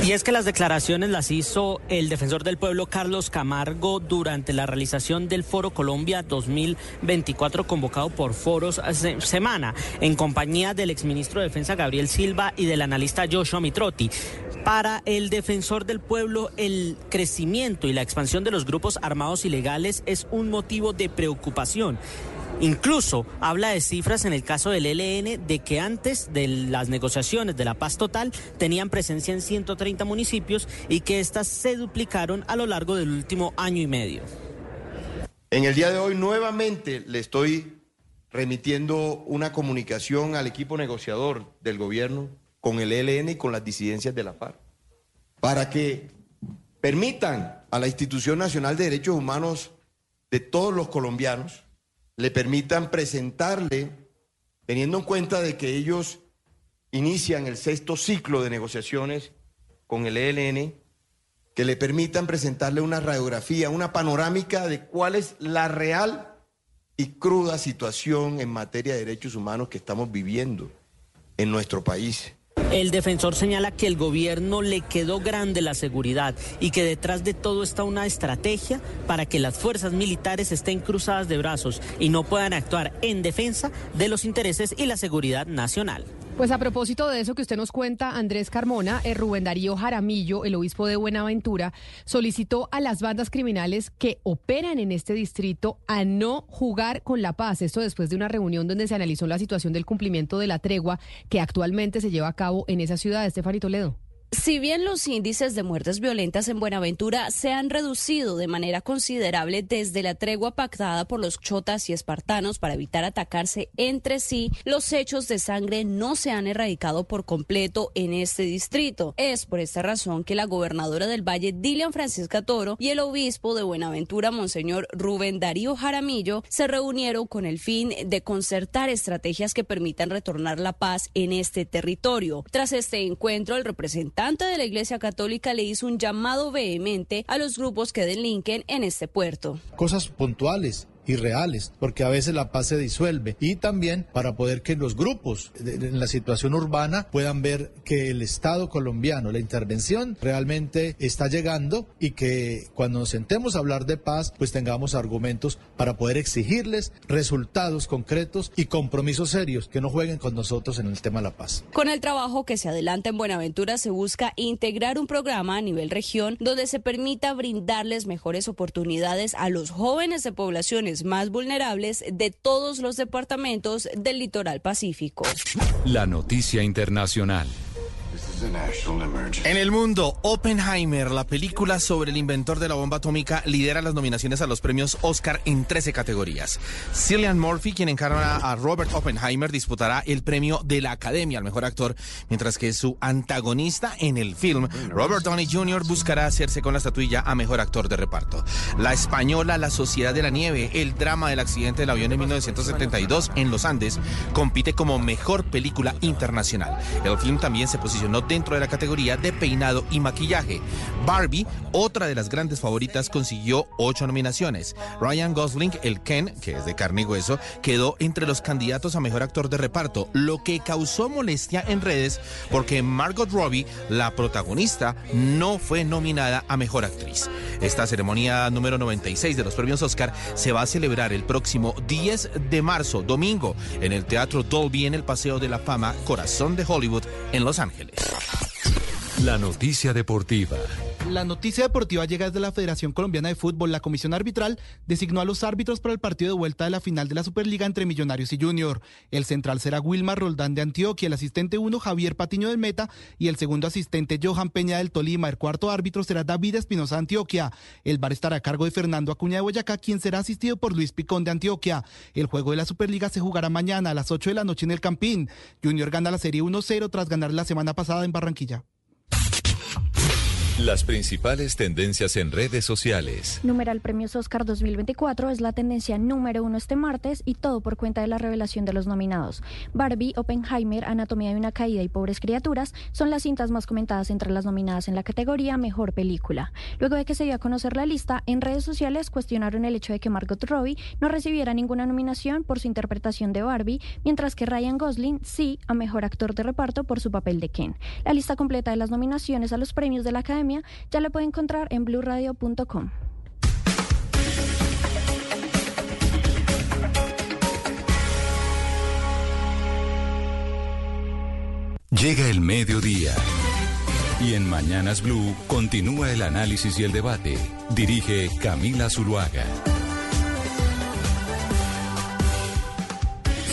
Speaker 22: Y es que las declaraciones las hizo el defensor del pueblo Carlos Camargo durante la realización del Foro Colombia 2024 convocado por Foros Semana en compañía del exministro de Defensa Gabriel Silva y del analista Joshua Mitrotti. Para el defensor del pueblo, el crecimiento y la expansión de los grupos armados ilegales es un motivo de preocupación. Incluso habla de cifras en el caso del ELN de que antes de las negociaciones de la paz total tenían presencia en 130 municipios y que éstas se duplicaron a lo largo del último año y medio.
Speaker 23: En el día de hoy nuevamente le estoy remitiendo una comunicación al equipo negociador del gobierno con el ELN y con las disidencias de la FARC para que permitan a la Institución Nacional de Derechos Humanos de todos los colombianos le permitan presentarle, teniendo en cuenta de que ellos inician el sexto ciclo de negociaciones con el ELN, que le permitan presentarle una radiografía, una panorámica de cuál es la real y cruda situación en materia de derechos humanos que estamos viviendo en nuestro país.
Speaker 22: El defensor señala que el gobierno le quedó grande la seguridad y que detrás de todo está una estrategia para que las fuerzas militares estén cruzadas de brazos y no puedan actuar en defensa de los intereses y la seguridad nacional.
Speaker 1: Pues a propósito de eso que usted nos cuenta, Andrés Carmona, el Rubén Darío Jaramillo, el obispo de Buenaventura, solicitó a las bandas criminales que operan en este distrito a no jugar con la paz. Esto después de una reunión donde se analizó la situación del cumplimiento de la tregua que actualmente se lleva a cabo en esa ciudad. Estefani Toledo.
Speaker 24: Si bien los índices de muertes violentas en Buenaventura se han reducido de manera considerable desde la tregua pactada por los chotas y espartanos para evitar atacarse entre sí, los hechos de sangre no se han erradicado por completo en este distrito. Es por esta razón que la gobernadora del Valle, Dilian Francisca Toro, y el obispo de Buenaventura, Monseñor Rubén Darío Jaramillo, se reunieron con el fin de concertar estrategias que permitan retornar la paz en este territorio. Tras este encuentro, el representante de la Iglesia Católica le hizo un llamado vehemente a los grupos que delinquen en este puerto.
Speaker 25: Cosas puntuales y reales, porque a veces la paz se disuelve. Y también para poder que los grupos en la situación urbana puedan ver que el Estado colombiano, la intervención realmente está llegando y que cuando nos sentemos a hablar de paz, pues tengamos argumentos para poder exigirles resultados concretos y compromisos serios que no jueguen con nosotros en el tema de la paz.
Speaker 24: Con el trabajo que se adelanta en Buenaventura se busca integrar un programa a nivel región donde se permita brindarles mejores oportunidades a los jóvenes de poblaciones más vulnerables de todos los departamentos del litoral pacífico.
Speaker 15: La noticia internacional.
Speaker 26: En el mundo, Oppenheimer, la película sobre el inventor de la bomba atómica, lidera las nominaciones a los premios Oscar en 13 categorías. Cillian Murphy, quien encarna a Robert Oppenheimer, disputará el premio de la Academia al mejor actor, mientras que su antagonista en el film, Robert Downey Jr., buscará hacerse con la estatuilla a mejor actor de reparto. La española La Sociedad de la Nieve, el drama del accidente del avión en 1972 en los Andes, compite como mejor película internacional. El film también se posicionó dentro de la categoría de peinado y maquillaje. Barbie, otra de las grandes favoritas, consiguió ocho nominaciones. Ryan Gosling, el Ken, que es de carne y hueso, quedó entre los candidatos a mejor actor de reparto, lo que causó molestia en redes porque Margot Robbie, la protagonista, no fue nominada a mejor actriz. Esta ceremonia número 96 de los premios Oscar se va a celebrar el próximo 10 de marzo, domingo, en el Teatro Dolby en el Paseo de la Fama, Corazón de Hollywood, en Los Ángeles.
Speaker 15: La noticia deportiva.
Speaker 27: La noticia deportiva llega desde la Federación Colombiana de Fútbol. La comisión arbitral designó a los árbitros para el partido de vuelta de la final de la Superliga entre Millonarios y Junior. El central será Wilmar Roldán de Antioquia, el asistente 1 Javier Patiño del Meta y el segundo asistente Johan Peña del Tolima. El cuarto árbitro será David Espinosa de Antioquia. El bar estará a cargo de Fernando Acuña de Boyacá, quien será asistido por Luis Picón de Antioquia. El juego de la Superliga se jugará mañana a las 8 de la noche en el Campín. Junior gana la serie 1-0 tras ganar la semana pasada en Barranquilla.
Speaker 15: Las principales tendencias en redes sociales.
Speaker 28: Numeral Premios Oscar 2024 es la tendencia número uno este martes y todo por cuenta de la revelación de los nominados. Barbie, Oppenheimer, Anatomía de una caída y Pobres criaturas son las cintas más comentadas entre las nominadas en la categoría Mejor Película. Luego de que se dio a conocer la lista, en redes sociales cuestionaron el hecho de que Margot Robbie no recibiera ninguna nominación por su interpretación de Barbie, mientras que Ryan Gosling sí a Mejor Actor de Reparto por su papel de Ken. La lista completa de las nominaciones a los premios de la Academia ya la puede encontrar en blurradio.com.
Speaker 15: Llega el mediodía. Y en Mañanas Blue continúa el análisis y el debate. Dirige Camila Zuluaga.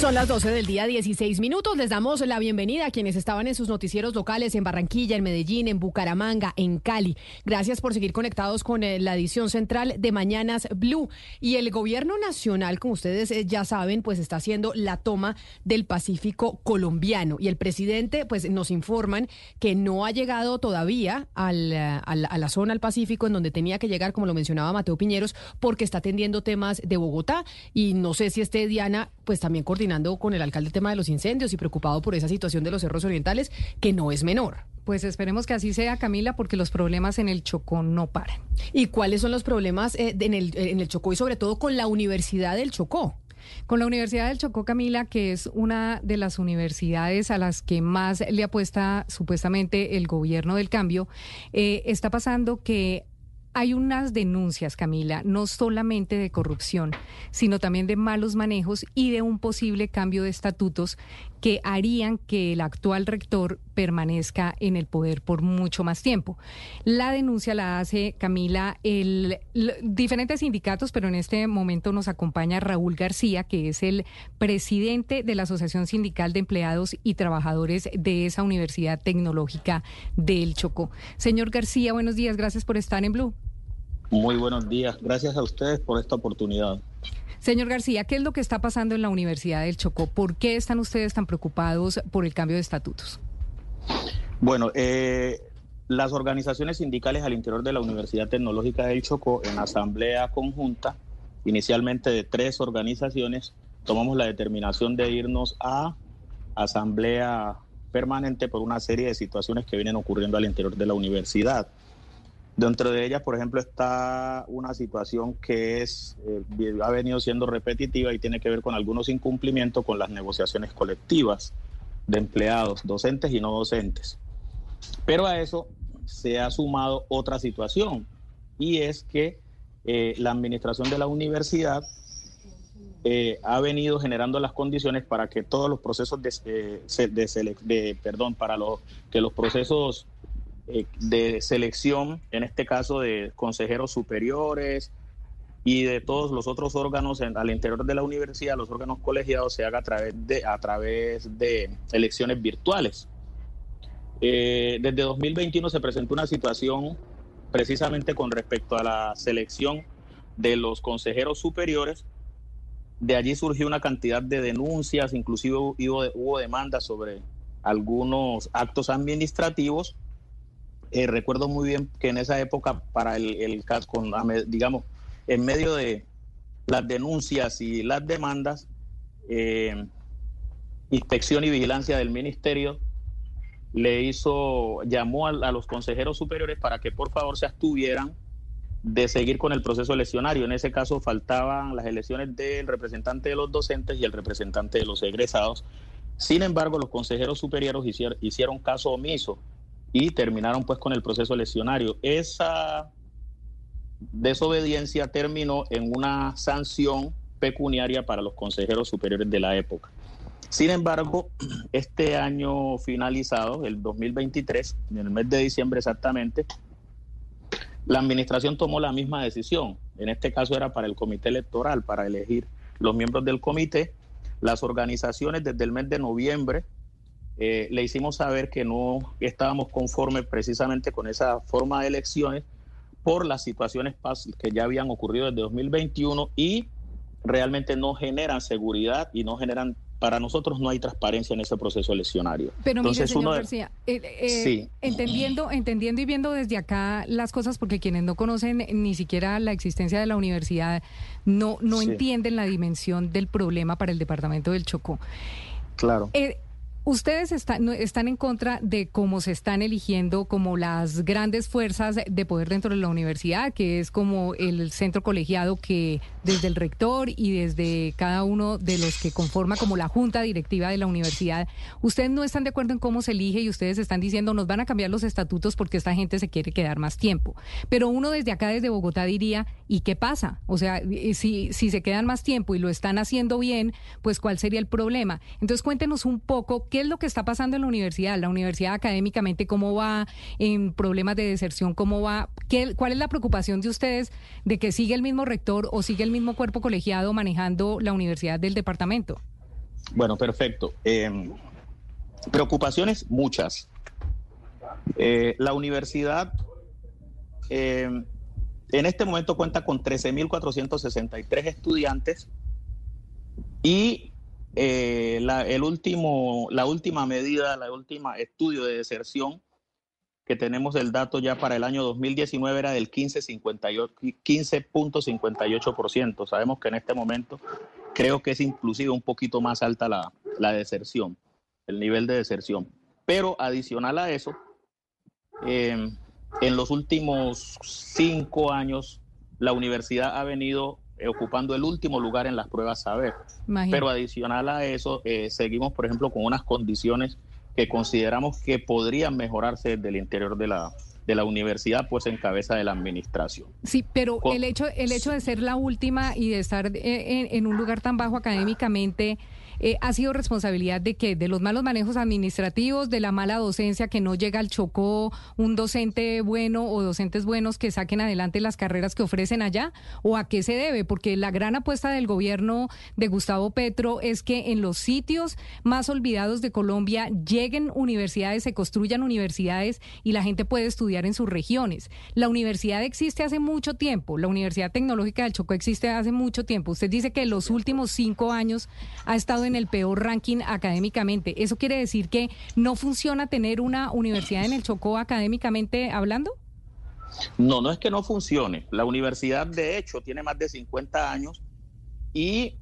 Speaker 1: Son las 12 del día, 16 minutos. Les damos la bienvenida a quienes estaban en sus noticieros locales en Barranquilla, en Medellín, en Bucaramanga, en Cali. Gracias por seguir conectados con eh, la edición central de Mañanas Blue. Y el gobierno nacional, como ustedes eh, ya saben, pues está haciendo la toma del Pacífico colombiano. Y el presidente, pues nos informan que no ha llegado todavía al, eh, a la zona, al Pacífico, en donde tenía que llegar, como lo mencionaba Mateo Piñeros, porque está atendiendo temas de Bogotá. Y no sé si esté Diana, pues también coordinando con el alcalde el tema de los incendios y preocupado por esa situación de los cerros orientales, que no es menor.
Speaker 29: Pues esperemos que así sea, Camila, porque los problemas en el Chocó no paran.
Speaker 1: ¿Y cuáles son los problemas eh, en, el, en el Chocó y sobre todo con la Universidad del Chocó?
Speaker 29: Con la Universidad del Chocó, Camila, que es una de las universidades a las que más le apuesta supuestamente el gobierno del cambio, eh, está pasando que hay unas denuncias, Camila, no solamente de corrupción, sino también de malos manejos y de un posible cambio de estatutos que harían que el actual rector permanezca en el poder por mucho más tiempo. La denuncia la hace Camila diferentes sindicatos, pero en este momento nos acompaña Raúl García, que es el presidente de la Asociación Sindical de Empleados y Trabajadores de esa Universidad Tecnológica del Chocó. Señor García, buenos días, gracias por estar en Blue.
Speaker 30: Muy buenos días, gracias a ustedes por esta oportunidad.
Speaker 29: Señor García, ¿qué es lo que está pasando en la Universidad del Chocó? ¿Por qué están ustedes tan preocupados por el cambio de estatutos?
Speaker 30: Bueno, eh, las organizaciones sindicales al interior de la Universidad Tecnológica del Chocó, en asamblea conjunta, inicialmente de tres organizaciones, tomamos la determinación de irnos a asamblea permanente por una serie de situaciones que vienen ocurriendo al interior de la universidad. Dentro de ellas, por ejemplo, está una situación que es eh, ha venido siendo repetitiva y tiene que ver con algunos incumplimientos con las negociaciones colectivas de empleados, docentes y no docentes. Pero a eso se ha sumado otra situación y es que eh, la administración de la universidad eh, ha venido generando las condiciones para que todos los procesos de, de perdón, para los que los procesos eh, de selección, en este caso de consejeros superiores y de todos los otros órganos al interior de la universidad, los órganos colegiados, se haga a través de, a través de elecciones virtuales. Eh, desde 2021 se presentó una situación precisamente con respecto a la selección de los consejeros superiores. De allí surgió una cantidad de denuncias, inclusive hubo, hubo demandas sobre algunos actos administrativos eh, recuerdo muy bien que en esa época, para el, caso, digamos, en medio de las denuncias y las demandas, eh, inspección y vigilancia del ministerio le hizo, llamó a, los consejeros superiores para que por favor se abstuvieran de seguir con el proceso eleccionario. En ese caso faltaban las elecciones del representante de los docentes y el representante de los egresados. Sin embargo, los consejeros superiores hicieron, hicieron caso omiso y terminaron pues con el proceso eleccionario. Esa desobediencia terminó en una sanción pecuniaria para los consejeros superiores de la época. Sin embargo, (clears throat) este año finalizado, el 2023, en el mes de diciembre exactamente, la administración tomó la misma decisión. En este caso era para el comité electoral, para elegir los miembros del comité. Las organizaciones desde el mes de noviembre eh, le hicimos saber que no estábamos conformes precisamente con esa forma de elecciones por las situaciones que ya habían ocurrido desde 2021 y realmente no generan seguridad y no generan para nosotros no hay transparencia en ese proceso eleccionario.
Speaker 29: Pero Entonces, mire, señor García, eh, eh, entendiendo, entendiendo y viendo desde acá las cosas, porque quienes no conocen ni siquiera la existencia de la universidad no, no entienden la dimensión del problema para el departamento del Chocó.
Speaker 30: Claro.
Speaker 29: Ustedes están, en contra de cómo se están eligiendo como las grandes fuerzas de poder dentro de la universidad, que es como el centro colegiado que desde el rector y desde cada uno de los que conforma como la junta directiva de la universidad, ustedes no están de acuerdo en cómo se elige y ustedes están diciendo nos van a cambiar los estatutos porque esta gente se quiere quedar más tiempo. Pero uno desde acá, desde Bogotá, diría, ¿y qué pasa? O sea, si, si se quedan más tiempo y lo están haciendo bien, pues ¿cuál sería el problema? Entonces cuéntenos un poco ¿Qué es lo que está pasando en la universidad? La universidad académicamente, ¿cómo va? En problemas de deserción, ¿cómo va? ¿Qué, ¿Cuál es la preocupación de ustedes de que sigue el mismo rector o sigue el mismo cuerpo colegiado manejando la universidad del departamento?
Speaker 30: Bueno, perfecto. Em, preocupaciones muchas. Eh, la universidad em, en este momento cuenta con 13.463 estudiantes y eh, la, el último, la última medida, la última estudio de deserción que tenemos el dato ya para el año 2019 era del 15.58%. Sabemos que en este momento creo que es inclusive un poquito más alta la, la deserción, el nivel de deserción. Pero adicional a eso, eh, en los últimos cinco años, la universidad ha venido ocupando el último lugar en las pruebas saber. Pero adicional a eso, eh, seguimos, por ejemplo, con unas condiciones que consideramos que podrían mejorarse desde el interior de la, de la universidad, pues en cabeza de la administración.
Speaker 29: Sí, pero el hecho, el hecho de ser la última y de estar eh, en, un lugar tan bajo académicamente, eh, ha sido responsabilidad de qué? De los malos manejos administrativos, de la mala docencia que no llega al Chocó un docente bueno o docentes buenos que saquen adelante las carreras que ofrecen allá, o a qué se debe, porque la gran apuesta del gobierno de Gustavo Petro es que en los sitios más olvidados de Colombia lleguen universidades, se construyan universidades y la gente puede estudiar en sus regiones. La universidad existe hace mucho tiempo, la Universidad Tecnológica del Chocó existe hace mucho tiempo. Usted dice que los últimos cinco años ha estado en el peor ranking académicamente. ¿Eso quiere decir que no funciona tener una universidad en el Chocó académicamente hablando?
Speaker 30: No, no es que no funcione. La universidad, de hecho, tiene más de 50 años y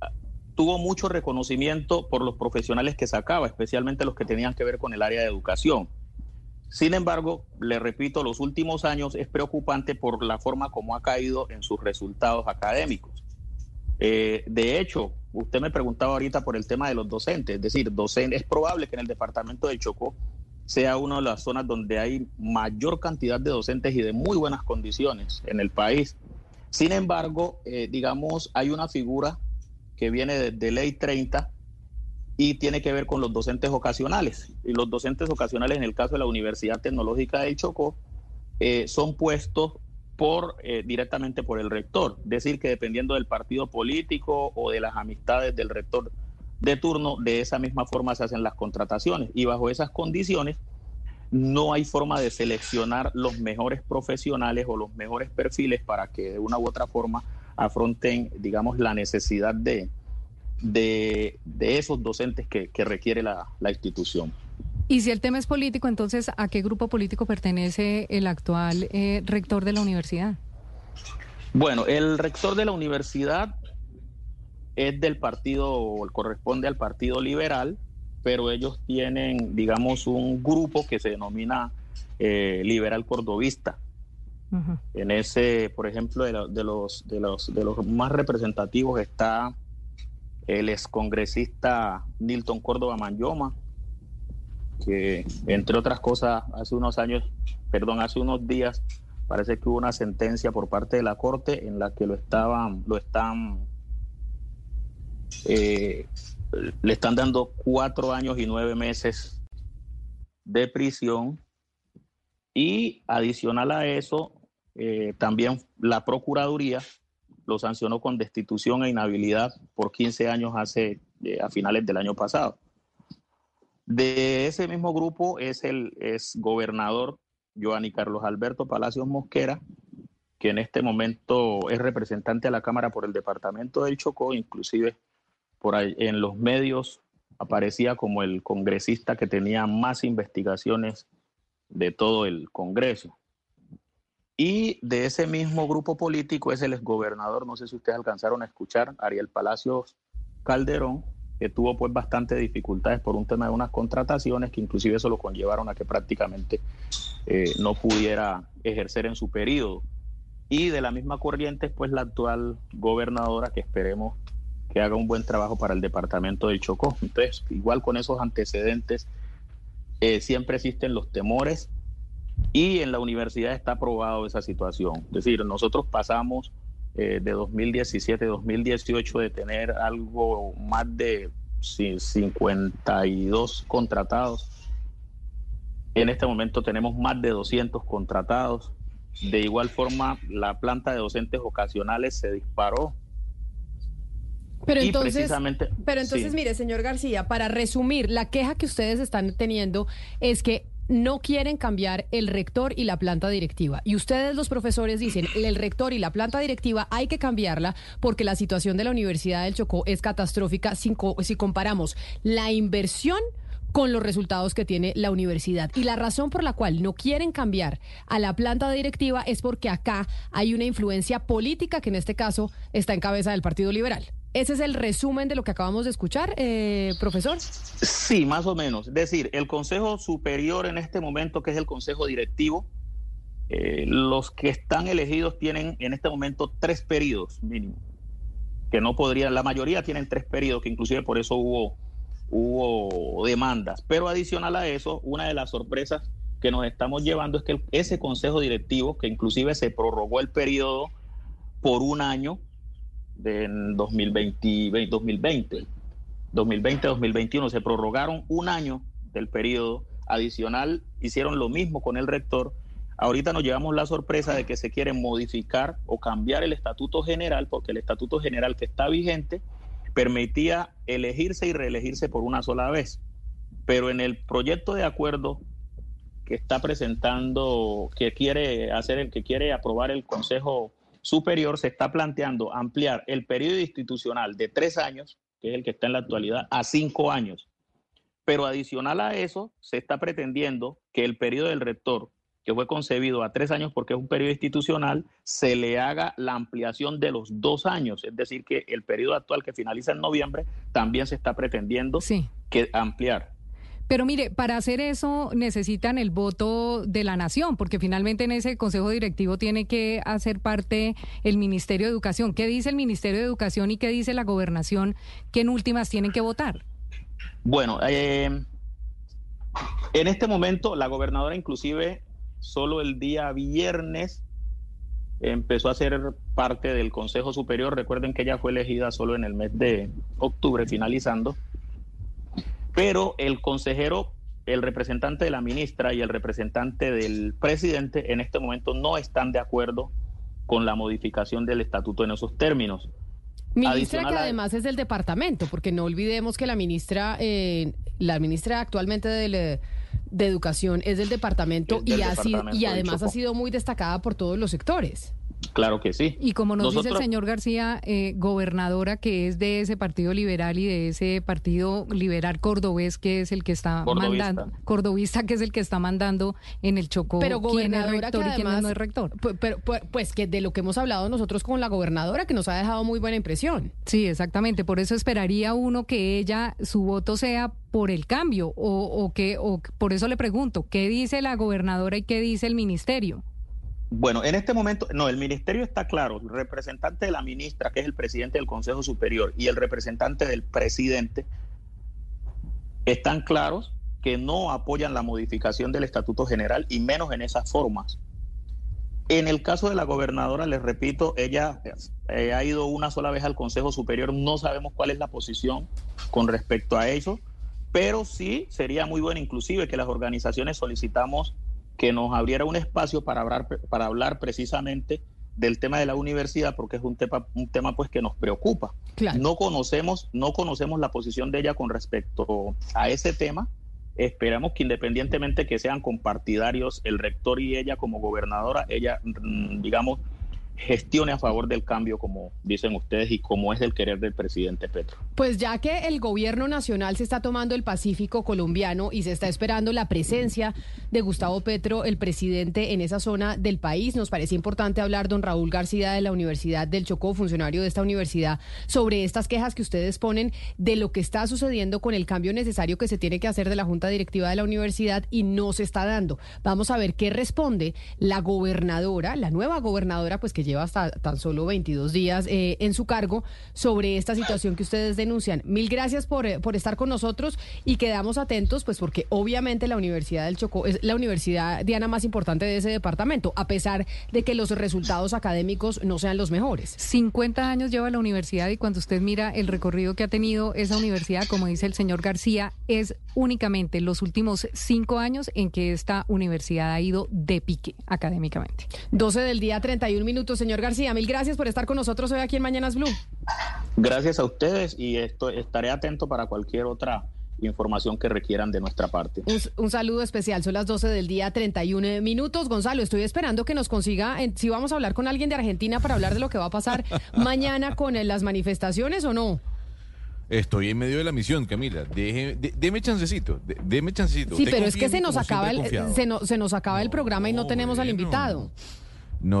Speaker 30: ah, tuvo mucho reconocimiento por los profesionales que sacaba, especialmente los que tenían que ver con el área de educación. Sin embargo, le repito, los últimos años es preocupante por la forma como ha caído en sus resultados académicos. Eh, de hecho, usted me preguntaba ahorita por el tema de los docentes, es decir, es probable que en el departamento de Chocó sea una de las zonas donde hay mayor cantidad de docentes y de muy buenas condiciones en el país. Sin embargo, eh, digamos, hay una figura que viene de, ley 30 y tiene que ver con los docentes ocasionales. Y los docentes ocasionales, en el caso de la Universidad Tecnológica del Chocó, eh, son puestos por eh, directamente por el rector. Decir, que dependiendo del partido político o de las amistades del rector de turno, de esa misma forma se hacen las contrataciones y bajo esas condiciones no hay forma de seleccionar los mejores profesionales o los mejores perfiles para que de una u otra forma afronten, digamos, la necesidad de, de, esos docentes que, requiere la, institución.
Speaker 29: Y si el tema es político, entonces, ¿a qué grupo político pertenece el actual eh, rector de la universidad?
Speaker 30: Bueno, el rector de la universidad es del partido, o corresponde al Partido Liberal, pero ellos tienen, digamos, un grupo que se denomina eh, Liberal Cordovista. En ese, por ejemplo, de, los, de, los, de los más representativos está el excongresista Nilton Córdoba Manyoma, que entre otras cosas hace unos años, perdón, hace unos días parece que hubo una sentencia por parte de la corte en la que lo estaban, lo están eh, le están dando cuatro años y nueve meses de prisión y adicional a eso, eh, también la Procuraduría lo sancionó con destitución e inhabilidad por 15 años hace, eh, a finales del año pasado. De ese mismo grupo es el es gobernador Joanny Carlos Alberto Palacios Mosquera, que en este momento es representante a la Cámara por el departamento del Chocó, inclusive por ahí en los medios aparecía como el congresista que tenía más investigaciones de todo el Congreso. Y de ese mismo grupo político es el exgobernador, no sé si ustedes alcanzaron a escuchar, Ariel Palacios Calderón, que tuvo pues bastante dificultades por un tema de unas contrataciones que inclusive eso lo conllevaron a que prácticamente eh, no pudiera ejercer en su periodo. Y de la misma corriente pues la actual gobernadora que esperemos que haga un buen trabajo para el departamento del Chocó. Entonces, igual con esos antecedentes, eh, siempre existen los temores y en la universidad está aprobado esa situación. Es decir, nosotros pasamos eh, de 2017 2018 de tener algo más de 52 contratados. En este momento tenemos más de 200 contratados. De igual forma, la planta de docentes ocasionales se disparó
Speaker 1: pero entonces, pero entonces mire, señor García, para resumir, la queja que ustedes están teniendo es que no quieren cambiar el rector y la planta directiva. Y ustedes, los profesores, dicen, (coughs) el rector y la planta directiva hay que cambiarla porque la situación de la Universidad del Chocó es catastrófica si, si comparamos la inversión con los resultados que tiene la universidad. Y la razón por la cual no quieren cambiar a la planta directiva es porque acá hay una influencia política que en este caso está en cabeza del Partido Liberal. ¿Ese es el resumen de lo que acabamos de escuchar, eh, profesor?
Speaker 30: Sí, más o menos. Es decir, el Consejo Superior en este momento, que es el Consejo Directivo, eh, los que están elegidos tienen en este momento tres periodos mínimo, que no podrían, la mayoría tienen tres periodos, que inclusive por eso hubo, hubo demandas. Pero adicional a eso, una de las sorpresas que nos estamos llevando es que ese Consejo Directivo, que inclusive se prorrogó el periodo por un año, en 2020, 2020. 2020-2021. Se prorrogaron un año del periodo adicional, hicieron lo mismo con el rector. Ahorita nos llevamos la sorpresa de que se quiere modificar o cambiar el estatuto general, porque el estatuto general que está vigente permitía elegirse y reelegirse por una sola vez. Pero en el proyecto de acuerdo que está presentando, que quiere hacer el que quiere aprobar el Consejo Superior, se está planteando ampliar el periodo institucional de tres años, que es el que está en la actualidad, a cinco años. Pero adicional a eso, se está pretendiendo que el periodo del rector, que fue concebido a tres años porque es un periodo institucional, se le haga la ampliación de los dos años. Es decir, que el periodo actual que finaliza en noviembre también se está pretendiendo que ampliar.
Speaker 29: Pero mire, para hacer eso necesitan el voto de la nación, porque finalmente en ese consejo directivo tiene que hacer parte el Ministerio de Educación. ¿Qué dice el Ministerio de Educación y qué dice la gobernación que en últimas tienen que votar?
Speaker 30: Bueno, eh, en este momento la gobernadora inclusive solo el día viernes empezó a ser parte del Consejo Superior. Recuerden que ella fue elegida solo en el mes de octubre, finalizando pero el consejero, el representante de la ministra y el representante del presidente en este momento no están de acuerdo con la modificación del estatuto en esos términos.
Speaker 1: Ministra que además es del departamento, porque no olvidemos que la ministra, eh, la ministra actualmente de Educación es del departamento, y, y además ha sido muy destacada por todos los sectores.
Speaker 30: Claro que sí.
Speaker 29: Y como nos dice el señor García, eh, gobernadora que es de ese partido liberal y de ese partido liberal cordobés que es el que está mandando, cordobista que es el que está mandando en el Chocó.
Speaker 1: Pero gobernadora quién es rector y quién no es rector. Pero, pues que de lo que hemos hablado nosotros con la gobernadora que nos ha dejado muy buena impresión.
Speaker 29: Sí, exactamente. Por eso esperaría uno que ella su voto sea por el cambio o, o que o por eso le pregunto qué dice la gobernadora y qué dice el ministerio.
Speaker 30: Bueno, en este momento, no, el ministerio está claro. El representante de la ministra, que es el presidente del Consejo Superior, y el representante del presidente están claros que no apoyan la modificación del Estatuto General y menos en esas formas. En el caso de la gobernadora, les repito, ella eh, ha ido una sola vez al Consejo Superior, no sabemos cuál es la posición con respecto a eso, pero sí sería muy bueno inclusive que las organizaciones solicitamos que nos abriera un espacio para hablar, para hablar precisamente del tema de la universidad porque es un tema un tema pues que nos preocupa. No conocemos no conocemos la posición de ella con respecto a ese tema. Esperamos que independientemente que sean compartidarios el rector y ella como gobernadora, ella mm, digamos gestione a favor del cambio, como dicen ustedes, y como es el querer del presidente Petro.
Speaker 1: Pues ya que el gobierno nacional se está tomando el Pacífico colombiano y se está esperando la presencia de Gustavo Petro, el presidente, en esa zona del país, nos parece importante hablar, don Raúl García de la Universidad del Chocó, funcionario de esta universidad, sobre estas quejas que ustedes ponen de lo que está sucediendo con el cambio necesario que se tiene que hacer de la Junta Directiva de la universidad y no se está dando. Vamos a ver qué responde la gobernadora, la nueva gobernadora, pues que lleva hasta tan solo 22 días eh, en su cargo sobre esta situación que ustedes denuncian. Mil gracias por, eh, por estar con nosotros y quedamos atentos, pues porque obviamente la Universidad del Chocó es la universidad diana más importante de ese departamento, a pesar de que los resultados académicos no sean los mejores.
Speaker 29: 50 años lleva la universidad y cuando usted mira el recorrido que ha tenido esa universidad, como dice el señor García, es únicamente los últimos cinco años en que esta universidad ha ido de pique académicamente.
Speaker 1: 12 del día, 31 minutos señor García. Mil gracias por estar con nosotros hoy aquí en Mañanas Blue.
Speaker 30: Gracias a ustedes y esto, estaré atento para cualquier otra información que requieran de nuestra parte.
Speaker 1: Un, saludo especial, son las 12 del día, 31 minutos. Gonzalo, estoy esperando que nos consiga, si vamos a hablar con alguien de Argentina para hablar de lo que va a pasar (laughs) mañana con las manifestaciones o no.
Speaker 11: Estoy en medio de la misión, Camila. Deje, deme chancecito, deme chancecito.
Speaker 1: Sí, pero es que se nos acaba el, se, se nos acaba el programa y no tenemos al invitado.
Speaker 11: No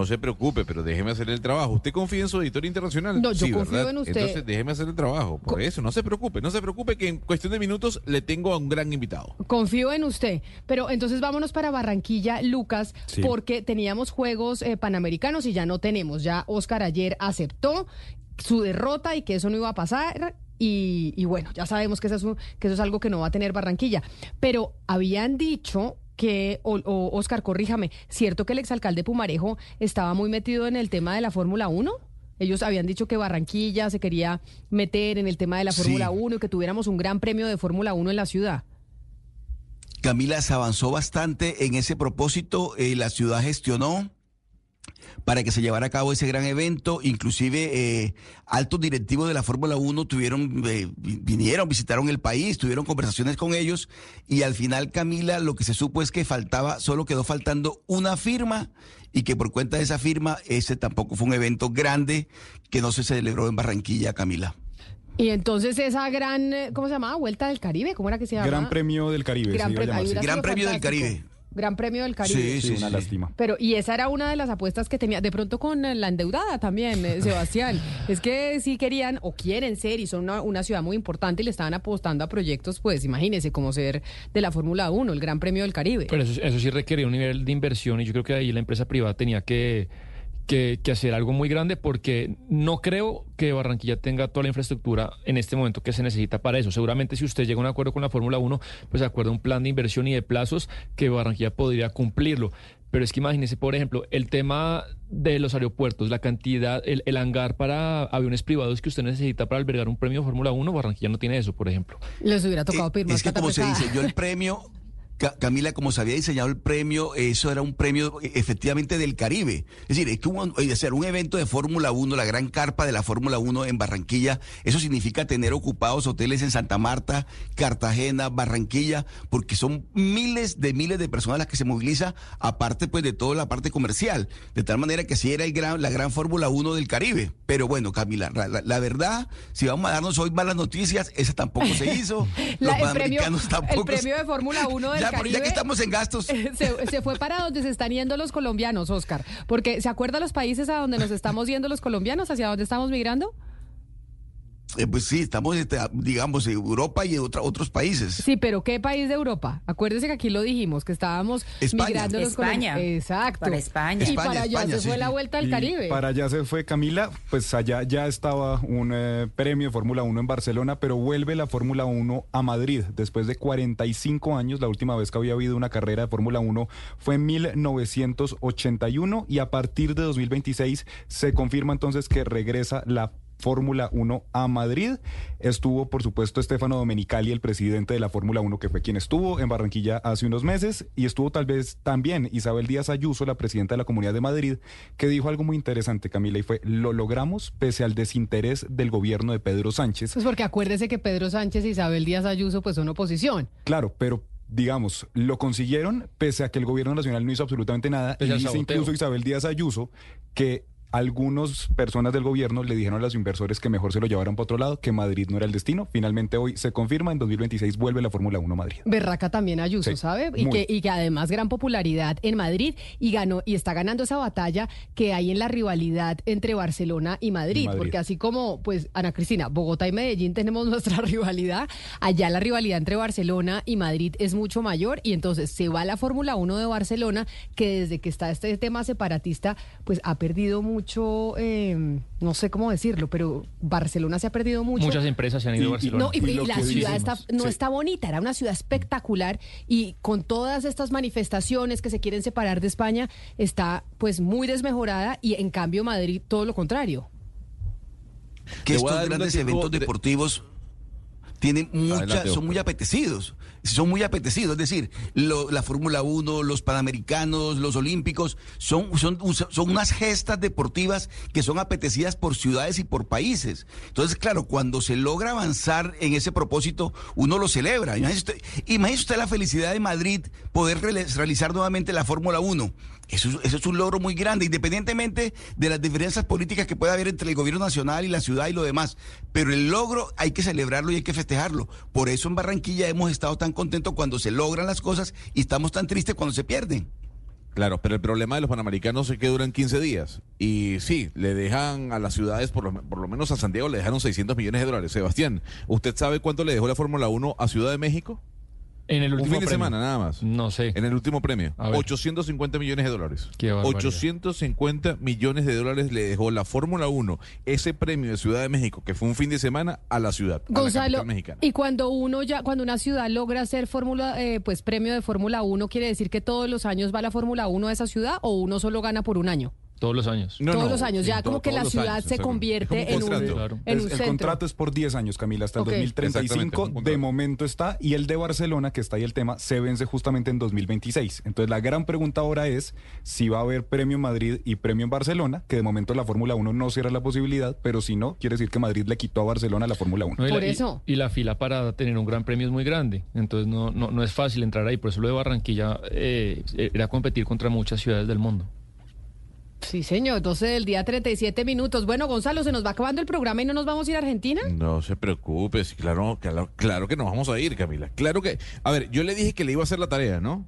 Speaker 11: se preocupe, pero déjeme hacer el trabajo. ¿Usted confía en su editor internacional?
Speaker 1: No, yo confío en usted.
Speaker 11: Entonces déjeme hacer el trabajo. Por eso, no se preocupe, no se preocupe que en cuestión de minutos le tengo a un gran invitado.
Speaker 1: Confío en usted. Pero entonces vámonos para Barranquilla, Lucas, porque teníamos Juegos eh, Panamericanos y ya no tenemos. Ya Oscar ayer aceptó su derrota y que eso no iba a pasar. Y, bueno, ya sabemos que eso, que eso es algo que no va a tener Barranquilla. Pero habían dicho que, o, Oscar, corríjame, ¿cierto que el exalcalde Pumarejo estaba muy metido en el tema de la Fórmula 1? Ellos habían dicho que Barranquilla se quería meter en el tema de la Fórmula 1 y que tuviéramos un gran premio de Fórmula 1 en la ciudad.
Speaker 5: Camila, se avanzó bastante en ese propósito. Eh, la ciudad gestionó para que se llevara a cabo ese gran evento. Inclusive eh, altos directivos de la Fórmula 1 tuvieron, eh, vinieron, visitaron el país, tuvieron conversaciones con ellos y al final, Camila, lo que se supo es que faltaba, solo quedó faltando una firma y que por cuenta de esa firma, ese tampoco fue un evento grande que no se celebró en Barranquilla, Camila.
Speaker 1: Y entonces esa gran, eh, ¿cómo se llamaba? Vuelta del Caribe, ¿cómo era que se llamaba?
Speaker 8: Gran Premio del Caribe.
Speaker 1: Gran,
Speaker 5: Gran Premio del Caribe.
Speaker 1: Gran Premio del Caribe.
Speaker 8: Sí, sí, una lástima.
Speaker 1: Pero, y esa era una de las apuestas que tenía, de pronto con la endeudada también, eh, Sebastián. (laughs) es que sí querían o quieren ser y son una, ciudad muy importante y le estaban apostando a proyectos, pues imagínense, como ser de la Fórmula 1, el Gran Premio del Caribe.
Speaker 2: Pero eso, eso sí requería un nivel de inversión y yo creo que ahí la empresa privada tenía que que, hacer algo muy grande porque no creo que Barranquilla tenga toda la infraestructura en este momento que se necesita para eso. Seguramente si usted llega a un acuerdo con la Fórmula 1, pues acuerda un plan de inversión y de plazos que Barranquilla podría cumplirlo. Pero es que imagínese, por ejemplo, el tema de los aeropuertos, la cantidad, el, hangar para aviones privados que usted necesita para albergar un premio Fórmula 1, Barranquilla no tiene eso, por ejemplo.
Speaker 1: Les hubiera tocado pedir
Speaker 5: más Es que como se dice, yo el premio Camila, como se había diseñado el premio, eso era un premio eh, efectivamente del Caribe. Es decir, es que un, hacer un evento de Fórmula 1, la gran carpa de la Fórmula 1 en Barranquilla, eso significa tener ocupados hoteles en Santa Marta, Cartagena, Barranquilla, porque son miles de miles de personas las que se moviliza, aparte pues de toda la parte comercial. De tal manera que sí era el gran, la gran Fórmula 1 del Caribe. Pero bueno, Camila, la, verdad, si vamos a darnos hoy malas noticias, esa tampoco se hizo. (laughs)
Speaker 1: Los el, premio, (laughs) el premio de Fórmula 1 del
Speaker 5: ya, que estamos en gastos. (laughs)
Speaker 1: Se, fue para donde se están yendo los colombianos, Oscar. Porque ¿se acuerda los países a donde nos estamos yendo los colombianos? ¿Hacia dónde estamos migrando?
Speaker 5: Eh, pues sí, estamos, este, digamos, en Europa y en otros países.
Speaker 1: Sí, pero ¿qué país de Europa? Acuérdese que aquí lo dijimos, que estábamos migrando los
Speaker 3: España.
Speaker 1: Exacto.
Speaker 3: Para España.
Speaker 1: Y para allá se fue la vuelta al Caribe.
Speaker 8: Para allá se fue Camila, pues allá ya estaba un eh, premio de Fórmula 1 en Barcelona, pero vuelve la Fórmula 1 a Madrid después de 45 años. La última vez que había habido una carrera de Fórmula 1 fue en 1981 y a partir de 2026 se confirma entonces que regresa la Fórmula 1 a Madrid. Estuvo, por supuesto, Stefano Domenicali, el presidente de la Fórmula 1, que fue quien estuvo en Barranquilla hace unos meses, y estuvo tal vez también Isabel Díaz Ayuso, la presidenta de la Comunidad de Madrid, que dijo algo muy interesante, Camila, y fue, lo logramos pese al desinterés del gobierno de Pedro Sánchez.
Speaker 1: Pues porque acuérdese que Pedro Sánchez y Isabel Díaz Ayuso pues son oposición.
Speaker 8: Claro, pero digamos, lo consiguieron pese a que el gobierno nacional no hizo absolutamente nada. y dice incluso Isabel Díaz Ayuso que algunas personas del gobierno le dijeron a los inversores que mejor se lo llevaran para otro lado, que Madrid no era el destino. Finalmente hoy se confirma, en 2026 vuelve la Fórmula 1 a Madrid.
Speaker 1: Berraca también Ayuso, ¿sabe? Y que, y que además gran popularidad en Madrid y ganó y está ganando esa batalla que hay en la rivalidad entre Barcelona y Madrid, porque así como pues Ana Cristina, Bogotá y Medellín tenemos (laughs) nuestra rivalidad, allá la rivalidad entre Barcelona y Madrid es mucho mayor y entonces se va la Fórmula 1 de Barcelona que desde que está este tema separatista pues ha perdido mucho mucho, em, no sé cómo decirlo, pero Barcelona se ha perdido mucho.
Speaker 2: Muchas empresas se han ido a Barcelona.
Speaker 1: Y, la ciudad está, no está bonita, era una ciudad espectacular y con todas estas manifestaciones que se quieren separar de España, está pues muy desmejorada y en cambio Madrid todo lo contrario.
Speaker 5: Que estos grandes eventos deportivos tienen mucha, son muy apetecidos son muy apetecidos. Es decir, la Fórmula 1, los Panamericanos, los Olímpicos, son, son, son unas gestas deportivas que son apetecidas por ciudades y por países. Entonces, claro, cuando se logra avanzar en ese propósito, uno lo celebra. Imagínese usted, usted la felicidad de Madrid poder realizar nuevamente la Fórmula 1. Eso, es un logro muy grande, independientemente de las diferencias políticas que pueda haber entre el gobierno nacional y la ciudad y lo demás. Pero el logro hay que celebrarlo y hay que festejarlo. Por eso en Barranquilla hemos estado tan contentos cuando se logran las cosas y estamos tan tristes cuando se pierden.
Speaker 11: Claro, pero el problema de los panamericanos es que duran 15 días. Y sí, le dejan a las ciudades, por lo, por lo menos a Santiago, le dejaron 600 millones de dólares. Sebastián, ¿usted sabe cuánto le dejó la Fórmula 1 a Ciudad de México?
Speaker 2: En el último
Speaker 11: fin
Speaker 2: de
Speaker 11: semana, nada más.
Speaker 2: No sé.
Speaker 11: En el último premio. 850 millones de dólares. 850 millones de dólares le dejó la Fórmula 1, ese premio de Ciudad de México, que fue un fin de semana, a la ciudad.
Speaker 1: Gonzalo,
Speaker 11: a mexicana.
Speaker 1: y cuando uno ya, cuando una ciudad logra hacer fórmula, eh, pues premio de Fórmula 1, ¿quiere decir que todos los años va la Fórmula 1 a esa ciudad o uno solo gana por un año?
Speaker 2: Todos los años.
Speaker 1: todos los años, ya como que la ciudad se convierte en un, en un
Speaker 8: El contrato es por 10 años, Camila, hasta el 2035. De momento está, y el de Barcelona, que está ahí el tema, se vence justamente en 2026. Entonces la gran pregunta ahora es si va a haber premio Madrid y premio en Barcelona, que de momento la Fórmula 1 no cierra la posibilidad, pero si no, quiere decir que Madrid le quitó a Barcelona la Fórmula 1.
Speaker 1: por eso.
Speaker 2: Y, la fila para tener un gran premio es muy grande, entonces no, no, no es fácil entrar ahí. Por eso lo de Barranquilla eh, era competir contra muchas ciudades del mundo.
Speaker 1: Sí, señor, 12 del día, 37 minutos. Bueno, Gonzalo, ¿se nos va acabando el programa y no nos vamos a ir a Argentina?
Speaker 11: No se preocupe, claro, claro, claro que nos vamos a ir, Camila. Claro que... A ver, yo le dije que le iba a hacer la tarea, ¿no?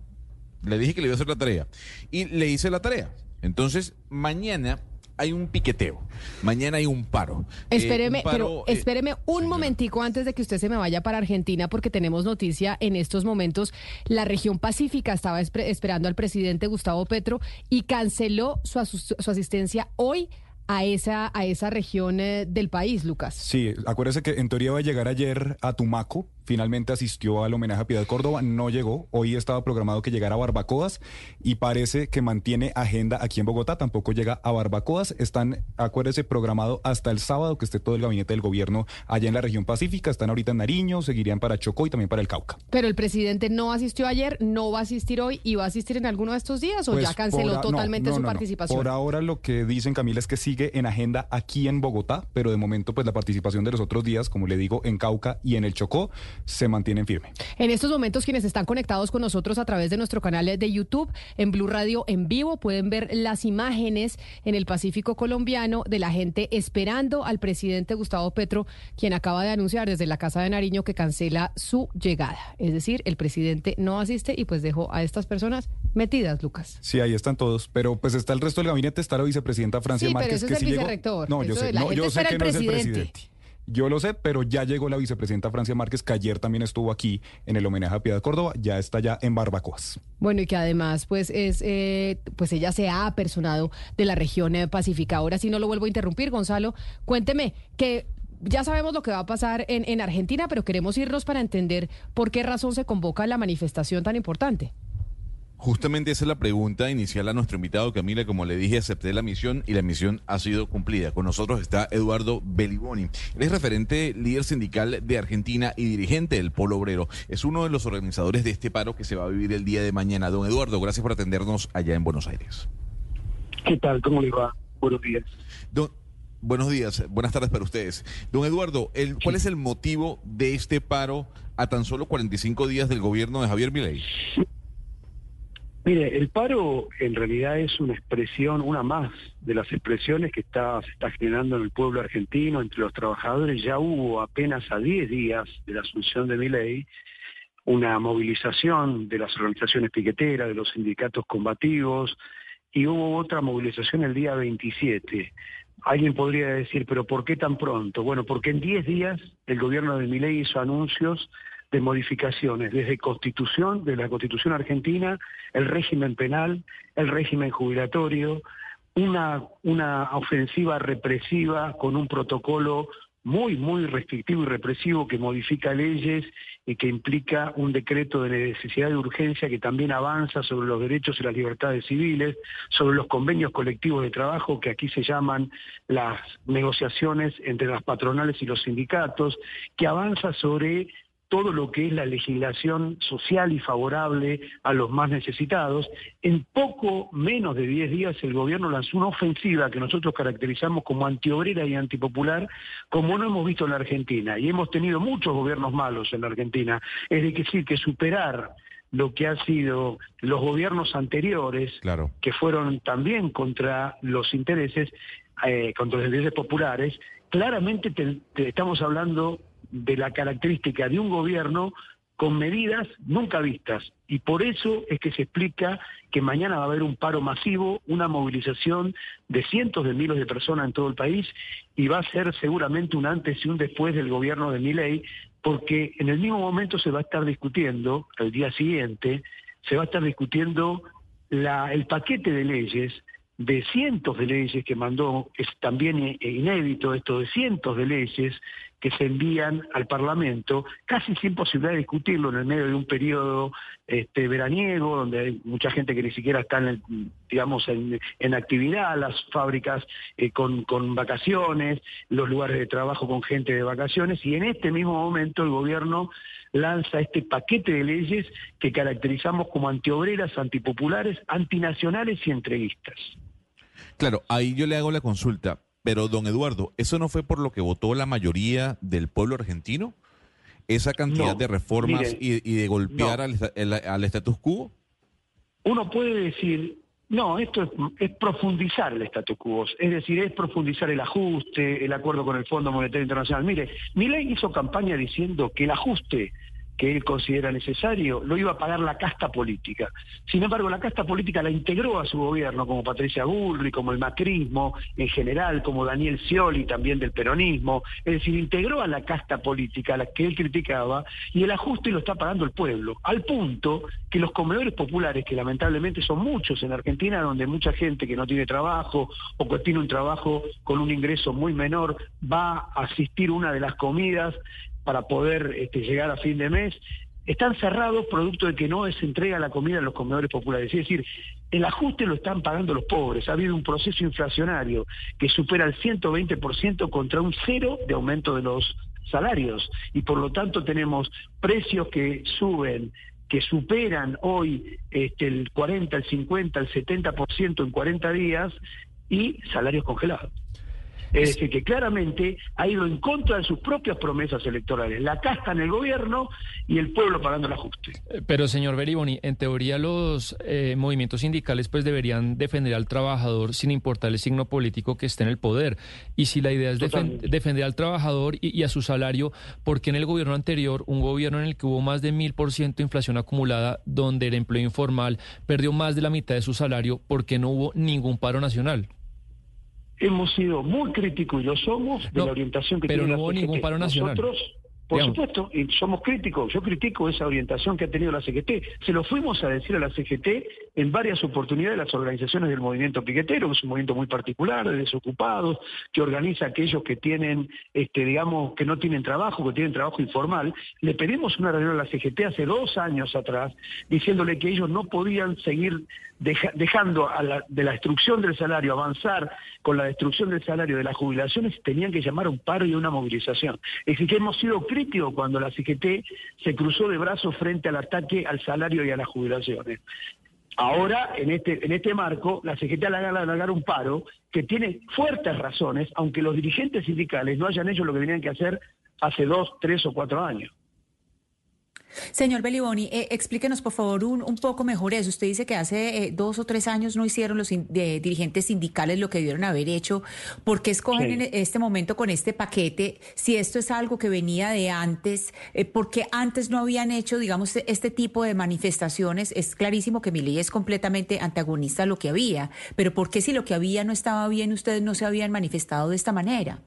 Speaker 11: Le dije que le iba a hacer la tarea. Y le hice la tarea. Entonces, mañana hay un piqueteo, mañana hay un paro.
Speaker 1: Eh, espéreme, pero eh, espéreme un momentico antes de que usted se me vaya para Argentina, porque tenemos noticia en estos momentos. La región pacífica estaba esperando al presidente Gustavo Petro y canceló su, su asistencia hoy a esa, a esa región eh, del país, Lucas.
Speaker 8: Sí, acuérdese que en teoría va a llegar ayer a Tumaco, finalmente asistió al homenaje a Piedad Córdoba, no llegó. Hoy estaba programado que llegara a Barbacoas y parece que mantiene agenda aquí en Bogotá, tampoco llega a Barbacoas. Están, acuérdese, programado hasta el sábado que esté todo el gabinete del gobierno allá en la región pacífica. Están ahorita en Nariño, seguirían para Chocó y también para el Cauca.
Speaker 1: Pero el presidente no asistió ayer, no va a asistir hoy y va a asistir en alguno de estos días o ya pues canceló totalmente su participación.
Speaker 8: Por ahora lo que dicen Camila es que sigue en agenda aquí en Bogotá, pero de momento pues la participación de los otros días, como le digo, en Cauca y en el Chocó se mantienen firme.
Speaker 1: En estos momentos, quienes están conectados con nosotros a través de nuestro canal de YouTube, en Blue Radio en vivo, pueden ver las imágenes en el Pacífico colombiano de la gente esperando al presidente Gustavo Petro, quien acaba de anunciar desde la Casa de Nariño que cancela su llegada. Es decir, el presidente no asiste y pues dejó a estas personas metidas, Lucas.
Speaker 8: Sí, ahí están todos, pero pues está el resto del gabinete, está la vicepresidenta Francia
Speaker 1: sí,
Speaker 8: Márquez.
Speaker 1: Pero ese es el vicerrector. No, yo sé, no, yo sé que no es el presidente.
Speaker 8: Yo lo sé, pero ya llegó la vicepresidenta Francia Márquez, que ayer también estuvo aquí en el homenaje a Piedad Córdoba, ya está ya en Barbacoas.
Speaker 1: Bueno, y que además, pues, es, eh, pues ella se ha apersonado de la región eh, pacífica. Ahora sí no lo vuelvo a interrumpir, Gonzalo. Cuénteme que ya sabemos lo que va a pasar en, en Argentina, pero queremos irnos para entender por qué razón se convoca la manifestación tan importante.
Speaker 11: Justamente esa es la pregunta inicial a nuestro invitado Camila. Como le dije, acepté la misión y la misión ha sido cumplida. Con nosotros está Eduardo Beliboni. Él es referente líder sindical de Argentina y dirigente del Polo Obrero. Es uno de los organizadores de este paro que se va a vivir el día de mañana. Don Eduardo, gracias por atendernos allá en Buenos Aires.
Speaker 31: ¿Qué tal? ¿Cómo le va? Buenos días.
Speaker 11: buenos días, buenas tardes para ustedes. Don Eduardo, el, ¿cuál es el motivo de este paro a tan solo 45 días del gobierno de Javier Milei?
Speaker 31: Mire, el paro en realidad es una expresión, una más de las expresiones que está, se está generando en el pueblo argentino, entre los trabajadores. Ya hubo apenas a 10 días de la asunción de mi ley una movilización de las organizaciones piqueteras, de los sindicatos combativos, y hubo otra movilización el día 27. Alguien podría decir, pero ¿por qué tan pronto? Bueno, porque en 10 días el gobierno de Milei hizo anuncios de modificaciones, desde constitución, de la constitución argentina, el régimen penal, el régimen jubilatorio, una, una ofensiva represiva con un protocolo muy, muy restrictivo y represivo que modifica leyes y que implica un decreto de necesidad de urgencia que también avanza sobre los derechos y las libertades civiles, sobre los convenios colectivos de trabajo que aquí se llaman las negociaciones entre las patronales y los sindicatos, que avanza sobre todo lo que es la legislación social y favorable a los más necesitados. En poco menos de 10 días el gobierno lanzó una ofensiva que nosotros caracterizamos como antiobrera y antipopular, como no hemos visto en la Argentina. Y hemos tenido muchos gobiernos malos en la Argentina. Es decir, que superar lo que han sido los gobiernos anteriores, que fueron también contra los intereses, eh, contra los intereses populares, claramente estamos hablando de la característica de un gobierno con medidas nunca vistas. Y por eso es que se explica que mañana va a haber un paro masivo, una movilización de cientos de miles de personas en todo el país y va a ser seguramente un antes y un después del gobierno de Miley, porque en el mismo momento se va a estar discutiendo, el día siguiente, se va a estar discutiendo el paquete de leyes de cientos de leyes que mandó, es también inédito esto de cientos de leyes que se envían al Parlamento, casi sin posibilidad de discutirlo en el medio de un periodo este, veraniego, donde hay mucha gente que ni siquiera está en, digamos, en, actividad, las fábricas eh, con, con vacaciones, los lugares de trabajo con gente de vacaciones, y en este mismo momento el gobierno lanza este paquete de leyes que caracterizamos como antiobreras, antipopulares, antinacionales y entreguistas.
Speaker 11: Claro, ahí yo le hago la consulta, pero don Eduardo, ¿eso no fue por lo que votó la mayoría del pueblo argentino? ¿Esa cantidad de reformas y, de golpear al, al status quo?
Speaker 31: Uno puede decir, no, esto es, profundizar el status quo, es decir, es profundizar el ajuste, el acuerdo con el Fondo Monetario Internacional. Mire, ley hizo campaña diciendo que el ajuste que él considera necesario, lo iba a pagar la casta política. Sin embargo, la casta política la integró a su gobierno, como Patricia Bullrich, como el macrismo en general, como Daniel Scioli también del peronismo, es decir, integró a la casta política a la que él criticaba y el ajuste lo está pagando el pueblo, al punto que los comedores populares, que lamentablemente son muchos en Argentina, donde mucha gente que no tiene trabajo o que tiene un trabajo con un ingreso muy menor, va a asistir una de las comidas para poder este, llegar a fin de mes, están cerrados producto de que no se entrega la comida a los comedores populares. Es decir, el ajuste lo están pagando los pobres. Ha habido un proceso inflacionario que supera el 120% contra un cero de aumento de los salarios. Y por lo tanto tenemos precios que suben que superan hoy este, el 40, el 50, el 70% en 40 días y salarios congelados. Es decir, que claramente ha ido en contra de sus propias promesas electorales. La casta en el gobierno y el pueblo pagando el ajuste.
Speaker 2: Eh, pero, señor Beriboni, en teoría los eh, movimientos sindicales pues deberían defender al trabajador sin importar el signo político que esté en el poder. Y si la idea es defender al trabajador y, a su salario, ¿por qué en el gobierno anterior, un gobierno en el que hubo más de mil por ciento de inflación acumulada, donde el empleo informal perdió más de la mitad de su salario, ¿por qué no hubo ningún paro nacional?
Speaker 31: Hemos sido muy críticos y lo somos de la orientación que tiene
Speaker 2: no
Speaker 31: la
Speaker 2: hubo ningún paro nacional.
Speaker 31: Nosotros, por supuesto, y somos críticos. Yo critico esa orientación que ha tenido la CGT. Se lo fuimos a decir a la CGT en varias oportunidades las organizaciones del movimiento piquetero, que es un movimiento muy particular de desocupados, que organiza a aquellos que tienen, este, digamos, que no tienen trabajo, que tienen trabajo informal. Le pedimos una reunión a la CGT hace dos años atrás, diciéndole que ellos no podían seguir dejando de la destrucción del salario avanzar con la destrucción del salario de las jubilaciones, tenían que llamar a un paro y una movilización. Es decir, que hemos sido críticos cuando la CGT se cruzó de brazos frente al ataque al salario y a las jubilaciones. Ahora, en este, en este marco, la CGT ha alargar un paro que tiene fuertes razones, aunque los dirigentes sindicales no hayan hecho lo que tenían que hacer hace dos, tres o cuatro años.
Speaker 32: Señor Beliboni, eh, explíquenos por favor un, un, poco mejor eso. Usted dice que hace eh, dos o tres años no hicieron los dirigentes sindicales lo que debieron haber hecho. ¿Por qué escogen en este momento con este paquete? Si esto es algo que venía de antes, eh, ¿por qué antes no habían hecho, digamos, este tipo de manifestaciones? Es clarísimo que mi ley es completamente antagonista a lo que había, pero ¿por qué si lo que había no estaba bien, ustedes no se habían manifestado de esta manera?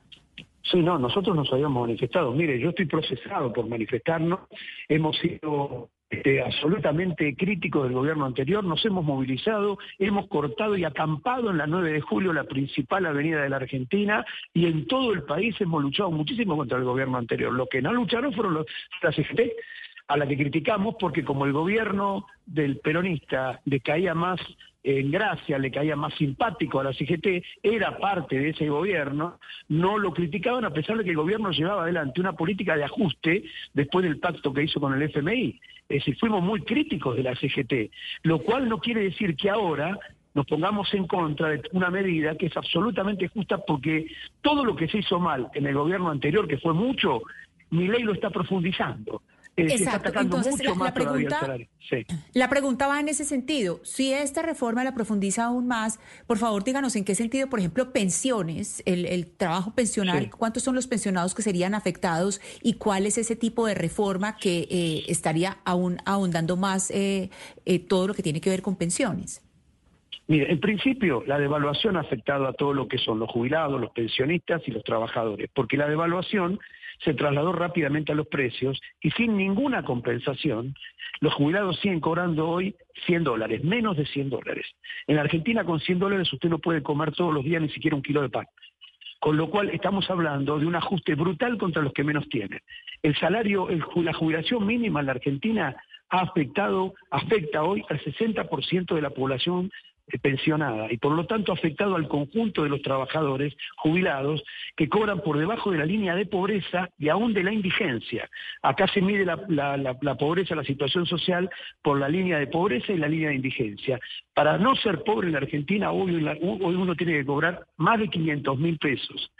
Speaker 31: Sí, no, nosotros nos habíamos manifestado. Mire, yo estoy procesado por manifestarnos. Hemos sido este, absolutamente críticos del gobierno anterior, nos hemos movilizado, hemos cortado y acampado en la 9 de julio, la principal avenida de la Argentina, y en todo el país hemos luchado muchísimo contra el gobierno anterior. Lo que no lucharon fueron los, las a la que criticamos porque como el gobierno del peronista le caía más en gracia, le caía más simpático a la CGT, era parte de ese gobierno, no lo criticaban a pesar de que el gobierno llevaba adelante una política de ajuste después del pacto que hizo con el FMI. Es decir, fuimos muy críticos de la CGT, lo cual no quiere decir que ahora nos pongamos en contra de una medida que es absolutamente justa porque todo lo que se hizo mal en el gobierno anterior, que fue mucho, mi ley lo está profundizando.
Speaker 32: Exacto. Entonces, la, pregunta, la pregunta va en ese sentido. Si esta reforma la profundiza aún más, por favor, díganos en qué sentido, por ejemplo, pensiones, el, trabajo pensional, cuántos son los pensionados que serían afectados y cuál es ese tipo de reforma que eh, estaría aún ahondando más eh, eh, todo lo que tiene que ver con pensiones.
Speaker 31: Mire, en principio la devaluación ha afectado a todo lo que son los jubilados, los pensionistas y los trabajadores, porque la devaluación se trasladó rápidamente a los precios y sin ninguna compensación, los jubilados siguen cobrando hoy 100 dólares, menos de 100 dólares. En Argentina con 100 dólares usted no puede comer todos los días ni siquiera un kilo de pan. con lo cual estamos hablando de un ajuste brutal contra los que menos tienen. El salario, la jubilación mínima en la Argentina ha afectado, afecta hoy al 60% de la población pensionada y por lo tanto afectado al conjunto de los trabajadores jubilados que cobran por debajo de la línea de pobreza y aún de la indigencia. Acá se mide la, pobreza, la situación social por la línea de pobreza y la línea de indigencia. Para no ser pobre en la Argentina, hoy, hoy uno tiene que cobrar más de 500 mil pesos.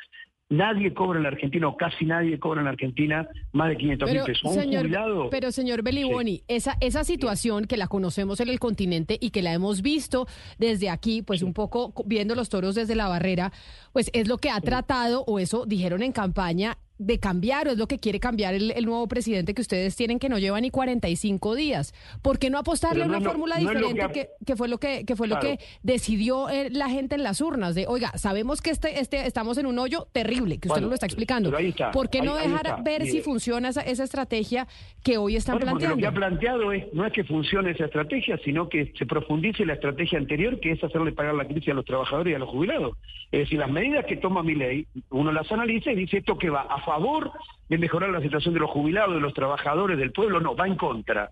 Speaker 31: Nadie cobra en la Argentina, o casi nadie cobra en la Argentina, más de 500 mil pesos.
Speaker 1: Señor, Pero, señor Beliboni, esa, esa situación que la conocemos en el continente y que la hemos visto desde aquí, pues un poco viendo los toros desde la barrera, pues es lo que ha tratado, o eso dijeron en campaña, de cambiar o es lo que quiere cambiar el, nuevo presidente que ustedes tienen que no lleva ni 45 días. ¿Por qué no apostarle a una fórmula diferente que, fue lo que, fue lo que decidió eh, la gente en las urnas? De, oiga, sabemos que este, este estamos en un hoyo terrible, que usted no lo está explicando. ¿Por qué no dejar ver si funciona esa, esa, estrategia que hoy están planteando?
Speaker 31: Lo que ha planteado es, no es que funcione esa estrategia, sino que se profundice la estrategia anterior, que es hacerle pagar la crisis a los trabajadores y a los jubilados. Es decir, las medidas que toma mi ley, uno las analiza y dice esto que va a favor de mejorar la situación de los jubilados, de los trabajadores, del pueblo, no, va en contra.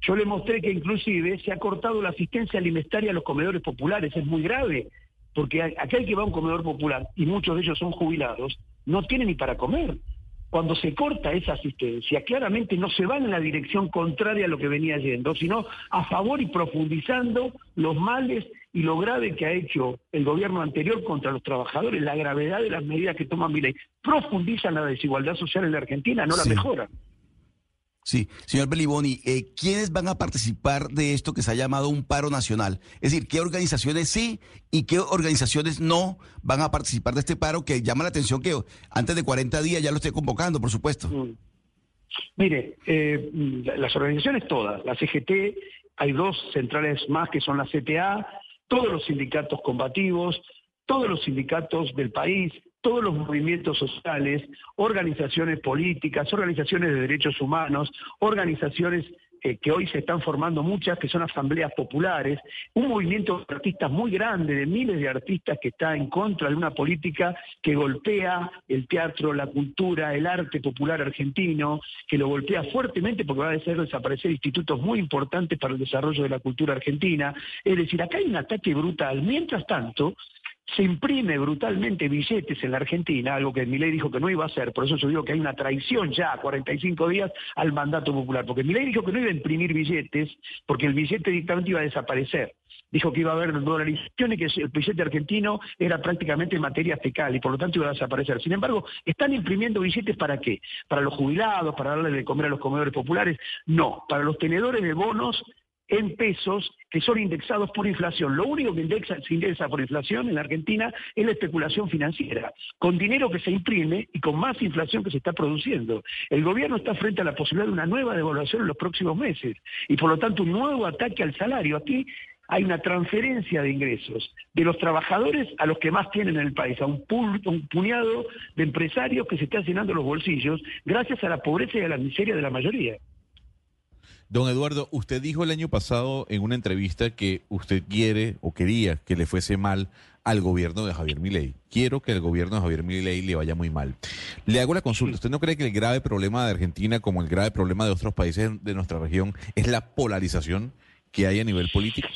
Speaker 31: Yo le mostré que inclusive se ha cortado la asistencia alimentaria a los comedores populares, es muy grave, porque aquel que va a un comedor popular, y muchos de ellos son jubilados, no tiene ni para comer. Cuando se corta esa asistencia, claramente no se va en la dirección contraria a lo que venía yendo, sino a favor y profundizando los males y lo grave que ha hecho el gobierno anterior contra los trabajadores, la gravedad de las medidas que toma ley, profundizan la desigualdad social en la Argentina, no la mejoran.
Speaker 33: Sí, señor Beliboni, eh, ¿quiénes van a participar de esto que se ha llamado un paro nacional? Es decir, ¿qué organizaciones sí y qué organizaciones no van a participar de este paro que llama la atención que antes de 40 días ya lo esté convocando, por supuesto? Mm.
Speaker 31: Mire, eh, las organizaciones todas, la CGT, hay dos centrales más que son la CTA, todos los sindicatos combativos, todos los sindicatos del país, todos los movimientos sociales, organizaciones políticas, organizaciones de derechos humanos, organizaciones eh, que hoy se están formando muchas, que son asambleas populares, un movimiento de artistas muy grande, de miles de artistas que está en contra de una política que golpea el teatro, la cultura, el arte popular argentino, que lo golpea fuertemente porque va a hacer desaparecer institutos muy importantes para el desarrollo de la cultura argentina. Es decir, acá hay un ataque brutal. Mientras tanto, se imprime brutalmente billetes en la Argentina, algo que Milei dijo que no iba a hacer, por eso yo digo que hay una traición ya a 45 días al mandato popular, porque Milei dijo que no iba a imprimir billetes, porque el billete directamente iba a desaparecer. Dijo que iba a haber dolarización y que el billete argentino era prácticamente materia fecal y por lo tanto iba a desaparecer. Sin embargo, ¿están imprimiendo billetes para qué? ¿Para los jubilados? ¿Para darle de comer a los comedores populares? No, para los tenedores de bonos en pesos que son indexados por inflación. Lo único que indexa, se indexa por inflación en Argentina es la especulación financiera, con dinero que se imprime y con más inflación que se está produciendo. El gobierno está frente a la posibilidad de una nueva devaluación en los próximos meses y por lo tanto un nuevo ataque al salario. Aquí hay una transferencia de ingresos de los trabajadores a los que más tienen en el país, a un, un, puñado de empresarios que se están llenando los bolsillos gracias a la pobreza y a la miseria de la mayoría.
Speaker 11: Don Eduardo, usted dijo el año pasado en una entrevista que usted quiere o quería que le fuese mal al gobierno de Javier Milei. Quiero que el gobierno de Javier Milei le vaya muy mal. Le hago la consulta. ¿Usted no cree que el grave problema de Argentina, como el grave problema de otros países de nuestra región, es la polarización que hay a nivel político?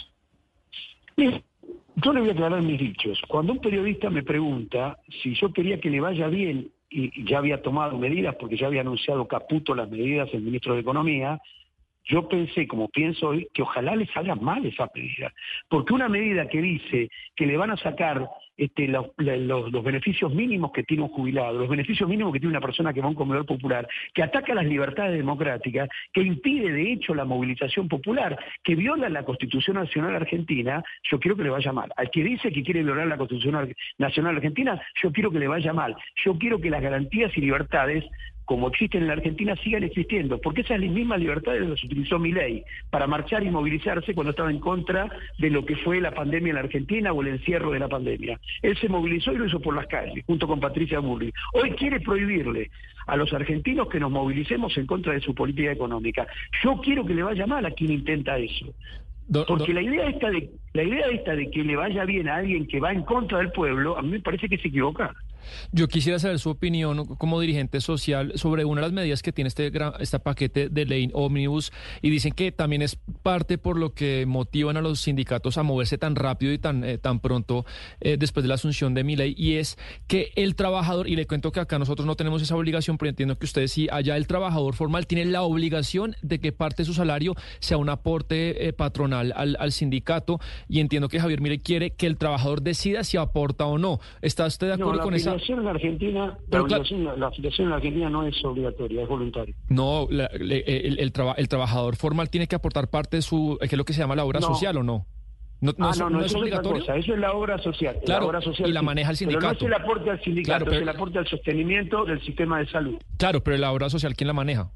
Speaker 31: yo le voy a aclarar mis dichos. Cuando un periodista me pregunta si yo quería que le vaya bien y ya había tomado medidas, porque ya había anunciado Caputo las medidas el ministro de Economía, yo pensé, como pienso hoy, que ojalá le salga mal esa medida. Porque una medida que dice que le van a sacar este, los, beneficios mínimos que tiene un jubilado, los beneficios mínimos que tiene una persona que va a un comedor popular, que ataca las libertades democráticas, que impide de hecho la movilización popular, que viola la Constitución Nacional Argentina, yo quiero que le vaya mal. Al que dice que quiere violar la Constitución Nacional Argentina, yo quiero que le vaya mal. Yo quiero que las garantías y libertades como existen en la Argentina, sigan existiendo, porque esas mismas libertades las utilizó mi ley para marchar y movilizarse cuando estaba en contra de lo que fue la pandemia en la Argentina o el encierro de la pandemia. Él se movilizó y lo hizo por las calles, junto con Patricia Burri. Hoy quiere prohibirle a los argentinos que nos movilicemos en contra de su política económica. Yo quiero que le vaya mal a quien intenta eso. Porque la idea esta de la idea esta de que le vaya bien a alguien que va en contra del pueblo, a mí me parece que se equivoca.
Speaker 2: Yo quisiera saber su opinión como dirigente social sobre una de las medidas que tiene este, este paquete de ley Omnibus y dicen que también es parte por lo que motivan a los sindicatos a moverse tan rápido y tan, eh, tan pronto eh, después de la asunción de mi ley y es que el trabajador, y le cuento que acá nosotros no tenemos esa obligación, pero entiendo que ustedes sí, allá el trabajador formal tiene la obligación de que parte de su salario sea un aporte eh, patronal al, al, sindicato y entiendo que Javier Mire quiere que el trabajador decida si aporta o no. ¿Está usted de acuerdo con esa?
Speaker 31: En Argentina, la, afiliación, la, afiliación, en Argentina no es obligatoria, es voluntaria.
Speaker 2: No, el, el, el, trabajador formal tiene que aportar parte de su, ¿qué es lo que se llama la obra social o no?
Speaker 31: No, no, ah, no, no, es obligatorio. eso es la obra social.
Speaker 2: Claro,
Speaker 31: la obra social
Speaker 2: y la maneja el sindicato.
Speaker 31: Pero no es el aporte al sindicato, claro, es el aporte al sostenimiento del sistema de salud.
Speaker 2: Claro, pero la obra social, ¿quién la maneja?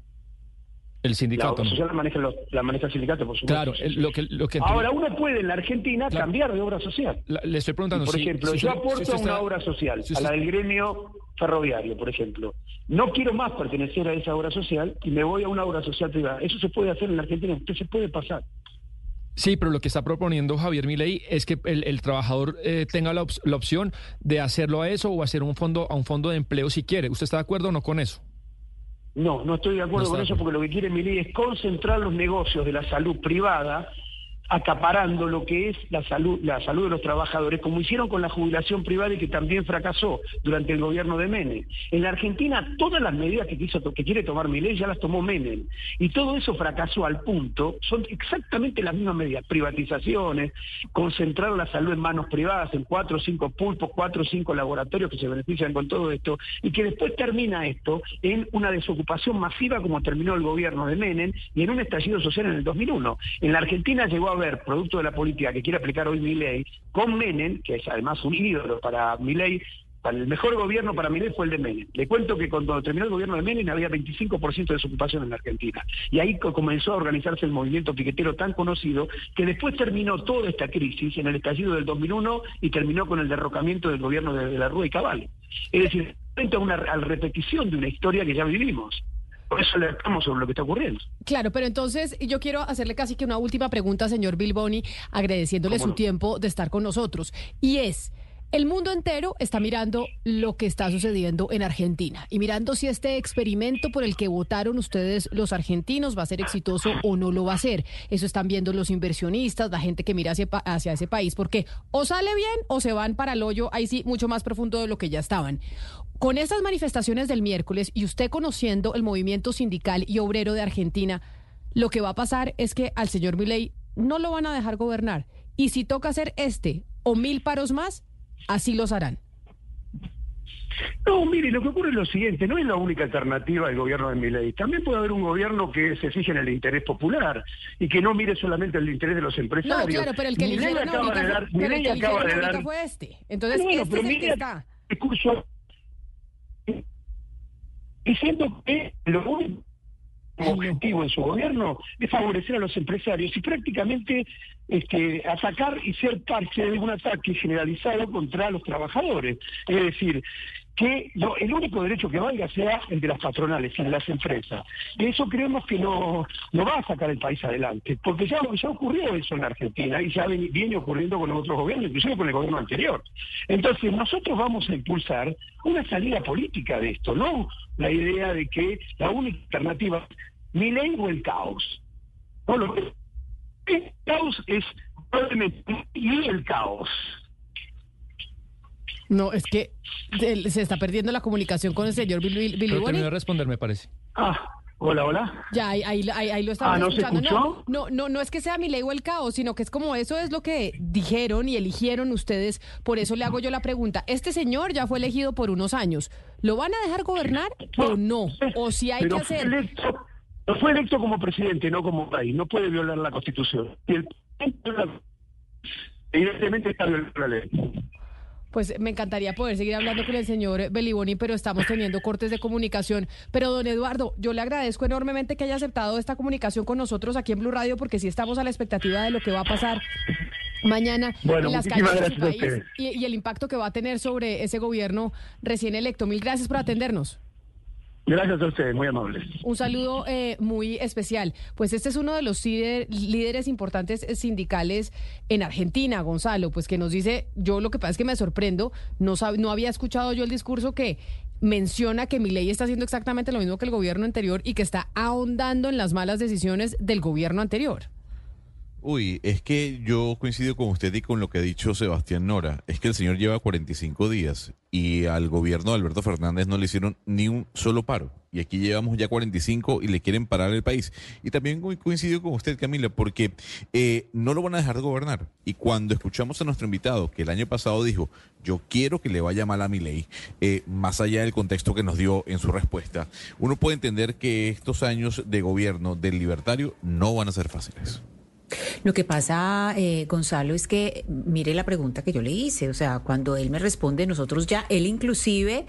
Speaker 2: El sindicato.
Speaker 31: La social la maneja, la maneja el sindicato, por supuesto.
Speaker 2: Claro, lo que, lo que
Speaker 31: Ahora, uno puede en la Argentina cambiar de obra social.
Speaker 2: le estoy preguntando
Speaker 31: Por ejemplo, yo aporto a una obra social, a la del gremio ferroviario, por ejemplo. No quiero más pertenecer a esa obra social y me voy a una obra social privada. Eso se puede hacer en la Argentina, usted se puede pasar.
Speaker 2: Sí, pero lo que está proponiendo Javier Milei es que el, trabajador eh, tenga la, la, opción de hacerlo a eso o hacer un fondo a un fondo de empleo si quiere. ¿Usted está de acuerdo o no con eso?
Speaker 31: No, no estoy de acuerdo con eso porque lo que quiere Milei es concentrar los negocios de la salud privada acaparando lo que es la salud, la salud de los trabajadores, como hicieron con la jubilación privada y que también fracasó durante el gobierno de Menem. En la Argentina todas las medidas que, quiso, que quiere tomar Milei ya las tomó Menem. Y todo eso fracasó al punto, son exactamente las mismas medidas, privatizaciones, concentrar la salud en manos privadas, en cuatro o cinco pulpos, cuatro o cinco laboratorios que se benefician con todo esto, y que después termina esto en una desocupación masiva como terminó el gobierno de Menem y en un estallido social en el 2001. En la Argentina llegó a producto de la política que quiere aplicar hoy Milei, con Menem, que es además un ídolo para Milei, para el mejor gobierno para Milei fue el de Menem. Le cuento que cuando terminó el gobierno de Menem había 25% de desocupación en la Argentina. Y ahí comenzó a organizarse el movimiento piquetero tan conocido que después terminó toda esta crisis en el estallido del 2001 y terminó con el derrocamiento del gobierno de, la Rúa y Caballo. Es decir, frente a una repetición de una historia que ya vivimos. Por eso alertamos sobre lo que está ocurriendo.
Speaker 1: Claro, pero entonces yo quiero hacerle casi que una última pregunta, señor Bilboni, agradeciéndole su tiempo de estar con nosotros. Y es, el mundo entero está mirando lo que está sucediendo en Argentina y mirando si este experimento por el que votaron ustedes los argentinos va a ser exitoso o no lo va a ser. Eso están viendo los inversionistas, la gente que mira hacia, hacia ese país, porque o sale bien o se van para el hoyo, ahí sí, mucho más profundo de lo que ya estaban. Con estas manifestaciones del miércoles y usted conociendo el movimiento sindical y obrero de Argentina, lo que va a pasar es que al señor Milei no lo van a dejar gobernar. Y si toca hacer este o mil paros más, así los harán.
Speaker 31: No, mire, lo que ocurre es lo siguiente, no es la única alternativa del gobierno de Milei. También puede haber un gobierno que se fije en el interés popular y que no mire solamente el interés de los empresarios.
Speaker 1: No, claro, pero el que acaba de dar, acaba de dar fue este. Entonces, bueno, este es el que está.
Speaker 31: Discurso diciendo que lo único objetivo en su gobierno es favorecer a los empresarios y prácticamente este, atacar y ser parte de un ataque generalizado contra los trabajadores. Es decir, que el único derecho que valga sea el de las patronales y de las empresas. Y eso creemos que no, no va a sacar el país adelante, porque ya, ya ocurrió eso en Argentina y ya viene ocurriendo con los otros gobiernos, inclusive con el gobierno anterior. Entonces, nosotros vamos a impulsar una salida política de esto, no la idea de que la única alternativa es mi ley o el caos. No, lo que el caos es y el caos.
Speaker 1: No, es que se está perdiendo la comunicación con el señor Billy Pero
Speaker 2: terminó de responder, me parece.
Speaker 31: Ah, hola, hola.
Speaker 1: Ya, ahí, ahí, lo estamos
Speaker 31: ah, ¿no
Speaker 1: escuchando.
Speaker 31: Se escuchó?
Speaker 1: No, no, no, es que sea mi ley o el caos, sino que es como eso es lo que dijeron y eligieron ustedes. Por eso le hago yo la pregunta. Este señor ya fue elegido por unos años. ¿Lo van a dejar gobernar o no? O si hay que hacer...
Speaker 31: Fue electo, no fue electo como presidente, no como país. No puede violar la Constitución. Y el evidentemente está violando la ley.
Speaker 1: Pues me encantaría poder seguir hablando con el señor Beliboni, pero estamos teniendo cortes de comunicación. Pero don Eduardo, yo le agradezco enormemente que haya aceptado esta comunicación con nosotros aquí en Blue Radio, porque sí estamos a la expectativa de lo que va a pasar mañana en las calles de su país y, y el impacto que va a tener sobre ese gobierno recién electo. Mil gracias por atendernos.
Speaker 31: Gracias a ustedes, muy amables.
Speaker 1: Un saludo eh, muy especial. Pues este es uno de los líderes importantes sindicales en Argentina, Gonzalo, pues que nos dice, yo lo que pasa es que me sorprendo, no, no había escuchado yo el discurso que menciona que mi ley está haciendo exactamente lo mismo que el gobierno anterior y que está ahondando en las malas decisiones del gobierno anterior.
Speaker 11: Uy, es que yo coincido con usted y con lo que ha dicho Sebastián Nora. Es que el señor lleva 45 días y al gobierno de Alberto Fernández no le hicieron ni un solo paro. Y aquí llevamos ya 45 y le quieren parar el país. Y también coincido con usted, Camila, porque eh, no lo van a dejar de gobernar. Y cuando escuchamos a nuestro invitado, que el año pasado dijo, yo quiero que le vaya mal a mi ley, eh, más allá del contexto que nos dio en su respuesta, uno puede entender que estos años de gobierno del libertario no van a ser fáciles.
Speaker 3: Lo que pasa, eh, Gonzalo, es que mire la pregunta que yo le hice, o sea, cuando él me responde, nosotros ya, él inclusive,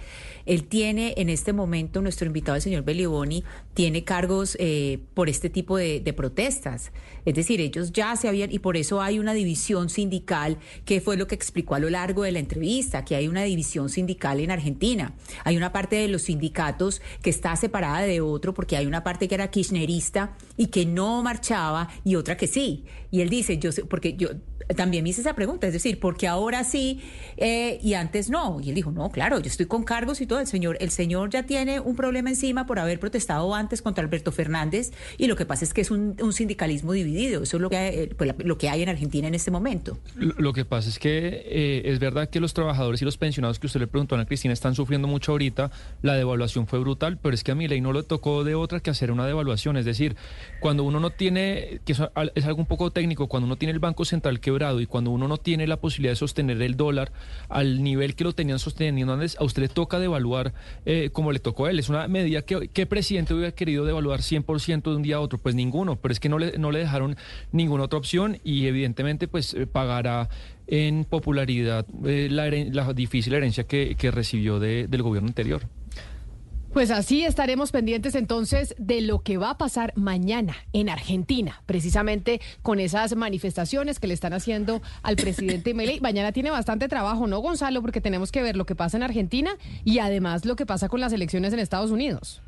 Speaker 3: él tiene en este momento, nuestro invitado, el señor Beliboni, tiene cargos eh, por este tipo de, de, protestas. Es decir, ellos ya se habían, y por eso hay una división sindical, que fue lo que explicó a lo largo de la entrevista, que hay una división sindical en Argentina. Hay una parte de los sindicatos que está separada de otro, porque hay una parte que era kirchnerista y que no marchaba, y otra que sí. Y él dice, yo sé, porque yo también me hice esa pregunta, es decir, porque ahora sí eh, y antes no? Y él dijo, no, claro, yo estoy con cargos y todo, el señor, el señor ya tiene un problema encima por haber protestado antes contra Alberto Fernández y lo que pasa es que es un, sindicalismo dividido, eso es lo que, hay, eh, pues, lo que hay en Argentina en este momento.
Speaker 2: Lo, que pasa es que eh, es verdad que los trabajadores y los pensionados que usted le preguntó a Ana Cristina están sufriendo mucho ahorita, la devaluación fue brutal, pero es que a mi ley no le tocó de otra que hacer una devaluación, es decir, cuando uno no tiene, que es algo un poco técnico, cuando uno tiene el Banco Central quebrado y cuando uno no tiene la posibilidad de sostener el dólar al nivel que lo tenían sosteniendo antes, a usted le toca devaluar eh, como le tocó a él. Es una medida que ¿qué presidente hubiera querido devaluar 100% de un día a otro? Pues ninguno, pero es que no le, no le dejaron ninguna otra opción y evidentemente pues eh, pagará en popularidad eh, la, la, difícil herencia que, que recibió de, del gobierno anterior.
Speaker 1: Pues así estaremos pendientes entonces de lo que va a pasar mañana en Argentina, precisamente con esas manifestaciones que le están haciendo al presidente (laughs) Milei. Mañana tiene bastante trabajo, ¿no, Gonzalo? Porque tenemos que ver lo que pasa en Argentina y además lo que pasa con las elecciones en Estados Unidos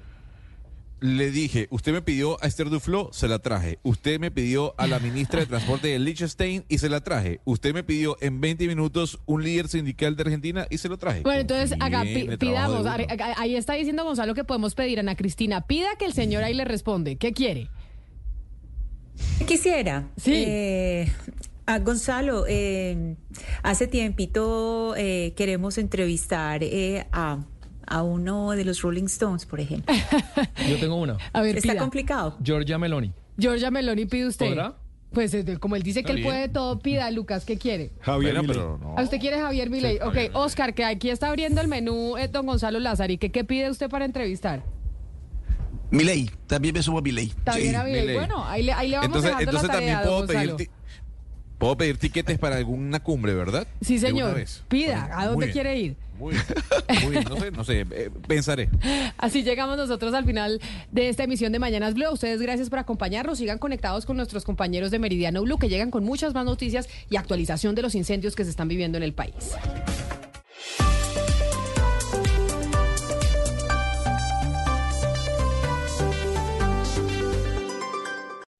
Speaker 11: le dije, usted me pidió a Esther Duflo, se la traje. Usted me pidió a la ministra de Transporte de (laughs) Liechtenstein y se la traje. Usted me pidió en 20 minutos un líder sindical de Argentina y se lo traje.
Speaker 1: Bueno, entonces, haga, pidamos. Ahí está diciendo Gonzalo que podemos pedir a Ana Cristina. Pida que el señor ahí le responde. ¿Qué quiere?
Speaker 3: Quisiera.
Speaker 1: Sí.
Speaker 3: Eh, a Gonzalo, eh, hace tiempito eh, queremos entrevistar a a uno de los Rolling Stones, por ejemplo. (laughs)
Speaker 2: Yo tengo uno.
Speaker 3: A ver, Está complicado.
Speaker 2: Georgia Meloni.
Speaker 1: Georgia Meloni pide usted. ¿Podrá? Pues como él dice que él puede todo, pida, Lucas, ¿qué quiere?
Speaker 8: Javier Milei.
Speaker 1: ¿A usted quiere Javier Milei? ok, Oscar, que aquí está abriendo el menú eh, don Gonzalo Lázaro. ¿Qué, ¿Qué pide usted para entrevistar?
Speaker 5: Milei, también me subo a Milei.
Speaker 1: También a Milei. Bueno, ahí le, ahí le vamos entonces, entonces la tarea, también puedo pedir
Speaker 11: Puedo pedir tiquetes para alguna cumbre, ¿verdad?
Speaker 1: Sí, señor. Pida, ¿a dónde quiere ir?
Speaker 11: Muy bien, no sé, no sé, eh, pensaré.
Speaker 1: Así llegamos nosotros al final de esta emisión de Mañanas Blue. Ustedes gracias por acompañarnos. Sigan conectados con nuestros compañeros de Meridiano Blue que llegan con muchas más noticias y actualización de los incendios que se están viviendo en el país.